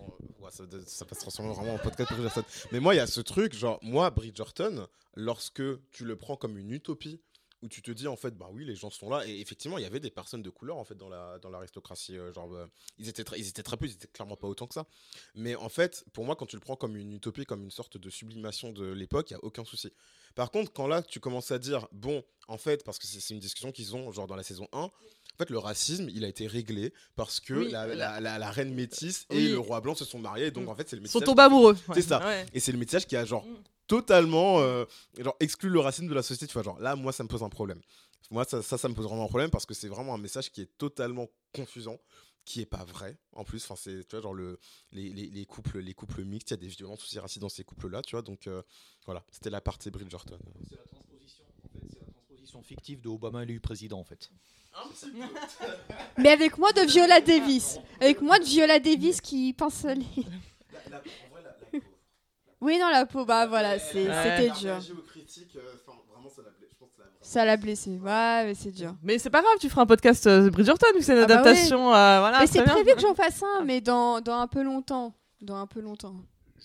ouais, ça, ça va se transformer vraiment en podcast Bridgerton. Mais moi, il y a ce truc, genre, moi, Bridgerton, lorsque tu le prends comme une utopie, où tu te dis, en fait, bah oui, les gens sont là. Et effectivement, il y avait des personnes de couleur, en fait, dans la dans l'aristocratie. euh, genre, euh, ils, étaient très- ils étaient très peu, ils étaient clairement pas autant que ça. Mais en fait, pour moi, quand tu le prends comme une utopie, comme une sorte de sublimation de l'époque, il n'y a aucun souci. Par contre, quand là, tu commences à dire, bon, en fait, parce que c'est une discussion qu'ils ont, genre, dans la saison 1, en fait, le racisme, il a été réglé parce que Oui, la, la- la- la- la reine métisse et le roi blanc se sont mariés. Donc, Mm. en fait, c'est le Ils sont métissage. tombés amoureux. C'est ça. Ouais. Et c'est le métissage qui a, genre, Mm. Totalement euh, genre, exclu le racisme de la société. Tu vois, genre, là, moi, ça me pose un problème. Moi, ça, ça, ça me pose vraiment un problème parce que c'est vraiment un message qui est totalement confusant qui est pas vrai en plus enfin c'est tu vois genre le les, les, les couples les couples mixtes il y a des violences aussi racistes dans ces couples là tu vois donc euh, voilà c'était la partie Bridgerton C'est la transposition, en fait, c'est la transposition fictive de Obama élu président en fait. <laughs> Mais avec moi de Viola Davis. Avec moi de Viola Davis qui pense les... Oui, non, la peau, bah voilà, Ouais. c'était dur. Ça l'a blessé. Ouais, mais c'est dur. Mais c'est pas grave, tu feras un podcast euh, Bridgerton vu que c'est une Ah bah adaptation. euh, voilà, mais c'est prévu que j'en fasse un, mais dans, dans un peu longtemps. Dans un peu longtemps.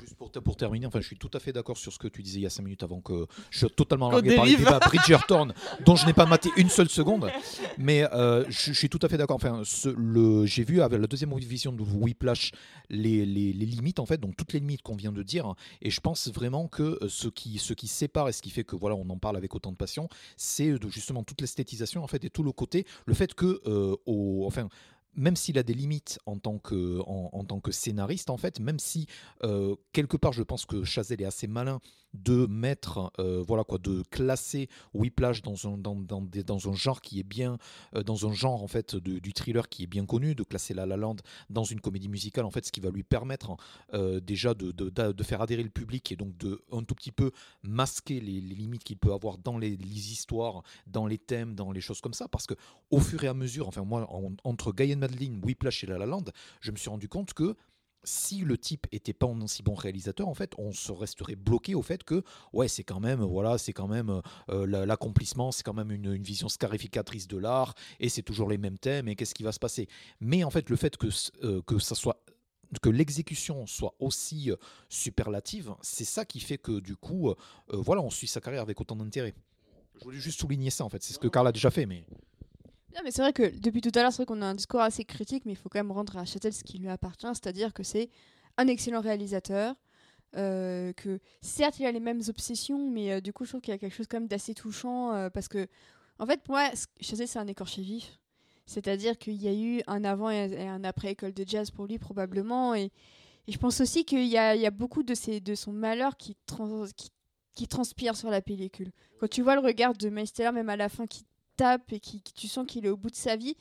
Juste pour, pour, terminer, enfin, je suis tout à fait d'accord sur ce que tu disais il y a 5 minutes avant que je sois totalement largué par les débats Bridgerton, <laughs> dont je n'ai pas maté une seule seconde. Mais euh, je, je suis tout à fait d'accord. Enfin, ce- le- j'ai vu avec la deuxième vision de Whiplash les, les, les limites, en fait, donc toutes les limites qu'on vient de dire. Et je pense vraiment que euh, ce qui, ce qui sépare et ce qui fait que voilà, on en parle avec autant de passion, c'est de, justement toute l'esthétisation, en fait, et tout le côté, le fait que, euh, au, enfin, même s'il a des limites en tant que, en, tant que scénariste, en fait, même si euh, quelque part je pense que Chazelle est assez malin de mettre, euh, voilà quoi, de classer Whiplash dans un, dans, dans, des- dans un genre qui est bien, euh, dans un genre en fait de- du thriller qui est bien connu, de classer La La Land dans une comédie musicale, en fait, ce qui va lui permettre euh, déjà de, de, de- faire adhérer le public et donc de un tout petit peu masquer les, limites qu'il peut avoir dans les, histoires, dans les thèmes, dans les choses comme ça, parce que au fur et à mesure, enfin moi, en- entre Guy and Madeline, Whiplash et La La Land, je me suis rendu compte que si le type était pas un si bon réalisateur, en fait, on se resterait bloqué au fait que, ouais, c'est quand même, voilà, c'est quand même euh, la- l'accomplissement, c'est quand même une, une vision scarificatrice de l'art, et c'est toujours les mêmes thèmes, et qu'est-ce qui va se passer? Mais en fait, le fait que, euh, que ça soit que l'exécution soit aussi euh, superlative, c'est ça qui fait que du coup, euh, euh, voilà, on suit sa carrière avec autant d'intérêt. Je voulais juste souligner ça en fait, c'est ce que Carl a déjà fait, mais Non, mais c'est vrai que depuis tout à l'heure, c'est vrai qu'on a un discours assez critique, mais il faut quand même rendre à Châtel ce qui lui appartient, c'est-à-dire que c'est un excellent réalisateur, euh, que certes il a les mêmes obsessions, mais euh, du coup je trouve qu'il y a quelque chose quand même d'assez touchant, euh, parce que en fait pour moi, Châtel c'est un écorché vif, c'est-à-dire qu'il y a eu un avant et un- après école de jazz pour lui probablement, et, je pense aussi qu'il y a, beaucoup de, ses, de son malheur qui, trans- qui, qui transpire sur la pellicule. Quand tu vois le regard de Miles Teller, même à la fin, qui tape et qui, tu sens qu'il est au bout de sa vie,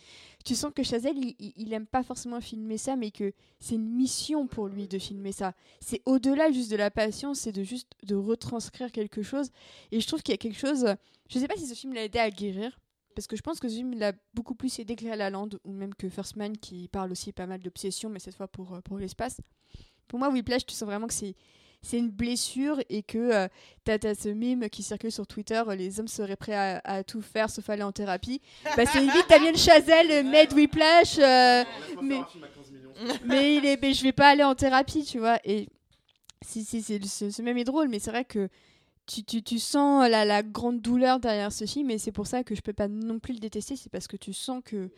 tu sens que Chazelle, il, il, aime pas forcément filmer ça, mais que c'est une mission pour lui de filmer ça. C'est au-delà juste de la passion, c'est de juste de retranscrire quelque chose. Et je trouve qu'il y a quelque chose. Je sais pas si ce film l'a aidé à guérir, parce que je pense que ce film l'a beaucoup plus aidé que La La Land, ou même que First Man, qui parle aussi pas mal d'obsession, mais cette fois pour, euh, pour l'espace. Pour moi, Whiplash, tu sens vraiment que c'est c'est une blessure et que euh, t'as as ce mime qui circule sur Twitter, euh, les hommes seraient prêts à, à tout faire sauf aller en thérapie. Bah, c'est vite Damien Chazelle, Med Whiplash, euh, mais, <laughs> mais, il est, mais je vais pas aller en thérapie, tu vois. Et si, si, c'est ce, ce même est drôle, mais c'est vrai que tu, tu, tu sens la, la grande douleur derrière ce film, et c'est pour ça que je peux pas non plus le détester, c'est parce que tu sens que.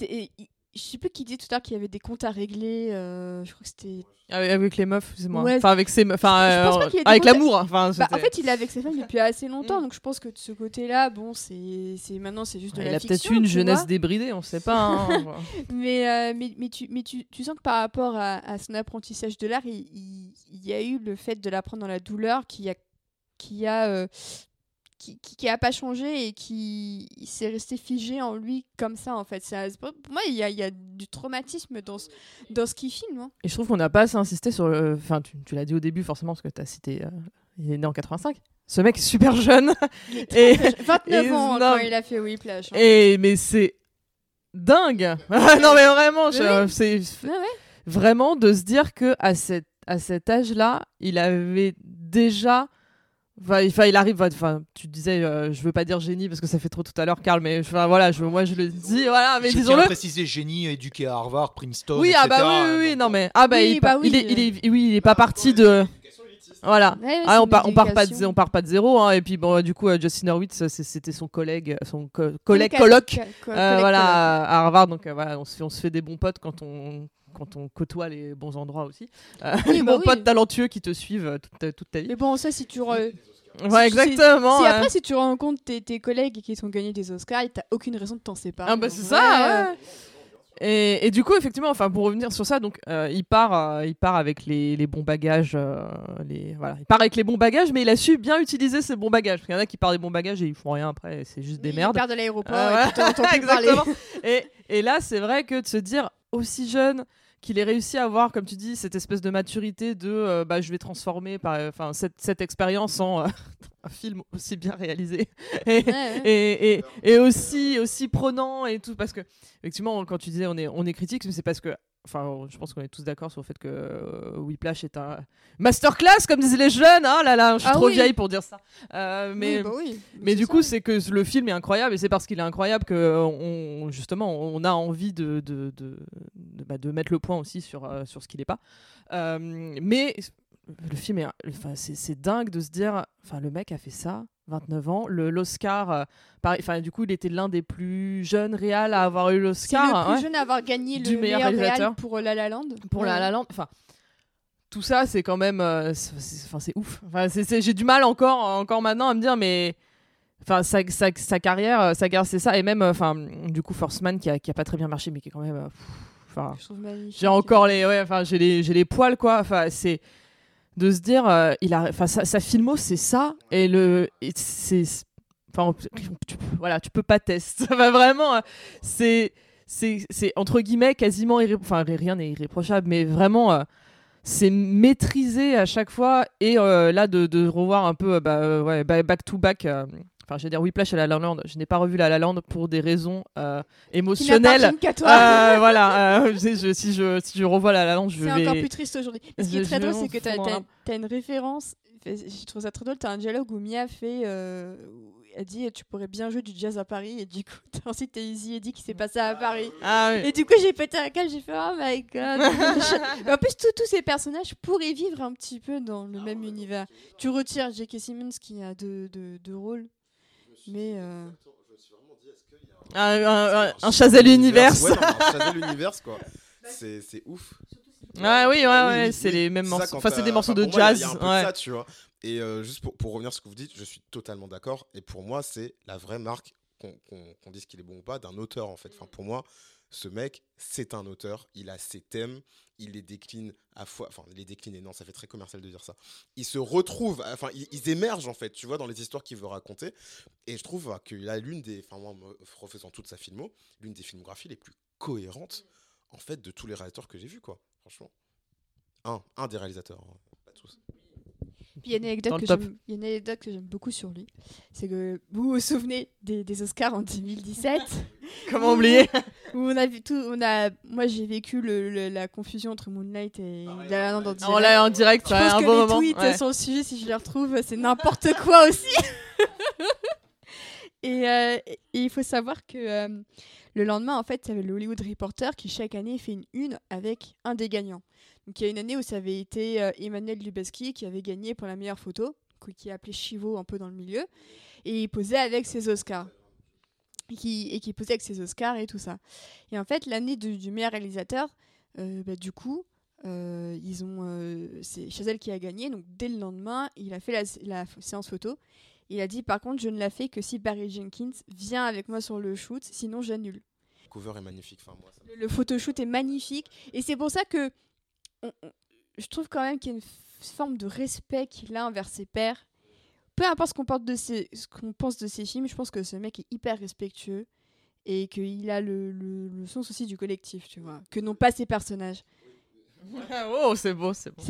et Je sais plus qui disait tout à l'heure qu'il y avait des comptes à régler. euh, je crois que c'était. Avec, avec les meufs, c'est moi. Ouais. Enfin, avec ses meufs. Enfin, Je pense euh, pas qu'il y ait des avec comptes- l'amour. Enfin, Bah, en c'était- fait, il est avec ses femmes depuis assez longtemps, Mm. donc je pense que de ce côté-là, bon, c'est c'est- maintenant c'est juste de il la a peut-être fiction. eu une tu jeunesse débridée, on sait pas. hein. <laughs> Mais, euh, mais, mais, tu, mais tu, tu sens que par rapport à, à son apprentissage de l'art, il, il- il y a eu le fait de l'apprendre dans la douleur qui a, qui a, euh, qui, qui, qui a pas changé et qui s'est resté figé en lui comme ça en fait. Ça- pour moi, il y a, il y a du traumatisme dans ce, dans ce qu'il filme. hein. Et je trouve qu'on n'a pas assez insisté sur. le- Enfin, tu, tu l'as dit au début, forcément, parce que tu as cité. euh, il est né en 85. Ce mec est super jeune. Il est très, Et- très jeune. 29 <laughs> et- ans non. quand il a fait Whiplash. hein. Et, mais c'est dingue. <laughs> non, mais vraiment, oui. c'est ouais. vraiment de se dire que à cet, à cet âge-là, il avait déjà. Enfin, il arrive. Enfin, tu disais, euh, je veux pas dire génie parce que ça fait trop tout à l'heure, Karl, mais enfin, voilà, je, moi je le dis, voilà, mais disons-le. préciser génie éduqué à Harvard, Princeton, Oui, ah bah etc., oui, oui, oui, non mais ah bah, Oui, il, bah pa- oui, il est, il est, oui, il est pas parti de. Voilà. Ouais, ouais, Ah, on, part, on part pas de, on part pas de zéro hein. et puis bon du coup euh, Justin Hurwitz c'est- c'était son collègue son co- collègue Coloc- coloc co- co- euh, voilà à Harvard donc euh, voilà on se fait on se fait des bons potes quand on quand on côtoie les bons endroits aussi Euh, Oui, <laughs> les bah bons oui. potes talentueux qui te suivent euh, toute, ta- toute ta vie Mais bon, ça, si tu. re- ouais exactement Si après, si tu rencontres tes, tes collègues qui t'ont gagné des Oscars, t'as aucune raison de t'en séparer. Ah bah c'est ça ouais. Et, et du coup effectivement enfin pour revenir sur ça donc euh, il part euh, il part avec les, les bons bagages euh, les voilà il part avec les bons bagages mais il a su bien utiliser ces bons bagages parce qu'il y en a qui partent des bons bagages et ils font rien après c'est juste des Oui, merdes Il part de l'aéroport Ah, et. <laughs> Exactement. et, et là, c'est vrai que de se dire aussi jeune qu'il ait réussi à avoir, comme tu dis, cette espèce de maturité de euh, bah, je vais transformer par, enfin, cette, cette expérience en euh, <laughs> un film aussi bien réalisé <laughs> et, Ouais, ouais. et, et, et aussi, aussi prenant et tout. Parce que, effectivement, quand tu disais on est, on est critique, c'est parce que. Enfin, je pense qu'on est tous d'accord sur le fait que euh, Whiplash est un masterclass, comme disaient les jeunes. Ah là là, je suis Ah trop oui. vieille pour dire ça. Euh, mais, Oui, bah oui. mais c'est du ça. coup, c'est que le film est incroyable et c'est parce qu'il est incroyable que on, justement on a envie de, de, de, de, bah, de mettre le point aussi sur, euh, sur ce qu'il n'est pas. Euh, mais le film est, enfin, c'est, c'est dingue de se dire, enfin, le mec a fait ça, 29 ans, le, l'Oscar, euh, enfin, du coup, il était l'un des plus jeunes réals à avoir eu l'Oscar. le plus ouais, jeune à avoir gagné le meilleur meilleur, réal réalisateur. pour La La Land. pour La Ouais. La Land, enfin. Tout ça, c'est quand même, euh, c'est, c'est- enfin, c'est ouf. Enfin, c'est, c'est- j'ai du mal encore, encore maintenant à me dire, mais, enfin, sa, sa, sa carrière, euh, sa carrière, c'est ça, et même, euh, enfin, du coup, Force Man qui a, qui a pas très bien marché, mais qui est quand même, euh, enfin, j'ai encore les ouais enfin j'ai les j'ai les poils quoi enfin c'est de se dire euh, il a enfin sa, sa filmo c'est ça et le c'est enfin tu, voilà tu peux pas tester enfin <laughs> vraiment euh, c'est c'est entre guillemets quasiment enfin rien n'est irréprochable mais vraiment euh, c'est maîtrisé à chaque fois et là de, revoir un peu bah, back to back Enfin, je vais dire Whiplash à La La Land. Je n'ai pas revu La La Land pour des raisons euh, Qui émotionnelles. qu'à toi. Euh, voilà, euh, je- je- si, je, si je revois La La Land, je C'est vais. encore plus triste aujourd'hui. Ce qui est très drôle, c'est que tu fondre as, une référence. Je trouve ça très drôle. Tu as un dialogue où Mia fait. euh, elle dit Tu pourrais bien jouer du jazz à Paris. Et du coup, <laughs> t'as ensuite, t'as Easy Eddie qui s'est passé à Paris. Ah oui. Et du coup, j'ai pété un câble. J'ai fait Oh my god. <laughs> En plus, tous- tous ces personnages pourraient vivre un petit peu dans le même univers. Tu retires J.K. Simmons qui a deux, deux, deux rôles. Mais. euh, Un, un, un- un Chazelle Univers. Ouais, non, un Chazelle <laughs> Univers, quoi. C'est c'est ouf. Ah oui, ouais, ouais, oui, c'est oui. les mêmes morceaux. Enfin, c'est des morceaux enfin, de moi, jazz. Il y a un peu ouais. de ça, tu vois. Et euh, juste pour, pour revenir à ce que vous dites, je suis totalement d'accord. Et pour moi, c'est la vraie marque, qu'on qu'on- qu'on dise qu'il est bon ou pas, d'un auteur, en fait. Enfin, pour moi, ce mec, c'est un auteur. Il a ses thèmes. Il les décline à fois. Enfin, les décline, et non, ça fait très commercial de dire ça. Il se retrouve. Enfin, ils, ils émergent, en fait, tu vois, dans les histoires qu'il veut raconter. Et je trouve euh, qu'il a l'une des. Enfin, moi, refaisant toute sa filmo, l'une des filmographies les plus cohérentes, en fait, de tous les réalisateurs que j'ai vus, quoi. Franchement. Un, un des réalisateurs, hein. Puis il y a une anecdote que j'aime- il y a une anecdote que j'aime beaucoup sur lui. C'est que vous vous souvenez des, des Oscars en 2017 <laughs> Comment oublier? Où on a vu tout, on a, moi j'ai vécu le- le- la confusion entre Moonlight et La La Land en l'a en direct, Je ouais, pense un que bon les moment. tweets ouais. sur le sujet, si je les retrouve, c'est n'importe <laughs> quoi aussi. <laughs> et, euh, et il faut savoir que euh, le lendemain, en fait, il y avait le Hollywood Reporter qui chaque année fait une une avec un des gagnants. Donc il y a une année où ça avait été euh, Emmanuel Lubezki qui avait gagné pour la meilleure photo, qu- qui est appelé Chivo un peu dans le milieu, et il posait avec ses Oscars. Et qui, et qui posait avec ses Oscars et tout ça. Et en fait, l'année du, du meilleur réalisateur, euh, bah, du coup, euh, ils ont, euh, c'est Chazelle qui a gagné. Donc dès le lendemain, il a fait la, séance photo. Il a dit par contre, je ne la fais que si Barry Jenkins vient avec moi sur le shoot, sinon j'annule. Le cover est magnifique. Enfin, moi, ça me- Le, le photoshoot est magnifique et c'est pour ça que on- on- je trouve quand même qu'il y a une forme de respect qu'il a envers ses pairs. Peu importe ce qu'on pense de ses, ce qu'on pense de ses films, je pense que ce mec est hyper respectueux et qu'il a le, le, le sens aussi du collectif, tu vois, que n'ont pas ses personnages. <laughs> oh, c'est beau, c'est beau. On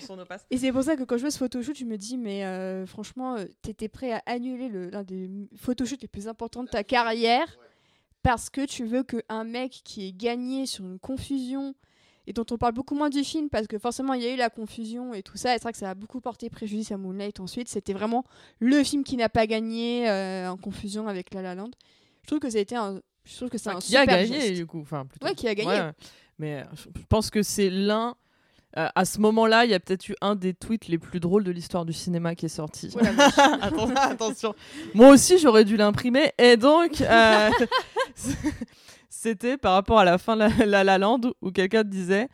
sur nos passes. Et c'est pour ça que quand je vois ce photoshoot, je me dis, mais euh, franchement, euh, t'étais prêt à annuler le- l'un des photoshoots les plus importants de ta carrière parce que tu veux qu'un mec qui est gagné sur une confusion et dont on parle beaucoup moins du film parce que forcément il y a eu la confusion et tout ça, et c'est vrai que ça a beaucoup porté préjudice à Moonlight ensuite. C'était vraiment le film qui n'a pas gagné euh, en confusion avec La La Land. Je trouve que ça a été un. Je trouve que c'est Enfin, un qui a gagné geste. du coup enfin, plutôt. Ouais, qui a gagné. Ouais, mais je pense que c'est l'un. euh, à ce moment-là, il y a peut-être eu un des tweets les plus drôles de l'histoire du cinéma qui est sorti. <laughs> <laughs> Attention. Moi aussi, j'aurais dû l'imprimer. Et donc, euh, <laughs> c'était par rapport à la fin de la, la, La Land où quelqu'un disait.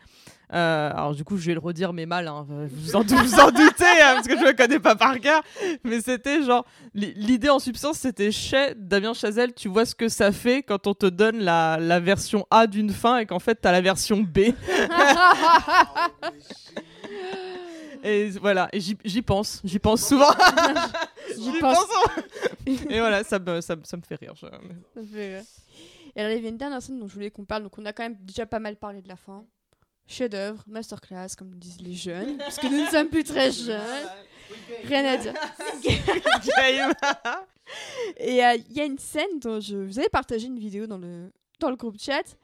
euh, alors du coup, je vais le redire, mais mal. hein, vous vous en, vous en doutez, hein, parce que je le connais pas par cœur. Mais c'était genre li- l'idée en substance, c'était chez Damien Chazelle. Tu vois ce que ça fait quand on te donne la, la version A d'une fin et qu'en fait t'as la version B. <laughs> Et voilà, et j'y pense, j'y pense souvent. J'y <laughs> pense. Et voilà, ça me, ça, me- ça me fait rire. je- Ça fait rire. Et alors, il y avait une dernière scène dont je voulais qu'on parle. Donc, on a quand même déjà pas mal parlé de la fin. Chef-d'œuvre, masterclass, comme disent les jeunes. <laughs> Parce que nous ne sommes plus très jeunes. Rien à dire. <laughs> Et euh, il y a une scène dont je vous avais partagé une vidéo dans le, dans le groupe chat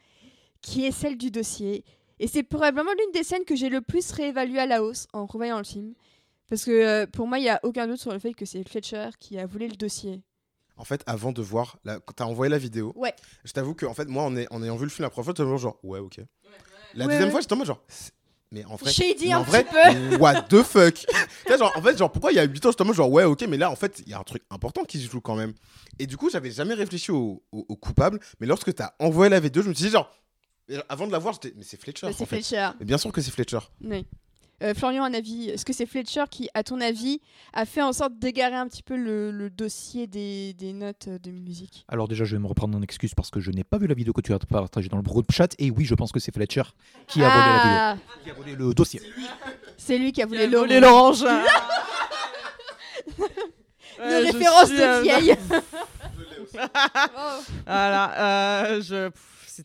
qui est celle du dossier. Et c'est probablement l'une des scènes que j'ai le plus réévaluée à la hausse en revoyant le film. Parce que euh, pour moi, il n'y a aucun doute sur le fait que c'est Fletcher qui a volé le dossier. En fait, avant de voir, la... quand t'as envoyé la vidéo, Ouais. je t'avoue que en fait, moi, en, ay- en ayant vu le film la première fois, j'étais genre, ouais, ok. La Ouais, deuxième fois, j'étais en mode genre, mais en vrai, Shady mais un en vrai, petit peu. <laughs> what the fuck? Genre, En fait, genre, pourquoi il y a 8 ans, justement, genre, ouais, ok, mais là, en fait, il y a un truc important qui se joue quand même. Et du coup, j'avais jamais réfléchi au, au- au coupable, mais lorsque t'as envoyé la V2, je me suis dit, genre, avant de la voir, j'étais, mais c'est Fletcher, en c'est. Fletcher. Mais bien sûr que c'est Fletcher. Oui. Euh, Florian, un avis Est-ce que c'est Fletcher qui, à ton avis, a fait en sorte d'égarer un petit peu le, le dossier des, des notes euh, de musique Alors déjà, je vais me reprendre en excuse parce que je n'ai pas vu la vidéo que tu as partagée dans le groupe chat. Et oui, je pense que c'est Fletcher qui a volé la vidéo, Ah, qui a volé le dossier. C'est lui qui a volé l'orange. Une Ouais, <laughs> je référence de euh, vieille. Oh. <laughs> Voilà, euh, je.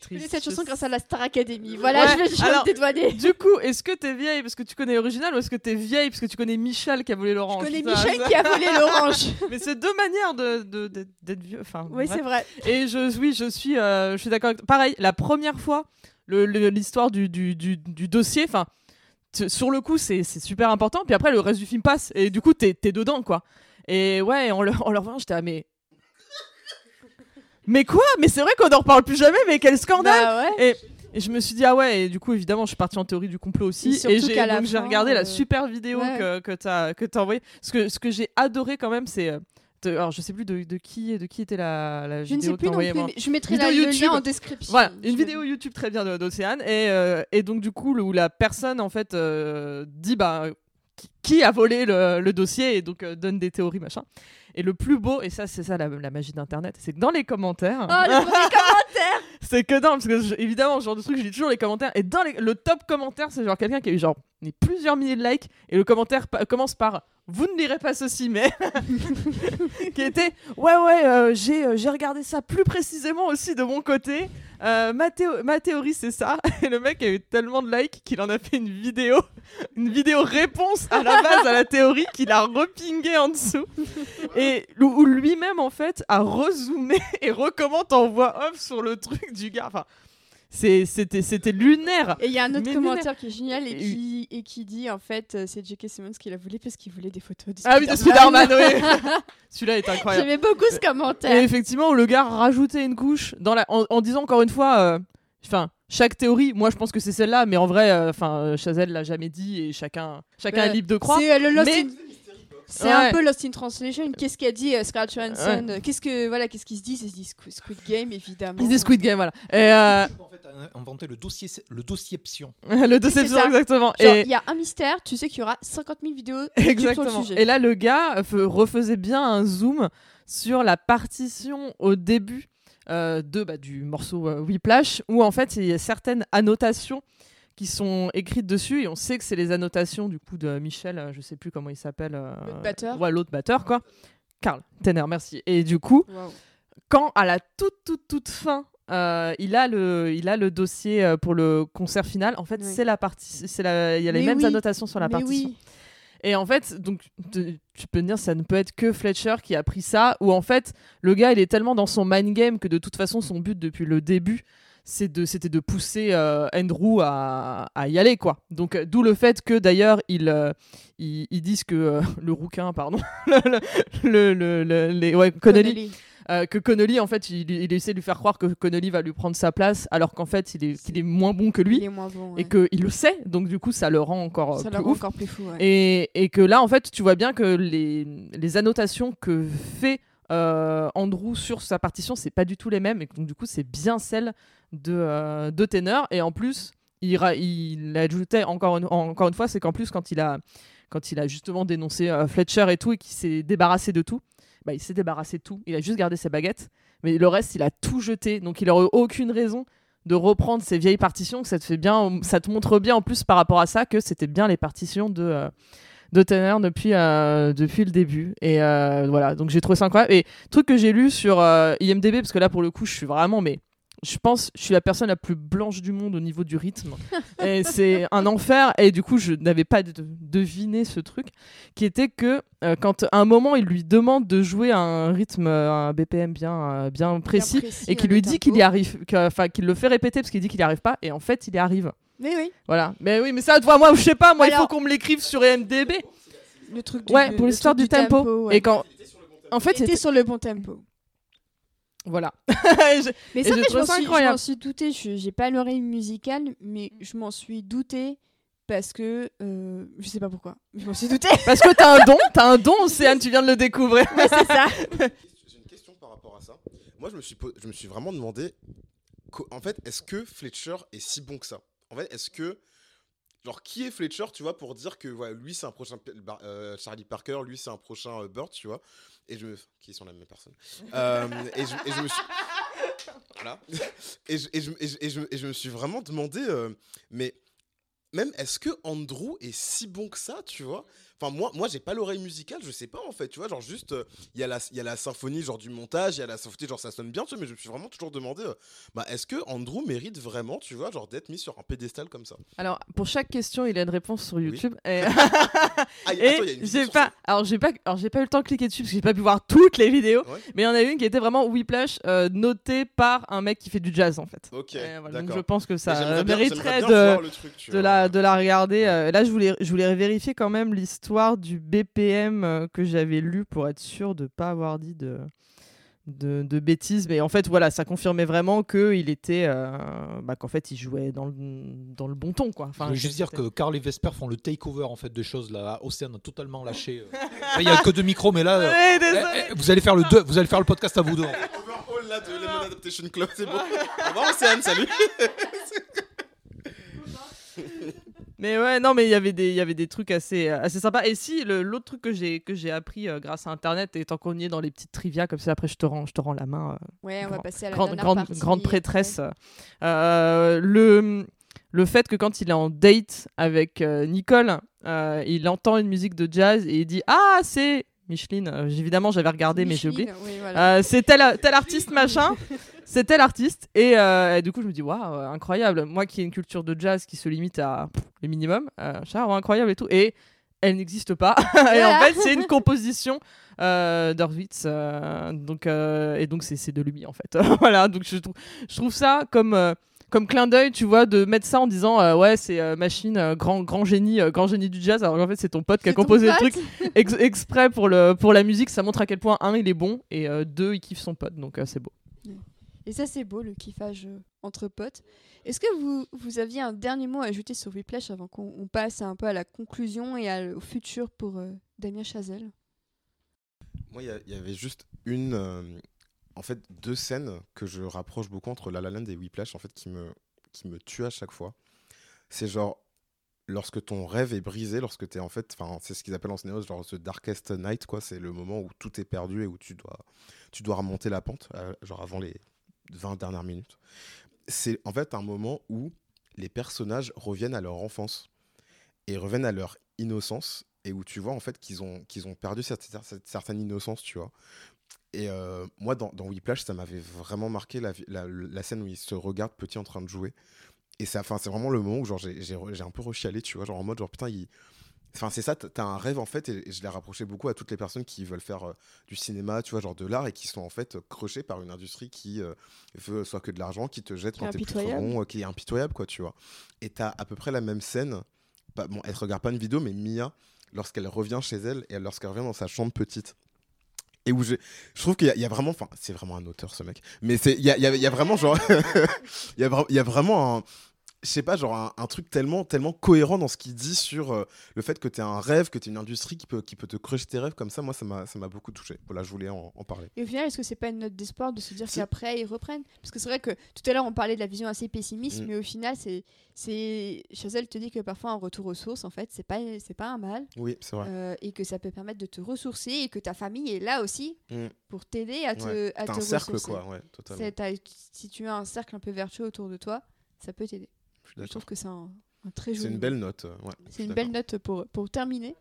C'est triste. cette chanson Je- grâce à la Star Academy. Voilà, Ouais, je vais, je vais alors- me dédouaner. Du coup, est-ce que t'es vieille parce que tu connais l'original ou est-ce que t'es vieille parce que tu connais Michel qui a volé Je l'orange connais Ça- Michel qui a volé l'orange. <laughs> Mais c'est deux manières de de- d'être d'être vieux. Enfin, Oui, c'est vrai. Et je, oui, je suis, euh, je suis d'accord. avec- Pareil, la première fois, le- le- l'histoire du, du, du, du dossier, enfin, sur le coup, c'est c'est super important. Puis après, le reste du film passe. Et du coup, t'es es dedans, quoi. Et ouais, en le, en le revoyant, j'étais, ah, mais. Mais quoi Mais c'est vrai qu'on n'en reparle plus jamais, mais quel scandale Bah ouais. et, et je me suis dit, ah ouais, et du coup, évidemment, je suis partie en théorie du complot aussi. Et surtout j'ai qu'à la donc j'ai fin, regardé euh, la super vidéo ouais. que, que t'as que as envoyée. Ce que, ce que j'ai adoré quand même, c'est. euh, alors, je sais plus de, de qui, de qui était la, la Je ne vidéo sais que plus t'as non plus. mais Je mettrai la- le YouTube. lien en description. Voilà, Je une vidéo YouTube très bien d'Océane. Et, euh, et donc, du coup, le- où la personne, en fait, euh, dit bah, qui, qui a volé le, le dossier et donc donne des théories, machin. Et le plus beau, et ça, c'est ça la, la magie d'Internet, c'est que dans les commentaires. Oh, le premier <laughs> commentaire C'est que dans, parce que je- évidemment, ce genre de truc, je lis toujours les commentaires. Et dans les- le top commentaire, c'est genre quelqu'un qui a eu genre plusieurs milliers de likes. Et le commentaire commence par Vous ne lirez pas ceci, mais. <laughs> qui était Ouais, ouais, euh, j'ai euh, j'ai regardé ça plus précisément aussi de mon côté. Euh, ma, théo- ma théorie, c'est ça. <laughs> Et le mec a eu tellement de likes qu'il en a fait une vidéo, <laughs> une vidéo réponse à la base à la théorie qu'il a repingé en dessous. Et où lui-même, en fait, a rezoomé et recommande en voix off sur le truc du gars. C'était lunaire. Et il y a un autre Mais commentaire qui est génial et Et- qui, et qui dit en fait euh, c'est J.K. Simmons qui l'a voulu parce qu'il voulait des photos de Ah oui, de Spider-Man, oui. <laughs> Celui-là est incroyable. J'aimais beaucoup ce Et commentaire. effectivement, le gars rajoutait une couche dans la, en, en disant encore une fois, euh, enfin, chaque théorie, moi je pense que c'est celle-là, mais en vrai, euh, enfin, euh, Chazelle l'a jamais dit et chacun, chacun Bah, est libre de croire. C'est euh, le Lost mais- in- C'est Ouais. un peu Lost in Translation. Qu'est-ce qu'a dit euh, Scarlett Johansson euh, Qu'est-ce que voilà, qu'est-ce qu'ils se disent? Ils se disent Squid Game évidemment. Ils disent Squid Game, voilà. Et euh, En fait, a inventé le dossier, le dossierption. <laughs> le exactement. Genre, Et- il y a un mystère, tu sais qu'il y aura 50 000 vidéos sur le Exactement. sujet. Et là, le gars fe- refaisait bien un zoom sur la partition au début euh, de, bah, du morceau euh, Whiplash, où en fait, il y a certaines annotations qui sont écrites dessus, et on sait que c'est les annotations du coup de Michel, euh, je sais plus comment il s'appelle. euh, L'autre batteur. Ouais, l'autre batteur, quoi. Karl Tenner, merci. Et du coup, quand à la toute, toute, toute fin, euh, il, a le, il a le dossier euh, pour le concert final, en fait, Oui. c'est la partie, c'est la, il y a les Mais mêmes oui. annotations sur la Mais partition. oui. Et en fait, donc te- tu peux me dire, ça ne peut être que Fletcher qui a pris ça, ou en fait, le gars, il est tellement dans son mind game que de toute façon, son but depuis le début, c'était de pousser euh, Andrew à, à y aller, quoi. Donc, euh, d'où le fait que d'ailleurs, ils, euh, ils, ils disent que euh, <laughs> le rouquin, pardon, <laughs> le, le, le- le- les, ouais, euh, que Connolly, en fait, il, il essaie de lui faire croire que Connolly va lui prendre sa place, alors qu'en fait, il est, qu'il est moins bon que lui, Il est moins bon. et qu'il le sait, donc du coup, ça le rend encore ça plus le rend ouf. encore plus fou. ouais. Et, et que là, en fait, tu vois bien que les, les annotations que fait Andrew sur sa partition, c'est pas du tout les mêmes. Et donc, du coup, c'est bien celle de, euh, de Tenor. Et en plus, il, il ajoutait encore une, encore une fois, c'est qu'en plus, quand il a, quand il a justement dénoncé euh, Fletcher et tout, et qu'il s'est débarrassé de tout, bah, il s'est débarrassé de tout. Il a juste gardé ses baguettes. Mais le reste, il a tout jeté. Donc, il aurait aucune raison de reprendre ces vieilles partitions. Que ça te fait bien, ça te montre bien en plus par rapport à ça que c'était bien les partitions de. euh, de Tanner depuis, euh, depuis le début. Et euh, voilà, donc j'ai trouvé ça incroyable. Et truc que j'ai lu sur euh, IMDB, parce que là pour le coup je suis vraiment, mais je pense, je suis la personne la plus blanche du monde au niveau du rythme. <laughs> et c'est un enfer. Et du coup je n'avais pas de- deviné ce truc, qui était que euh, quand à un moment il lui demande de jouer à un rythme, un BPM bien, bien précis. Bien précis, Et qu'il lui dit qu'il y arrive, qu'il le fait répéter parce qu'il dit qu'il n'y arrive pas, et en fait il y arrive. Mais oui, Voilà. Mais oui, mais ça, toi, moi, je sais pas, moi, il faut qu'on me l'écrive sur IMDB. le truc du, Ouais, pour l'histoire du tempo. ouais. Et quand. En fait, c'était- sur le bon tempo. voilà. <laughs> Je- Mais Et ça, je trouvé m'en suis, je suis douté. Je- J'ai pas l'oreille musicale, mais je m'en suis douté parce que euh, je sais pas pourquoi. Je m'en suis doutée. <laughs> Parce que t'as un don, t'as un don, <laughs> Océane, tu viens de le découvrir. Ouais, c'est ça. J'ai une question par rapport à ça. Moi, je me suis, je me suis vraiment demandé, en fait, est-ce que Fletcher est si bon que ça? En fait, est-ce que, genre, qui est Fletcher, tu vois, pour dire que voilà, lui, c'est un prochain euh, Charlie Parker, lui, c'est un prochain euh, Burt, tu vois? Et je me, qui sont la même personne. <laughs> Euh, et, je, et je me suis, <laughs> voilà. Et je, et je- et je- et je- et je me suis vraiment demandé, euh, mais même est-ce que Andrew est si bon que ça, tu vois? Enfin, moi, moi j'ai pas l'oreille musicale, je sais pas en fait, tu vois, genre juste, euh, il y, a la- il y a la symphonie, genre du montage, il y a la symphonie, genre ça sonne bien, tu vois, mais je me suis vraiment toujours demandé, euh, bah, est-ce que Andrew mérite vraiment, tu vois, genre d'être mis sur un pédestal comme ça? Alors, pour chaque question, il a une réponse sur YouTube. Et, <laughs> <laughs> Ah, y- et y j'ai pas, alors j'ai pas, alors j'ai pas eu le temps de cliquer dessus parce que j'ai pas pu voir toutes les vidéos. Ouais. Mais il y en a une qui était vraiment Whiplash, euh, notée par un mec qui fait du jazz en fait. Ok, voilà, donc je pense que ça mériterait de, truc, de la, de la regarder. Euh, là, je voulais, je voulais vérifier quand même l'histoire du BPM euh, que j'avais lu pour être sûr de pas avoir dit de, de, de bêtises. Mais en fait, voilà, ça confirmait vraiment qu'il était, euh, bah, qu'en fait, il jouait dans le, dans le bon ton, quoi. Je Enfin, veux juste dire que Carl et Vesper font le takeover en fait de choses là. Océane a totalement lâché. euh. Il y a que deux micros, mais là, Ouais, eh, eh, vous allez faire le deux, vous allez faire le podcast à vous deux. <laughs> Overhaul là de Lemon Adaptation Club, c'est bon. Au revoir Océane, salut <laughs> Mais ouais, non, mais il y avait des, il y avait des trucs assez, assez sympas. Et si, le- l'autre truc que j'ai, que j'ai appris euh, grâce à Internet, et tant qu'on y est dans les petites trivia, comme ça, après, je te rends, je te rends la main. euh, Ouais, on va passer à la grande, dernière grande, partie. grande prêtresse. Euh, le, le fait que quand il est en date avec Nicole, il entend une musique de jazz et il dit Ah, c'est Micheline. Évidemment, j'avais regardé, mais j'ai oublié. Micheline, oui, voilà. C'est tel, tel artiste, machin. <laughs> C'est tel artiste. Et, euh, et du coup, je me dis, waouh, incroyable. Moi qui ai une culture de jazz qui se limite à pff, le minimum, euh, incroyable et tout. Et elle n'existe pas. <laughs> et en fait, c'est une composition euh, d'Horwitz. euh, donc, euh, et donc, c'est de lui, en fait. <laughs> voilà. Donc, je, trouve- je trouve ça comme. comme clin d'œil, tu vois, de mettre ça en disant euh, ouais c'est euh, machine euh, grand grand génie grand génie du jazz alors qu'en fait c'est ton pote qui a composé le truc ex- exprès pour le pour la musique ça montre à quel point un il est bon et deux il kiffe son pote donc c'est beau Et ça, c'est beau, le kiffage euh, entre potes. Est-ce que vous, vous aviez un dernier mot à ajouter sur Whiplash avant qu'on on passe un peu à la conclusion et au futur pour euh, Damien Chazelle? Moi, il y avait juste une. euh, en fait, deux scènes que je rapproche beaucoup entre La La Land et Whiplash, en fait, qui me, qui me tuent à chaque fois. C'est genre. Lorsque ton rêve est brisé, lorsque tu es en fait. C'est ce qu'ils appellent en cinéma, genre ce darkest night, quoi. C'est le moment où tout est perdu et où tu dois, tu dois remonter la pente, genre avant les 20 dernières minutes. C'est en fait un moment où les personnages reviennent à leur enfance et reviennent à leur innocence et où tu vois en fait qu'ils ont, ont perdu cette, certaine innocence, tu vois. Et euh, moi, dans, dans Whiplash, ça m'avait vraiment marqué la, la, scène où ils se regardent petit en train de jouer. Et c'est vraiment le moment où j'ai un peu rechialé, tu vois, genre en mode genre putain, il... Enfin, c'est ça, t'as un rêve en fait, et je l'ai rapproché beaucoup à toutes les personnes qui veulent faire euh, du cinéma, tu vois, genre de l'art, et qui sont en fait crochées par une industrie qui euh, veut soit que de l'argent, qui te jette Qui quand t'es plus bon, euh, qui est impitoyable, quoi, tu vois. Et t'as à peu près la même scène, pas, bon, elle regarde pas une vidéo, mais Mia, lorsqu'elle revient chez elle, et lorsqu'elle revient dans sa chambre petite, et où je, je trouve qu'il y, y a vraiment, enfin, c'est vraiment un auteur ce mec, mais c'est, il y a, il y a- il y a vraiment genre, <laughs> il y, a vra- il y a vraiment un, je sais pas, genre un, un truc tellement, tellement cohérent dans ce qu'il dit sur euh, le fait que tu as un rêve, que tu une industrie qui peut, qui peut te creuser tes rêves comme ça. Moi, ça m'a, beaucoup touché. Voilà, je voulais en, en parler. Et au final, est-ce que c'est pas une note d'espoir de se dire qu'après ils reprennent? Parce que c'est vrai que tout à l'heure on parlait de la vision assez pessimiste, Mm. mais au final, c'est, Chazelle te dit que parfois un retour aux sources, en fait, c'est pas, pas un mal, Oui, c'est vrai. euh, et que ça peut permettre de te ressourcer et que ta famille est là aussi Mm. pour t'aider à te, Ouais. à te un cercle, quoi, ouais, totalement. Si tu as un cercle un peu vertueux autour de toi, ça peut t'aider. Je trouve que c'est un, un très C'est joli. une belle note. euh, ouais, C'est une belle note pour, pour terminer.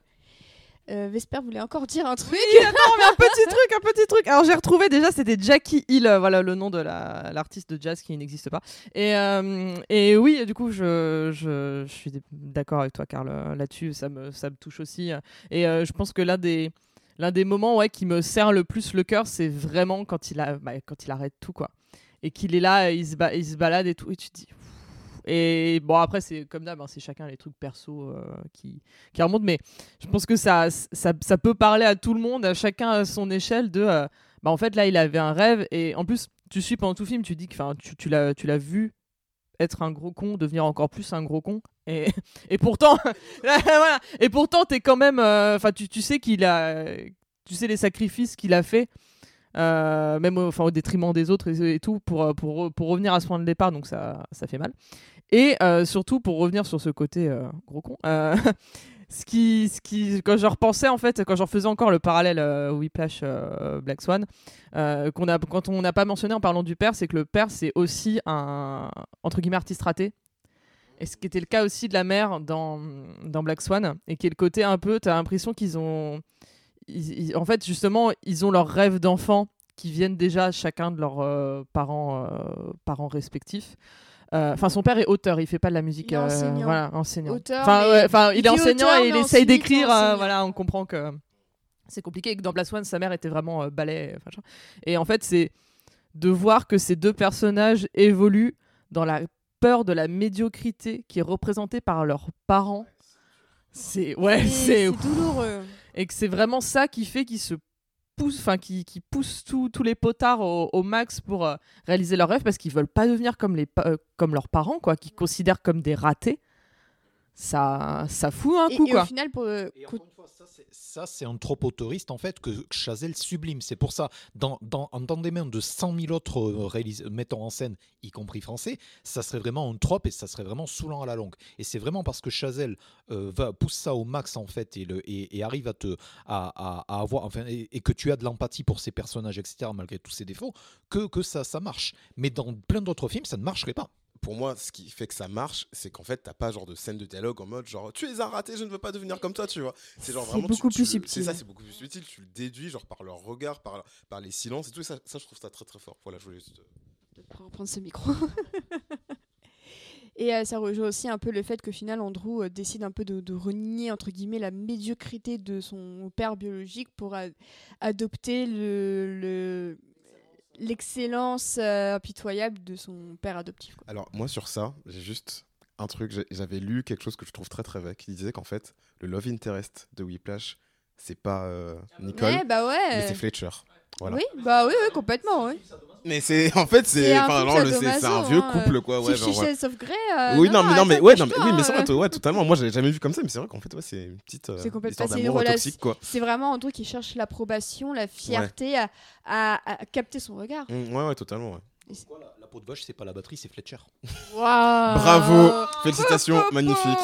Euh, Vesper voulait encore dire un truc. Oui, attends, mais un petit truc, un petit truc. Alors j'ai retrouvé déjà, c'était Jackie Hill, euh, voilà le nom de la- l'artiste de jazz qui n'existe pas. Et, euh, et oui, du coup, je, je, je suis d'accord avec toi, Karl, euh, là-dessus, ça me, ça me touche aussi. Et euh, je pense que l'un des, l'un des moments ouais, qui me serre le plus le cœur, c'est vraiment quand il, a, bah, quand il arrête tout, quoi. Et qu'il est là, il se, ba- il se balade et tout, et tu te dis. Et bon, après, c'est comme d'hab, hein, c'est chacun les trucs perso euh, qui, qui remontent, mais je pense que ça, ça, ça peut parler à tout le monde, à chacun à son échelle de euh, bah en fait là il avait un rêve et en plus tu suis pendant tout film tu dis que tu, tu l'as vu être un gros con, devenir encore plus un gros con. Et, <laughs> et pourtant, <laughs> voilà. Et pourtant, t'es quand même. euh, Enfin, tu, tu sais qu'il a. Tu sais les sacrifices qu'il a fait. même au, au détriment des autres et, et tout pour, pour, pour revenir à ce point de départ donc ça, ça fait mal et euh, surtout pour revenir sur ce côté euh, gros con euh, <laughs> ce qui, ce qui, quand je repensais en fait, quand je refaisais encore le parallèle Whiplash Black Swan, qu'on a, quand on n'a pas mentionné en parlant du père, c'est que le père c'est aussi un entre guillemets artiste raté. Et ce qui était le cas aussi de la mère dans, dans Black Swan, et qui est le côté un peu, t'as l'impression qu'ils ont, en fait justement, ils ont leurs rêves d'enfants qui viennent déjà chacun de leurs parents, parents respectifs. Euh, Enfin, son père est auteur, il fait pas de la musique. Il est euh, enseignant. voilà, enseignant. Auteur, Enfin, ouais, il, il est enseignant auteur, et il essaye d'écrire. euh, voilà, on comprend que c'est compliqué et que dans Black Swan, sa mère était vraiment genre. Et en fait, c'est de voir que ces deux personnages évoluent dans la peur de la médiocrité qui est représentée par leurs parents. C'est ouais, c'est douloureux. et que c'est vraiment ça qui fait qu'ils se poussent, enfin qui, qui poussent tous tous les potards au, au max pour euh, réaliser leurs rêves parce qu'ils veulent pas devenir comme les euh, comme leurs parents quoi, qui considèrent comme des ratés. Ça ça fout un Et, coup et quoi. au final, pour euh, Et co- encore une fois, ça, c'est- ça, c'est un trop autoriste en fait que Chazelle sublime. C'est pour ça, dans, dans, en dans des mains de 100 000 autres euh, metteurs en scène, y compris français, ça serait vraiment un trope et ça serait vraiment saoulant à la longue. Et c'est vraiment parce que Chazelle euh, va pousse ça au max en fait et, le, et, et arrive à te à, à- à avoir enfin et, et que tu as de l'empathie pour ces personnages etc malgré tous ses défauts que, que ça ça marche. Mais dans plein d'autres films, ça ne marcherait pas. Pour moi, ce qui fait que ça marche, c'est qu'en fait, t'as pas genre de scène de dialogue en mode genre tu es un raté, je ne veux pas devenir comme toi, tu vois. C'est genre C'est vraiment. beaucoup tu- plus tu subtil. C'est ça, c'est beaucoup plus subtil. Tu le déduis genre par leur regard, par, par les silences et tout. Et ça, ça, je trouve ça très très fort. Voilà, je voulais juste. euh, pour reprendre ce micro. <laughs> Et euh, ça rejoint aussi un peu le fait qu'au final, Andrew euh, décide un peu de, de renier, entre guillemets, la médiocrité de son père biologique pour adopter le, le- l'excellence euh, impitoyable de son père adoptif. quoi. Alors, moi, sur ça, j'ai juste un truc. J'avais lu quelque chose que je trouve très très vrai qui disait qu'en fait, le love interest de Whiplash, c'est pas euh, Nicole, Ouais, bah mais c'est Fletcher. Voilà. Oui, bah oui, oui, complètement, oui. Mais c'est en fait, C'est un enfin, c'est un vieux hein, couple quoi. Ouais, genre, ouais. Shades of Grey. euh, oui, non, mais non, mais ouais, non, mais oui, mais c'est vrai, euh. toi, ouais, totalement. Moi, j'avais jamais vu comme ça, mais c'est vrai qu'en fait, ouais, c'est une petite euh, C'est complètement- histoire c'est une d'amour relation- toxique quoi. C'est vraiment Andrew qui cherche l'approbation, la fierté à, à- à capter son regard. Mm, ouais, ouais, totalement. Ouais. Pourquoi la, la peau de vache, c'est pas la batterie, c'est Fletcher? Bravo, félicitations, magnifique.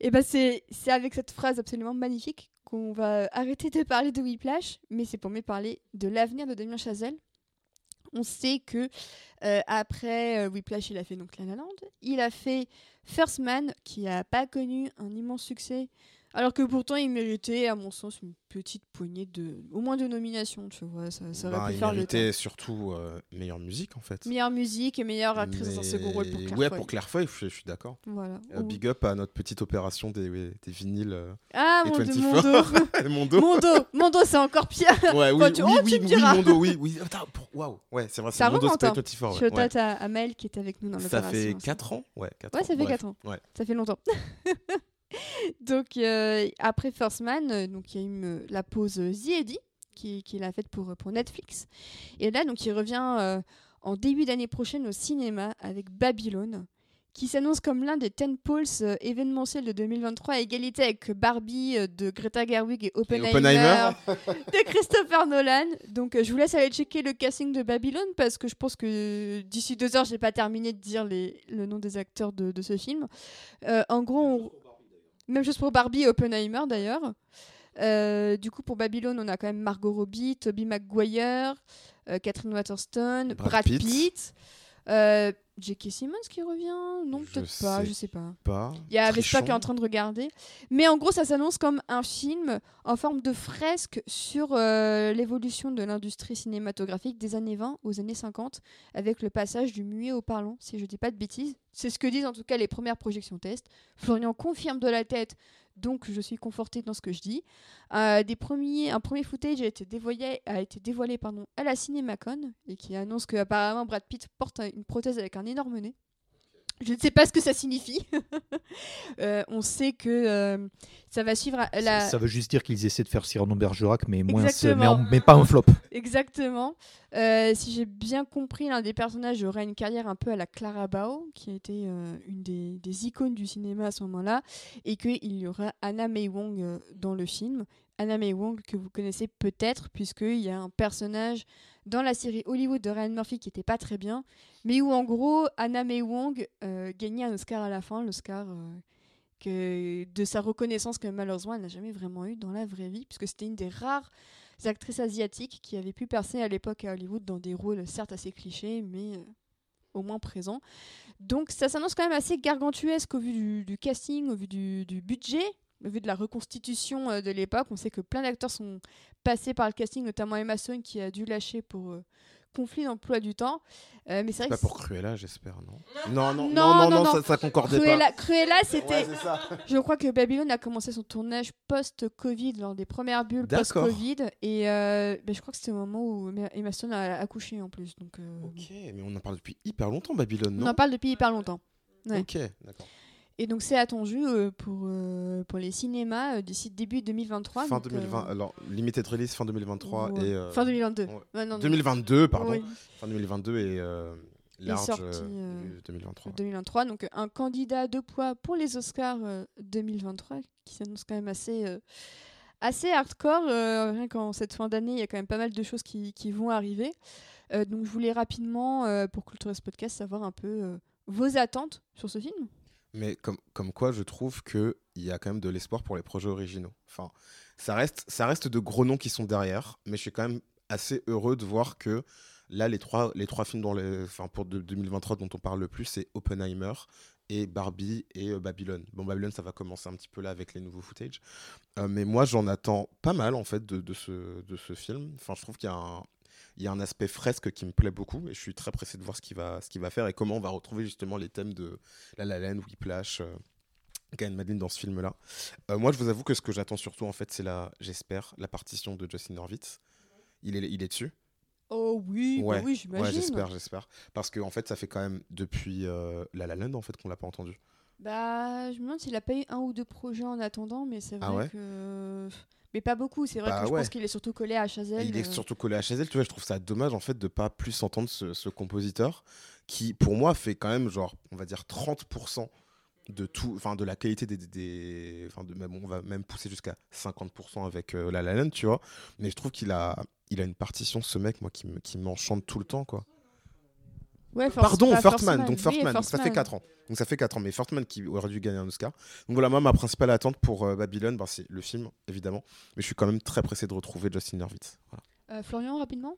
Et ben c'est avec cette phrase absolument magnifique qu'on va arrêter de parler de Whiplash, mais c'est pour mieux parler de l'avenir de Damien Chazelle. On sait que euh, après euh, Whiplash, il a fait donc La La Land, il a fait First Man, qui n'a pas connu un immense succès, alors que pourtant il méritait, à mon sens, une petite poignée de, au moins de nominations, tu vois, ça, ça aurait Bah, pu il faire le méritait surtout euh, meilleure musique en fait. Meilleure musique et meilleure actrice dans un second rôle pour Claire Ouais, Foy. pour Claire Foy, je, je suis d'accord. Voilà. Euh, big up à notre petite opération des, des vinyles euh, Ah et mon dieu, 24. mon dos <laughs> Mon dos. Mon dos, mon dos, c'est encore pire. Ouais, oui, tu- oui, oh, oui, tu me oui, diras. mon dos, oui, oui. Attends, waouh. Ouais, c'est vrai, c'est Ça mon dos, remonte, c'est hein. pas 24. Je ouais. tâte à Amel qui était avec nous dans Ça l'opération. fait aussi. 4 ans? Ouais, 4 Ouais, ça fait bref. 4 ans. Ça fait longtemps. <laughs> donc, euh, après First Man, euh, donc il y a eu euh, la pause The Eddie, qui- qu'il a faite pour, pour Netflix. Et là, donc, il revient euh, en début d'année prochaine au cinéma avec Babylone, qui s'annonce comme l'un des 10 poles euh, événementiels de 2023 à égalité avec Barbie de Greta Gerwig et Oppenheimer, Oppenheimer. <laughs> de Christopher Nolan. Donc je vous laisse aller checker le casting de Babylone parce que je pense que d'ici deux heures, j'ai pas terminé de dire les, le nom des acteurs de, de ce film. En gros, on- même chose pour Barbie et Oppenheimer d'ailleurs. Euh, du coup, pour Babylone, on a quand même Margot Robbie, Toby Maguire, euh, Catherine Waterston, Brad Brad, Pitt. Pitt. Euh, J.K. Simmons qui revient Non, peut-être pas, je sais pas. Pas. Il y a Vespa qui est en train de regarder. Mais en gros, ça s'annonce comme un film en forme de fresque sur euh, l'évolution de l'industrie cinématographique des années 20 aux années 50, avec le passage du muet au parlant, si je dis pas de bêtises. C'est ce que disent en tout cas les premières projections test. Florian confirme de la tête, donc je suis confortée dans ce que je dis. Euh, un premier footage a été dévoilé, a à la Cinémacon et qui annonce que apparemment Brad Pitt porte un- une prothèse avec un énorme nez. Je ne sais pas ce que ça signifie. <laughs> Euh, on sait que euh, ça va suivre à- la... Ça, ça veut juste dire qu'ils essaient de faire Cyrano Bergerac, mais, moins, mais, en- mais pas un flop. <laughs> Exactement. Euh, si j'ai bien compris, l'un des personnages aurait une carrière un peu à la Clara Bao, qui a été euh, une des, des icônes du cinéma à ce moment-là, et qu'il y aura Anna May Wong dans le film. Anna May Wong que vous connaissez peut-être, puisqu'il y a un personnage dans la série Hollywood de Ryan Murphy qui n'était pas très bien, mais où en gros Anna May Wong euh, gagnait un Oscar à la fin, l'Oscar euh, que de sa reconnaissance que malheureusement elle n'a jamais vraiment eu dans la vraie vie, puisque c'était une des rares actrices asiatiques qui avaient pu percer à l'époque à Hollywood dans des rôles certes assez clichés, mais euh, au moins présents. Donc ça s'annonce quand même assez gargantuesque au vu du, casting, au vu du, budget, vu de la reconstitution euh, de l'époque. On sait que plein d'acteurs sont passés par le casting, notamment Emma Stone qui a dû lâcher pour euh, conflit d'emploi du temps. Euh, mais c'est vrai Pas que pour Cruella, j'espère, non? Non, non, Non, non, non, non, non, non. ça, ça concordait Cruella, Cruella, pas. c'était. Ouais. <laughs> Je crois que Babylone a commencé son tournage post-Covid, lors des premières bulles post-Covid. Et euh, ben, je crois que c'était au moment où Emma- Stone a accouché en plus. Donc, euh, Ok, mais on en parle depuis hyper longtemps, Babylone, on non? en parle depuis hyper longtemps. ouais. Ok, d'accord. Et donc c'est attendu euh, pour, euh, pour les cinémas euh, d'ici début 2023. Fin donc, 2020, euh, alors limited release fin 2023 ouais. et euh, Fin 2022. ouais. Ouais, non, non. 2022, pardon. Oui, Fin 2022 et large sorti, euh, euh, du 2023. 2023. Donc un candidat de poids pour les Oscars euh, 2023 qui s'annonce quand même assez, assez hardcore. rien qu'en cette fin d'année, il y a quand même pas mal de choses qui, qui vont arriver. Donc je voulais rapidement, pour Culturist Podcast, savoir un peu vos attentes sur ce film. Mais comme, comme quoi, je trouve qu'il y a quand même de l'espoir pour les projets originaux. Enfin, ça reste, ça reste de gros noms qui sont derrière, mais je suis quand même assez heureux de voir que là, les trois, les trois films dans les, enfin, pour de- 2023 dont on parle le plus, c'est Oppenheimer et Barbie et euh, Babylone. Bon, Babylone, ça va commencer un petit peu là avec les nouveaux footage. Euh, mais moi, j'en attends pas mal, en fait, de, de ce, de ce film. Enfin, je trouve qu'il y a un... Il y a un aspect fresque qui me plaît beaucoup et je suis très pressé de voir ce qu'il va, ce qu'il va faire et comment on va retrouver justement les thèmes de La La Land, Whiplash, euh, Glenn Madeleine dans ce film-là. Euh, moi, je vous avoue que ce que j'attends surtout, en fait, c'est la, j'espère, la partition de Justin Horvitz. Il est, il est dessus Oh oui, bah oui, Ouais, j'imagine. j'espère, j'espère. Parce qu'en en fait, ça fait quand même depuis euh, La La Land, en fait, qu'on l'a pas entendu. Bah, je me demande s'il a pas eu un ou deux projets en attendant, mais c'est vrai Ah ouais? que. Mais pas beaucoup, c'est vrai Bah que je ouais. pense qu'il est surtout collé à Chazelle. Il est euh, surtout collé à Chazelle, tu vois, je trouve ça dommage, en fait, de pas plus entendre ce, ce compositeur qui, pour moi, fait quand même, genre, on va dire 30% de tout, enfin, de la qualité des, des- des- enfin, de même, on va même pousser jusqu'à 50% avec euh, La La Land, tu vois. Mais je trouve qu'il a, il a une partition, ce mec, moi, qui me- qui m'enchante tout le temps, quoi. Ouais, First- Pardon, pas Firstman, donc Oui, donc ça fait Firstman. 4 ans. Donc ça fait 4 ans, mais Firstman qui aurait dû gagner un Oscar. Donc voilà, moi, ma principale attente pour euh, Babylone, ben, c'est le film, évidemment. Mais je suis quand même très pressé de retrouver Justin Hurwitz. Voilà. Euh, Florian, rapidement?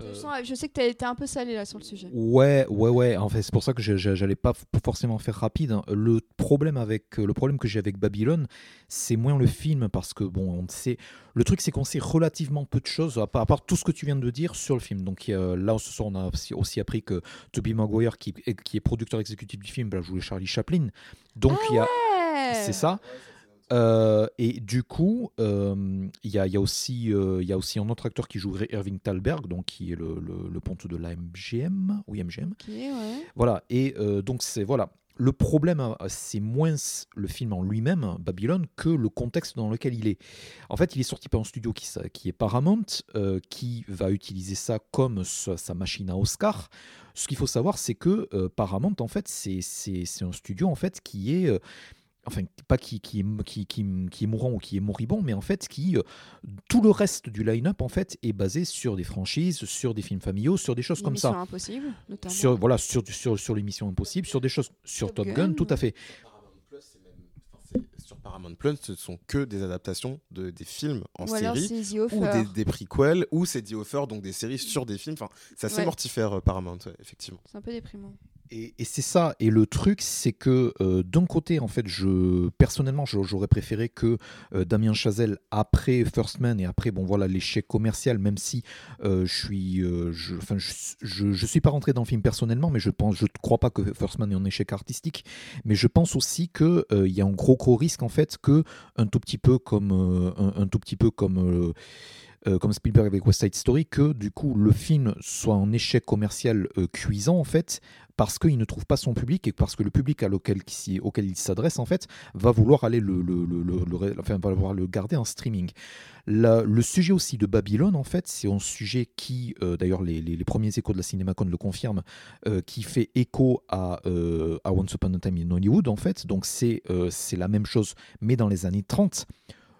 Euh, je, sais que t'as été un peu salé là sur le sujet. Ouais, ouais, ouais. En fait, c'est pour ça que j'allais pas forcément faire rapide. hein. Le problème avec le problème que j'ai avec Babylone, c'est moins le film parce que bon, on sait. Le truc, c'est qu'on sait relativement peu de choses à part, à part tout ce que tu viens de dire sur le film. Donc euh, là, ce soir, on a aussi, aussi appris que Toby Maguire, qui, est- qui est producteur exécutif du film, bah, jouait Charlie Chaplin. Donc il y a, Ouais. c'est ça. Euh, et du coup, euh, il y, a, il y, a aussi, euh, y a aussi un autre acteur qui jouerait Irving Thalberg, donc qui est le, le, le ponte de la MGM. Oui, MGM. Ok, ouais. Voilà, et euh, donc c'est voilà. Le problème, c'est moins le film en lui-même, Babylone, que le contexte dans lequel il est. En fait, il est sorti par un studio qui, est Paramount, euh, qui va utiliser ça comme sa, sa machine à Oscar. Ce qu'il faut savoir, c'est que euh, Paramount, en fait, c'est un studio en fait qui est euh, enfin pas qui, qui, est- qui, qui, qui est mourant ou qui est moribond, mais en fait qui euh, tout le reste du line-up en fait est basé sur des franchises, sur des films familiaux, sur des choses comme ça Impossible, notamment. sur voilà sur sur sur l'émission Impossible, sur des choses sur Top Top, Gun, Gun. tout à fait. Paramount Plus, c'est même- enfin, c'est- sur Paramount Plus, ce sont que des adaptations de, des films en Ou série ou des, des prequels ou c'est The Offer, donc des séries sur des films. Enfin, c'est assez Ouais. mortifère euh, Paramount, ouais, effectivement. C'est un peu déprimant. Et, c'est ça. Et le truc, c'est que euh, d'un côté, en fait, je personnellement, j'aurais préféré que euh, Damien Chazelle après First Man et après, bon voilà, l'échec commercial, même si euh, je suis, je, suis pas rentré dans le film personnellement, mais je pense, je ne crois pas que First Man est un échec artistique, mais je pense aussi que il y a un gros gros risque en fait que un tout petit peu comme un tout petit peu comme euh, comme Spielberg avec West Side Story, que du coup le film soit un échec commercial euh, cuisant en fait, parce qu'il ne trouve pas son public et parce que le public auquel il s'adresse en fait va vouloir aller le, garder en streaming. Le sujet aussi de Babylone en fait, c'est un sujet qui, euh, d'ailleurs les, premiers échos de la CinemaCon le confirment, qui fait écho à, Once Upon a Time in Hollywood en fait. Donc c'est la même chose mais dans les années 30.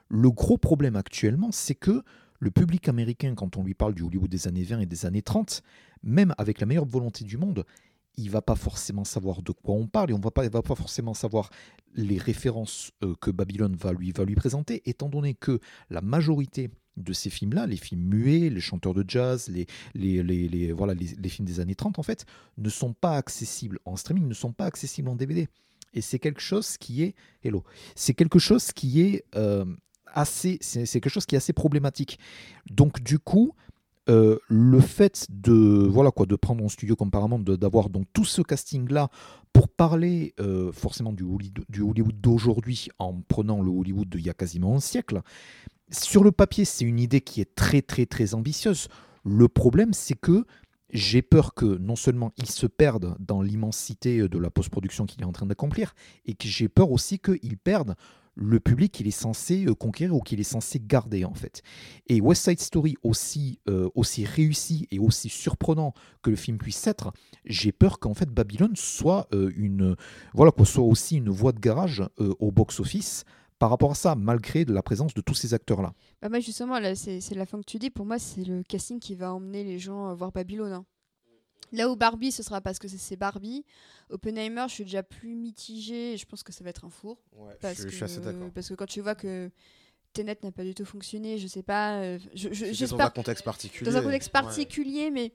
Le gros problème actuellement, c'est que le public américain, quand on lui parle du Hollywood des années 20 et des années 30, même avec la meilleure volonté du monde, il va pas forcément savoir de quoi on parle et on va pas, va pas forcément savoir les références euh, que Babylone va lui, présenter, étant donné que la majorité de ces films-là, les films muets, les chanteurs de jazz, les, voilà, les films des années 30, en fait, ne sont pas accessibles en streaming, ne sont pas accessibles en DVD. Et c'est quelque chose qui est... Hello. C'est quelque chose qui est... euh, assez, c'est quelque chose qui est assez problématique. Donc du coup, euh, le fait de voilà quoi de prendre un studio comme d'avoir donc tout ce casting là pour parler euh, forcément du Hollywood, du Hollywood d'aujourd'hui en prenant le Hollywood d'il y a quasiment un siècle. Sur le papier, c'est une idée qui est très très très ambitieuse. Le problème, c'est que j'ai peur que non seulement ils se perdent dans l'immensité de la post-production qu'il est en train d'accomplir, et que j'ai peur aussi qu'ils perdent le public qu'il est censé euh, conquérir ou qu'il est censé garder en fait. Et West Side Story, aussi, euh, aussi réussi et aussi surprenant que le film puisse être, j'ai peur qu'en fait Babylone soit euh, une voilà quoi, soit aussi une voie de garage au box-office par rapport à ça, malgré la présence de tous ces acteurs-là. Bah justement, là, c'est la fin que tu dis. Pour moi, c'est le casting qui va emmener les gens voir Babylone. hein. Là où Barbie, ce sera parce que c'est- Barbie. Oppenheimer, je suis déjà plus mitigée. Je pense que ça va être un four. Ouais, Parce, je, je que, suis assez d'accord. parce que quand tu vois que Tenet n'a pas du tout fonctionné, je sais pas. euh, je- je- dans un contexte particulier. dans un contexte Ouais. particulier, mais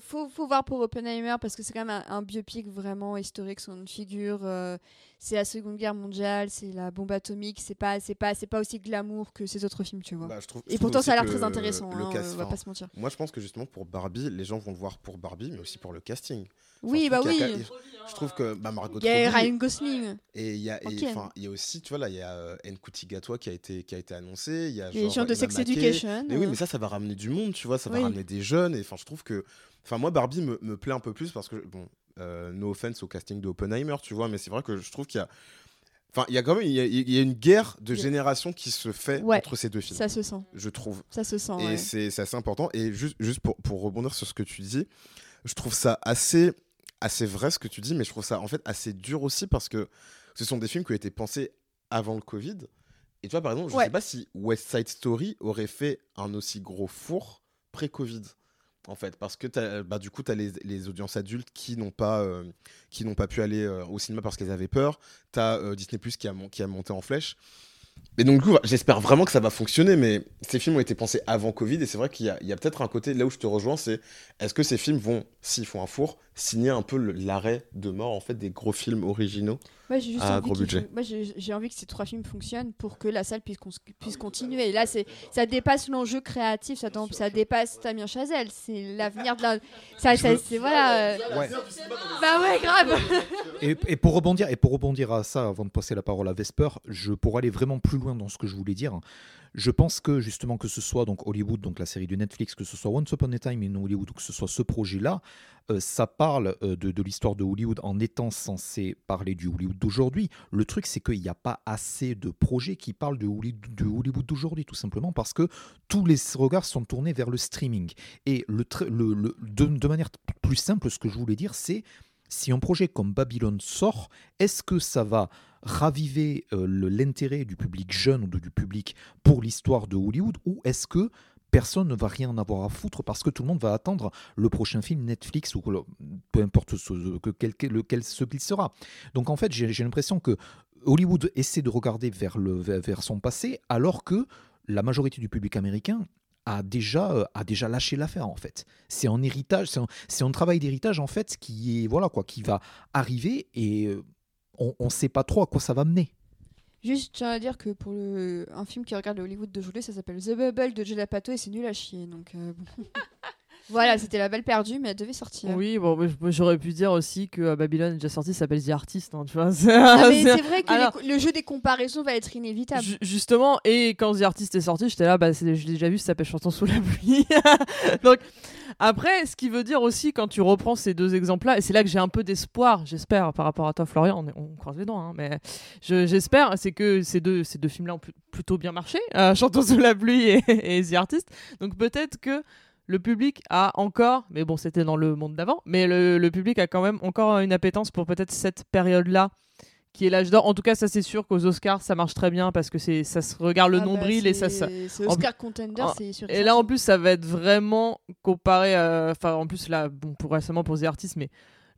faut, faut voir pour Oppenheimer parce que c'est quand même un, un biopic vraiment historique sur une figure. euh, c'est la Seconde Guerre mondiale, c'est la bombe atomique, c'est pas, c'est pas, c'est pas aussi glamour que ces autres films, tu vois. Bah, je trouve- je Et pourtant, ça a l'air très intéressant. le hein, cast- on va pas se mentir. Moi, je pense que justement pour Barbie, les gens vont le voir pour Barbie, mais aussi pour le casting. Enfin, oui, bah oui. a Je trouve que bah, Margot Il y a Robbie, Ryan Gosling, et il y a, enfin, il y a aussi, tu vois là, il y a euh, Nkuti Gatwa qui a été qui a été annoncé. Il y a les gens de Sex. Education. Mais oui, euh, mais ça, ça va ramener du monde, tu vois, ça va Oui. ramener des jeunes. Et enfin, je trouve que, enfin, moi, Barbie me, me plaît un peu plus parce que, bon, euh, no offense au casting de Oppenheimer, tu vois, mais c'est vrai que je trouve qu'il y a, enfin, il y a quand même, il y a, il y a une guerre de génération qui se fait Ouais, entre ces deux films, ça se sent, je trouve. ça se sent. Et ouais. c'est assez important. Et juste, juste pour, pour rebondir sur ce que tu dis, je trouve ça assez, assez vrai ce que tu dis, mais je trouve ça en fait assez dur aussi parce que ce sont des films qui ont été pensés avant le Covid. Et tu vois, par exemple, je Ouais. sais pas si West Side Story aurait fait un aussi gros four pré-Covid. En fait, parce que bah, du coup, tu as les, les audiences adultes qui n'ont pas, euh, pas pu aller euh, au cinéma parce qu'elles avaient peur. Tu as Disney Plus qui a, monté en flèche. Et donc, du coup, j'espère vraiment que ça va fonctionner, mais ces films ont été pensés avant Covid, et c'est vrai qu'il y a, a peut-être un côté, là où je te rejoins, c'est est-ce que ces films vont, s'ils font un four, signer un peu l'arrêt de mort, en fait, des gros films originaux Moi, j'ai juste envie gros budget. Moi, j'ai envie que ces trois films fonctionnent pour que la salle puisse, continuer. Et là, c'est ça dépasse l'enjeu créatif, ça, dépasse Damien Chazelle. C'est l'avenir de la. Ça, ça- c'est voilà. euh, Ouais. Bah ouais, grave. Et, et pour rebondir et pour rebondir à ça, avant de passer la parole à Vesper, je pour aller vraiment plus loin dans ce que je voulais dire, je pense que justement que ce soit donc Hollywood, donc la série de Netflix, que ce soit Once Upon a Time in Hollywood, ou que ce soit ce projet-là, euh, ça parle euh, de, l'histoire de Hollywood en étant censé parler du Hollywood d'aujourd'hui. Le truc, c'est qu'il n'y a pas assez de projets qui parlent de Hollywood, d'aujourd'hui, tout simplement parce que tous les regards sont tournés vers le streaming. Et de manière plus simple, ce que je voulais dire, c'est si un projet comme Babylone sort, est-ce que ça va raviver euh, l'intérêt du public jeune ou du public pour l'histoire de Hollywood ou est-ce que personne ne va rien en avoir à foutre parce que tout le monde va attendre le prochain film Netflix ou peu importe ce, qu'il sera. Donc en fait, j'ai l'impression que Hollywood essaie de regarder vers son passé alors que la majorité du public américain a déjà, euh, a déjà lâché l'affaire en fait. C'est un héritage, c'est un, c'est un travail d'héritage en fait qui est voilà quoi, qui va arriver et euh, on ne sait pas trop à quoi ça va mener. Juste, je tiens à dire que pour le... un film qui regarde le Hollywood d'aujourd'hui, ça s'appelle The Bubble de Judd Apatow et c'est nul à chier. Donc, euh, bon. <laughs> Voilà, c'était la balle perdue, mais elle devait sortir. Oui, bon, j'aurais pu dire aussi que euh, Babylone est déjà sorti, ça s'appelle The Artist, hein, tu vois. <laughs> Ah, mais c'est- vrai que Alors- le jeu des comparaisons va être inévitable. Ju- Justement, et quand The Artist est sorti, j'étais là, bah, c'est- je l'ai déjà vu, ça s'appelle Chanson sous la pluie. <laughs> Donc, après, ce qui veut dire aussi, quand tu reprends ces deux exemples-là, et c'est là que j'ai un peu d'espoir, j'espère, par rapport à toi, Florian, on, croise les dents, hein, mais je- j'espère, c'est que ces deux, ces deux films-là ont plu- plutôt bien marché, euh, <laughs> Chanson sous la pluie et, et The Artist. Donc, peut-être que le public a encore, mais bon, c'était dans le monde d'avant, mais le, le public a quand même encore une appétence pour peut-être cette période-là qui est l'âge d'or. En tout cas, ça c'est sûr qu'aux Oscars, ça marche très bien parce que c'est ça se regarde le Ah bah, nombril et ça, ça- c'est- C'est en- Oscar Contender, en- c'est sûr. Et là, en plus, ça va être vraiment comparé. à- Enfin, en plus, là, bon, pour récemment pour The Artist, mais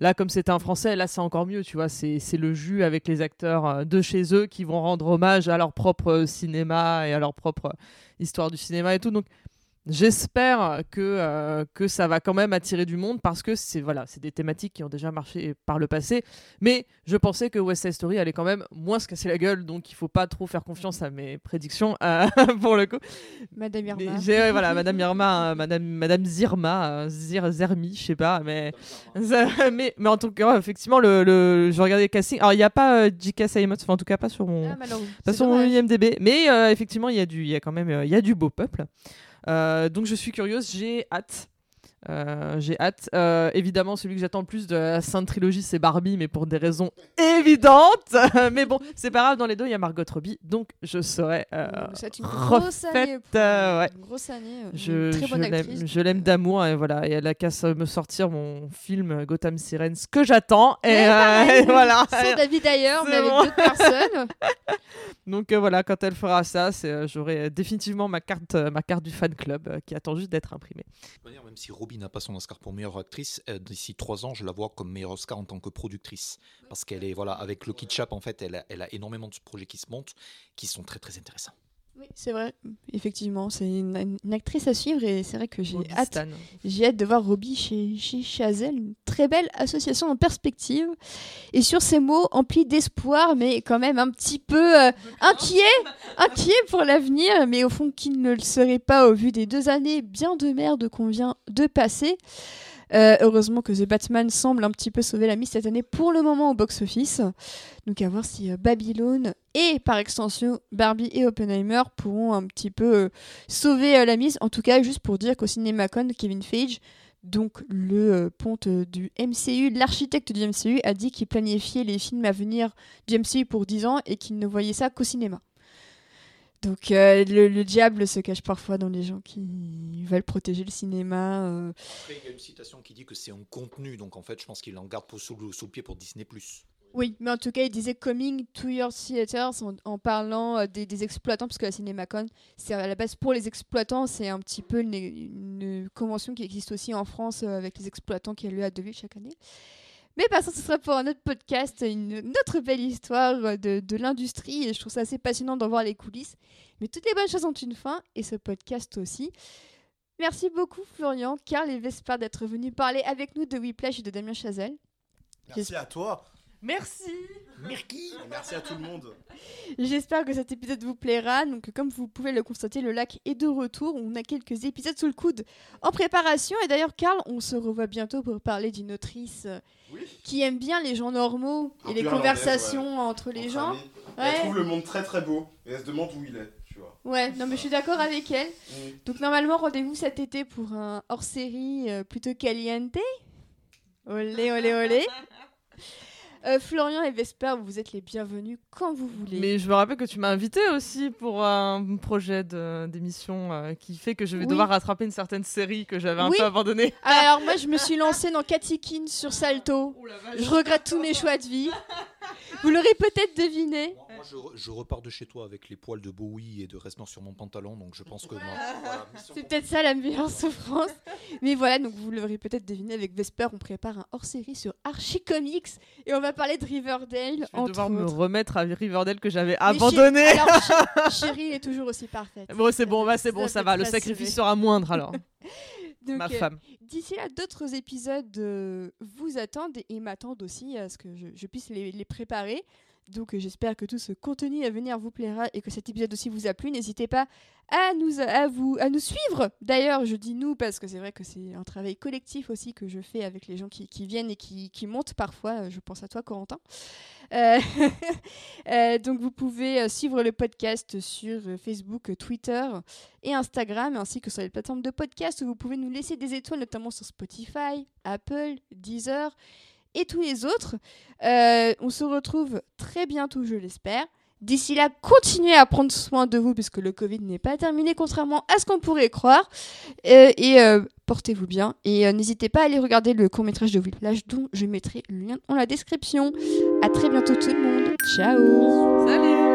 là, comme c'était un français, là, c'est encore mieux, tu vois. C'est c'est le jus avec les acteurs euh, de chez eux qui vont rendre hommage à leur propre euh, cinéma et à leur propre euh, histoire du cinéma et tout. Donc, j'espère que, euh, que ça va quand même attirer du monde parce que c'est voilà, c'est des thématiques qui ont déjà marché par le passé. Mais je pensais que West Side Story allait quand même moins se casser la gueule, donc il faut pas trop faire confiance à mes prédictions euh, <laughs> pour le coup. Madame Irma. ouais, voilà, Madame Irma, <laughs> euh, Madame, Madame Zirma, euh, Zir, Zermi, je sais pas, mais, <laughs> mais, mais en tout cas, effectivement, le, le, je regardais le casting. Alors, il n'y a pas euh, J.K. Simmons, enfin, en tout cas, pas sur mon, Ah, pas sur mon. IMDb, mais euh, effectivement, il y a du, il y a quand même, euh, il y a du beau peuple. Euh, donc, je suis curieuse, j'ai hâte. Euh, j'ai hâte. Euh, évidemment, celui que j'attends le plus de la Sainte Trilogie, c'est Barbie, mais pour des raisons évidentes. <laughs> mais bon, c'est pas grave, dans les deux, il y a Margot Robbie, donc je serai. euh, C'est une grosse année. pour- ouais. Une grosse année. je, très bonne l'aime, actrice. je l'aime d'amour et voilà et elle a qu'à me sortir mon film Gotham Sirens que j'attends et, pareil. <laughs> et voilà Sans David d'ailleurs, <laughs> mais avec bon. d'autres personnes. Donc euh, voilà quand elle fera ça euh, j'aurai euh, définitivement ma carte ma carte du fan club qui attend juste d'être imprimée De manière, Même si Robbie n'a pas son Oscar pour meilleure actrice, d'ici trois ans, je la vois comme meilleur Oscar en tant que productrice. Parce qu'elle est, voilà, avec Lucky Chap, en fait, elle a, elle a énormément de projets qui se montent, qui sont très très intéressants. Oui, c'est vrai. Effectivement, c'est une, une actrice à suivre et c'est vrai que hâte, j'ai hâte de voir Robbie chez, chez Chazelle. Une très belle association en perspective. Et sur ces mots emplis d'espoir, mais quand même un petit peu euh, inquiet, inquiet pour l'avenir, mais au fond qui ne le serait pas au vu des deux années bien de merde qu'on vient de passer. Euh, heureusement que The Batman semble un petit peu sauver la mise cette année pour le moment au box-office. Donc à voir si euh, Babylone et par extension Barbie et Oppenheimer pourront un petit peu euh, sauver la mise. En tout cas, juste pour dire qu'au CinemaCon, Kevin Feige, donc le euh, ponte du MCU, l'architecte du MCU, a dit qu'il planifiait les films à venir du MCU pour 10 ans et qu'il ne voyait ça qu'au cinéma. Donc euh, le, le diable se cache parfois dans les gens qui veulent protéger le cinéma. euh. Après, il y a une citation qui dit que c'est un contenu, donc en fait, je pense qu'il en garde pour, sous, le, sous le pied pour Disney+. Oui, mais en tout cas, il disait coming to your theaters en, en parlant euh, des, des exploitants, parce que la CinemaCon, c'est à la base pour les exploitants, c'est un petit peu une, une convention qui existe aussi en France avec les exploitants qui a lieu à Deauville chaque année. Mais bah, ça, ce sera pour un autre podcast, une, autre belle histoire euh, de, l'industrie, je trouve ça assez passionnant d'en voir les coulisses. Mais toutes les bonnes choses ont une fin, et ce podcast aussi. Merci beaucoup Florian, Karl et Vesper d'être venus parler avec nous de Whiplash et de Damien Chazelle. Merci à toi. Merci Merci merci à tout le monde. J'espère que cet épisode vous plaira. Donc, comme vous pouvez le constater, le lac est de retour. On a quelques épisodes sous le coude en préparation. Et d'ailleurs, Karl, on se revoit bientôt pour parler d'une autrice Oui. qui aime bien les gens normaux et les conversations entre les Entre gens. Ouais. Elle trouve le monde très très beau. Et elle se demande où il est, tu vois. Ouais, non, mais je suis d'accord avec elle. Mm. Donc, normalement, rendez-vous cet été pour un hors série euh, plutôt caliente. Olé, olé, olé. <laughs> Euh, Florian et Vesper, vous êtes les bienvenus quand vous voulez. mais je me rappelle que tu m'as invité aussi pour un projet de- d'émission euh, qui fait que je vais Oui. devoir rattraper une certaine série que j'avais un Oui. peu abandonnée <laughs> Alors, moi, je me suis lancée dans Katikin sur Salto. Oh Je regrette tous mes choix de vie. <laughs> Vous l'aurez peut-être deviné. Moi, moi, je, re- je repars de chez toi avec les poils de Bowie et de Resnor sur mon pantalon, donc je pense que moi, voilà, <laughs> mission C'est peut-être ça la meilleure souffrance. Mais voilà, donc vous l'aurez peut-être deviné avec Vesper, on prépare un hors-série sur Archie Comics et on va parler de Riverdale je vais entre devoir me remettre à Riverdale que j'avais abandonné Chéri- Alors, <laughs> Chéri- Chéri est toujours aussi parfaite. Bon, c'est bon, bah, c'est bon, Ça va. Le sacrifice sera moindre alors. <laughs> Donc, Ma euh, femme. D'ici là, d'autres épisodes euh, vous attendent et m'attendent aussi à ce que je, je puisse les, les préparer. Donc euh, j'espère que tout ce contenu à venir vous plaira et que cet épisode aussi vous a plu. N'hésitez pas à nous, à, vous, à nous suivre. D'ailleurs, je dis nous parce que c'est vrai que c'est un travail collectif aussi que je fais avec les gens qui, viennent et qui, montent parfois. Je pense à toi, Corentin. Euh, <laughs> euh, donc vous pouvez suivre le podcast sur Facebook, Twitter et Instagram, ainsi que sur les plateformes de podcast où vous pouvez nous laisser des étoiles, notamment sur Spotify, Apple, Deezer et tous les autres. Euh, on se retrouve très bientôt, je l'espère. D'ici là, continuez à prendre soin de vous puisque le Covid n'est pas terminé, contrairement à ce qu'on pourrait croire. Euh, et euh, portez-vous bien. Et n'hésitez pas à aller regarder le court-métrage de Whiplash dont je mettrai le lien dans la description. À très bientôt tout le monde. Ciao Salut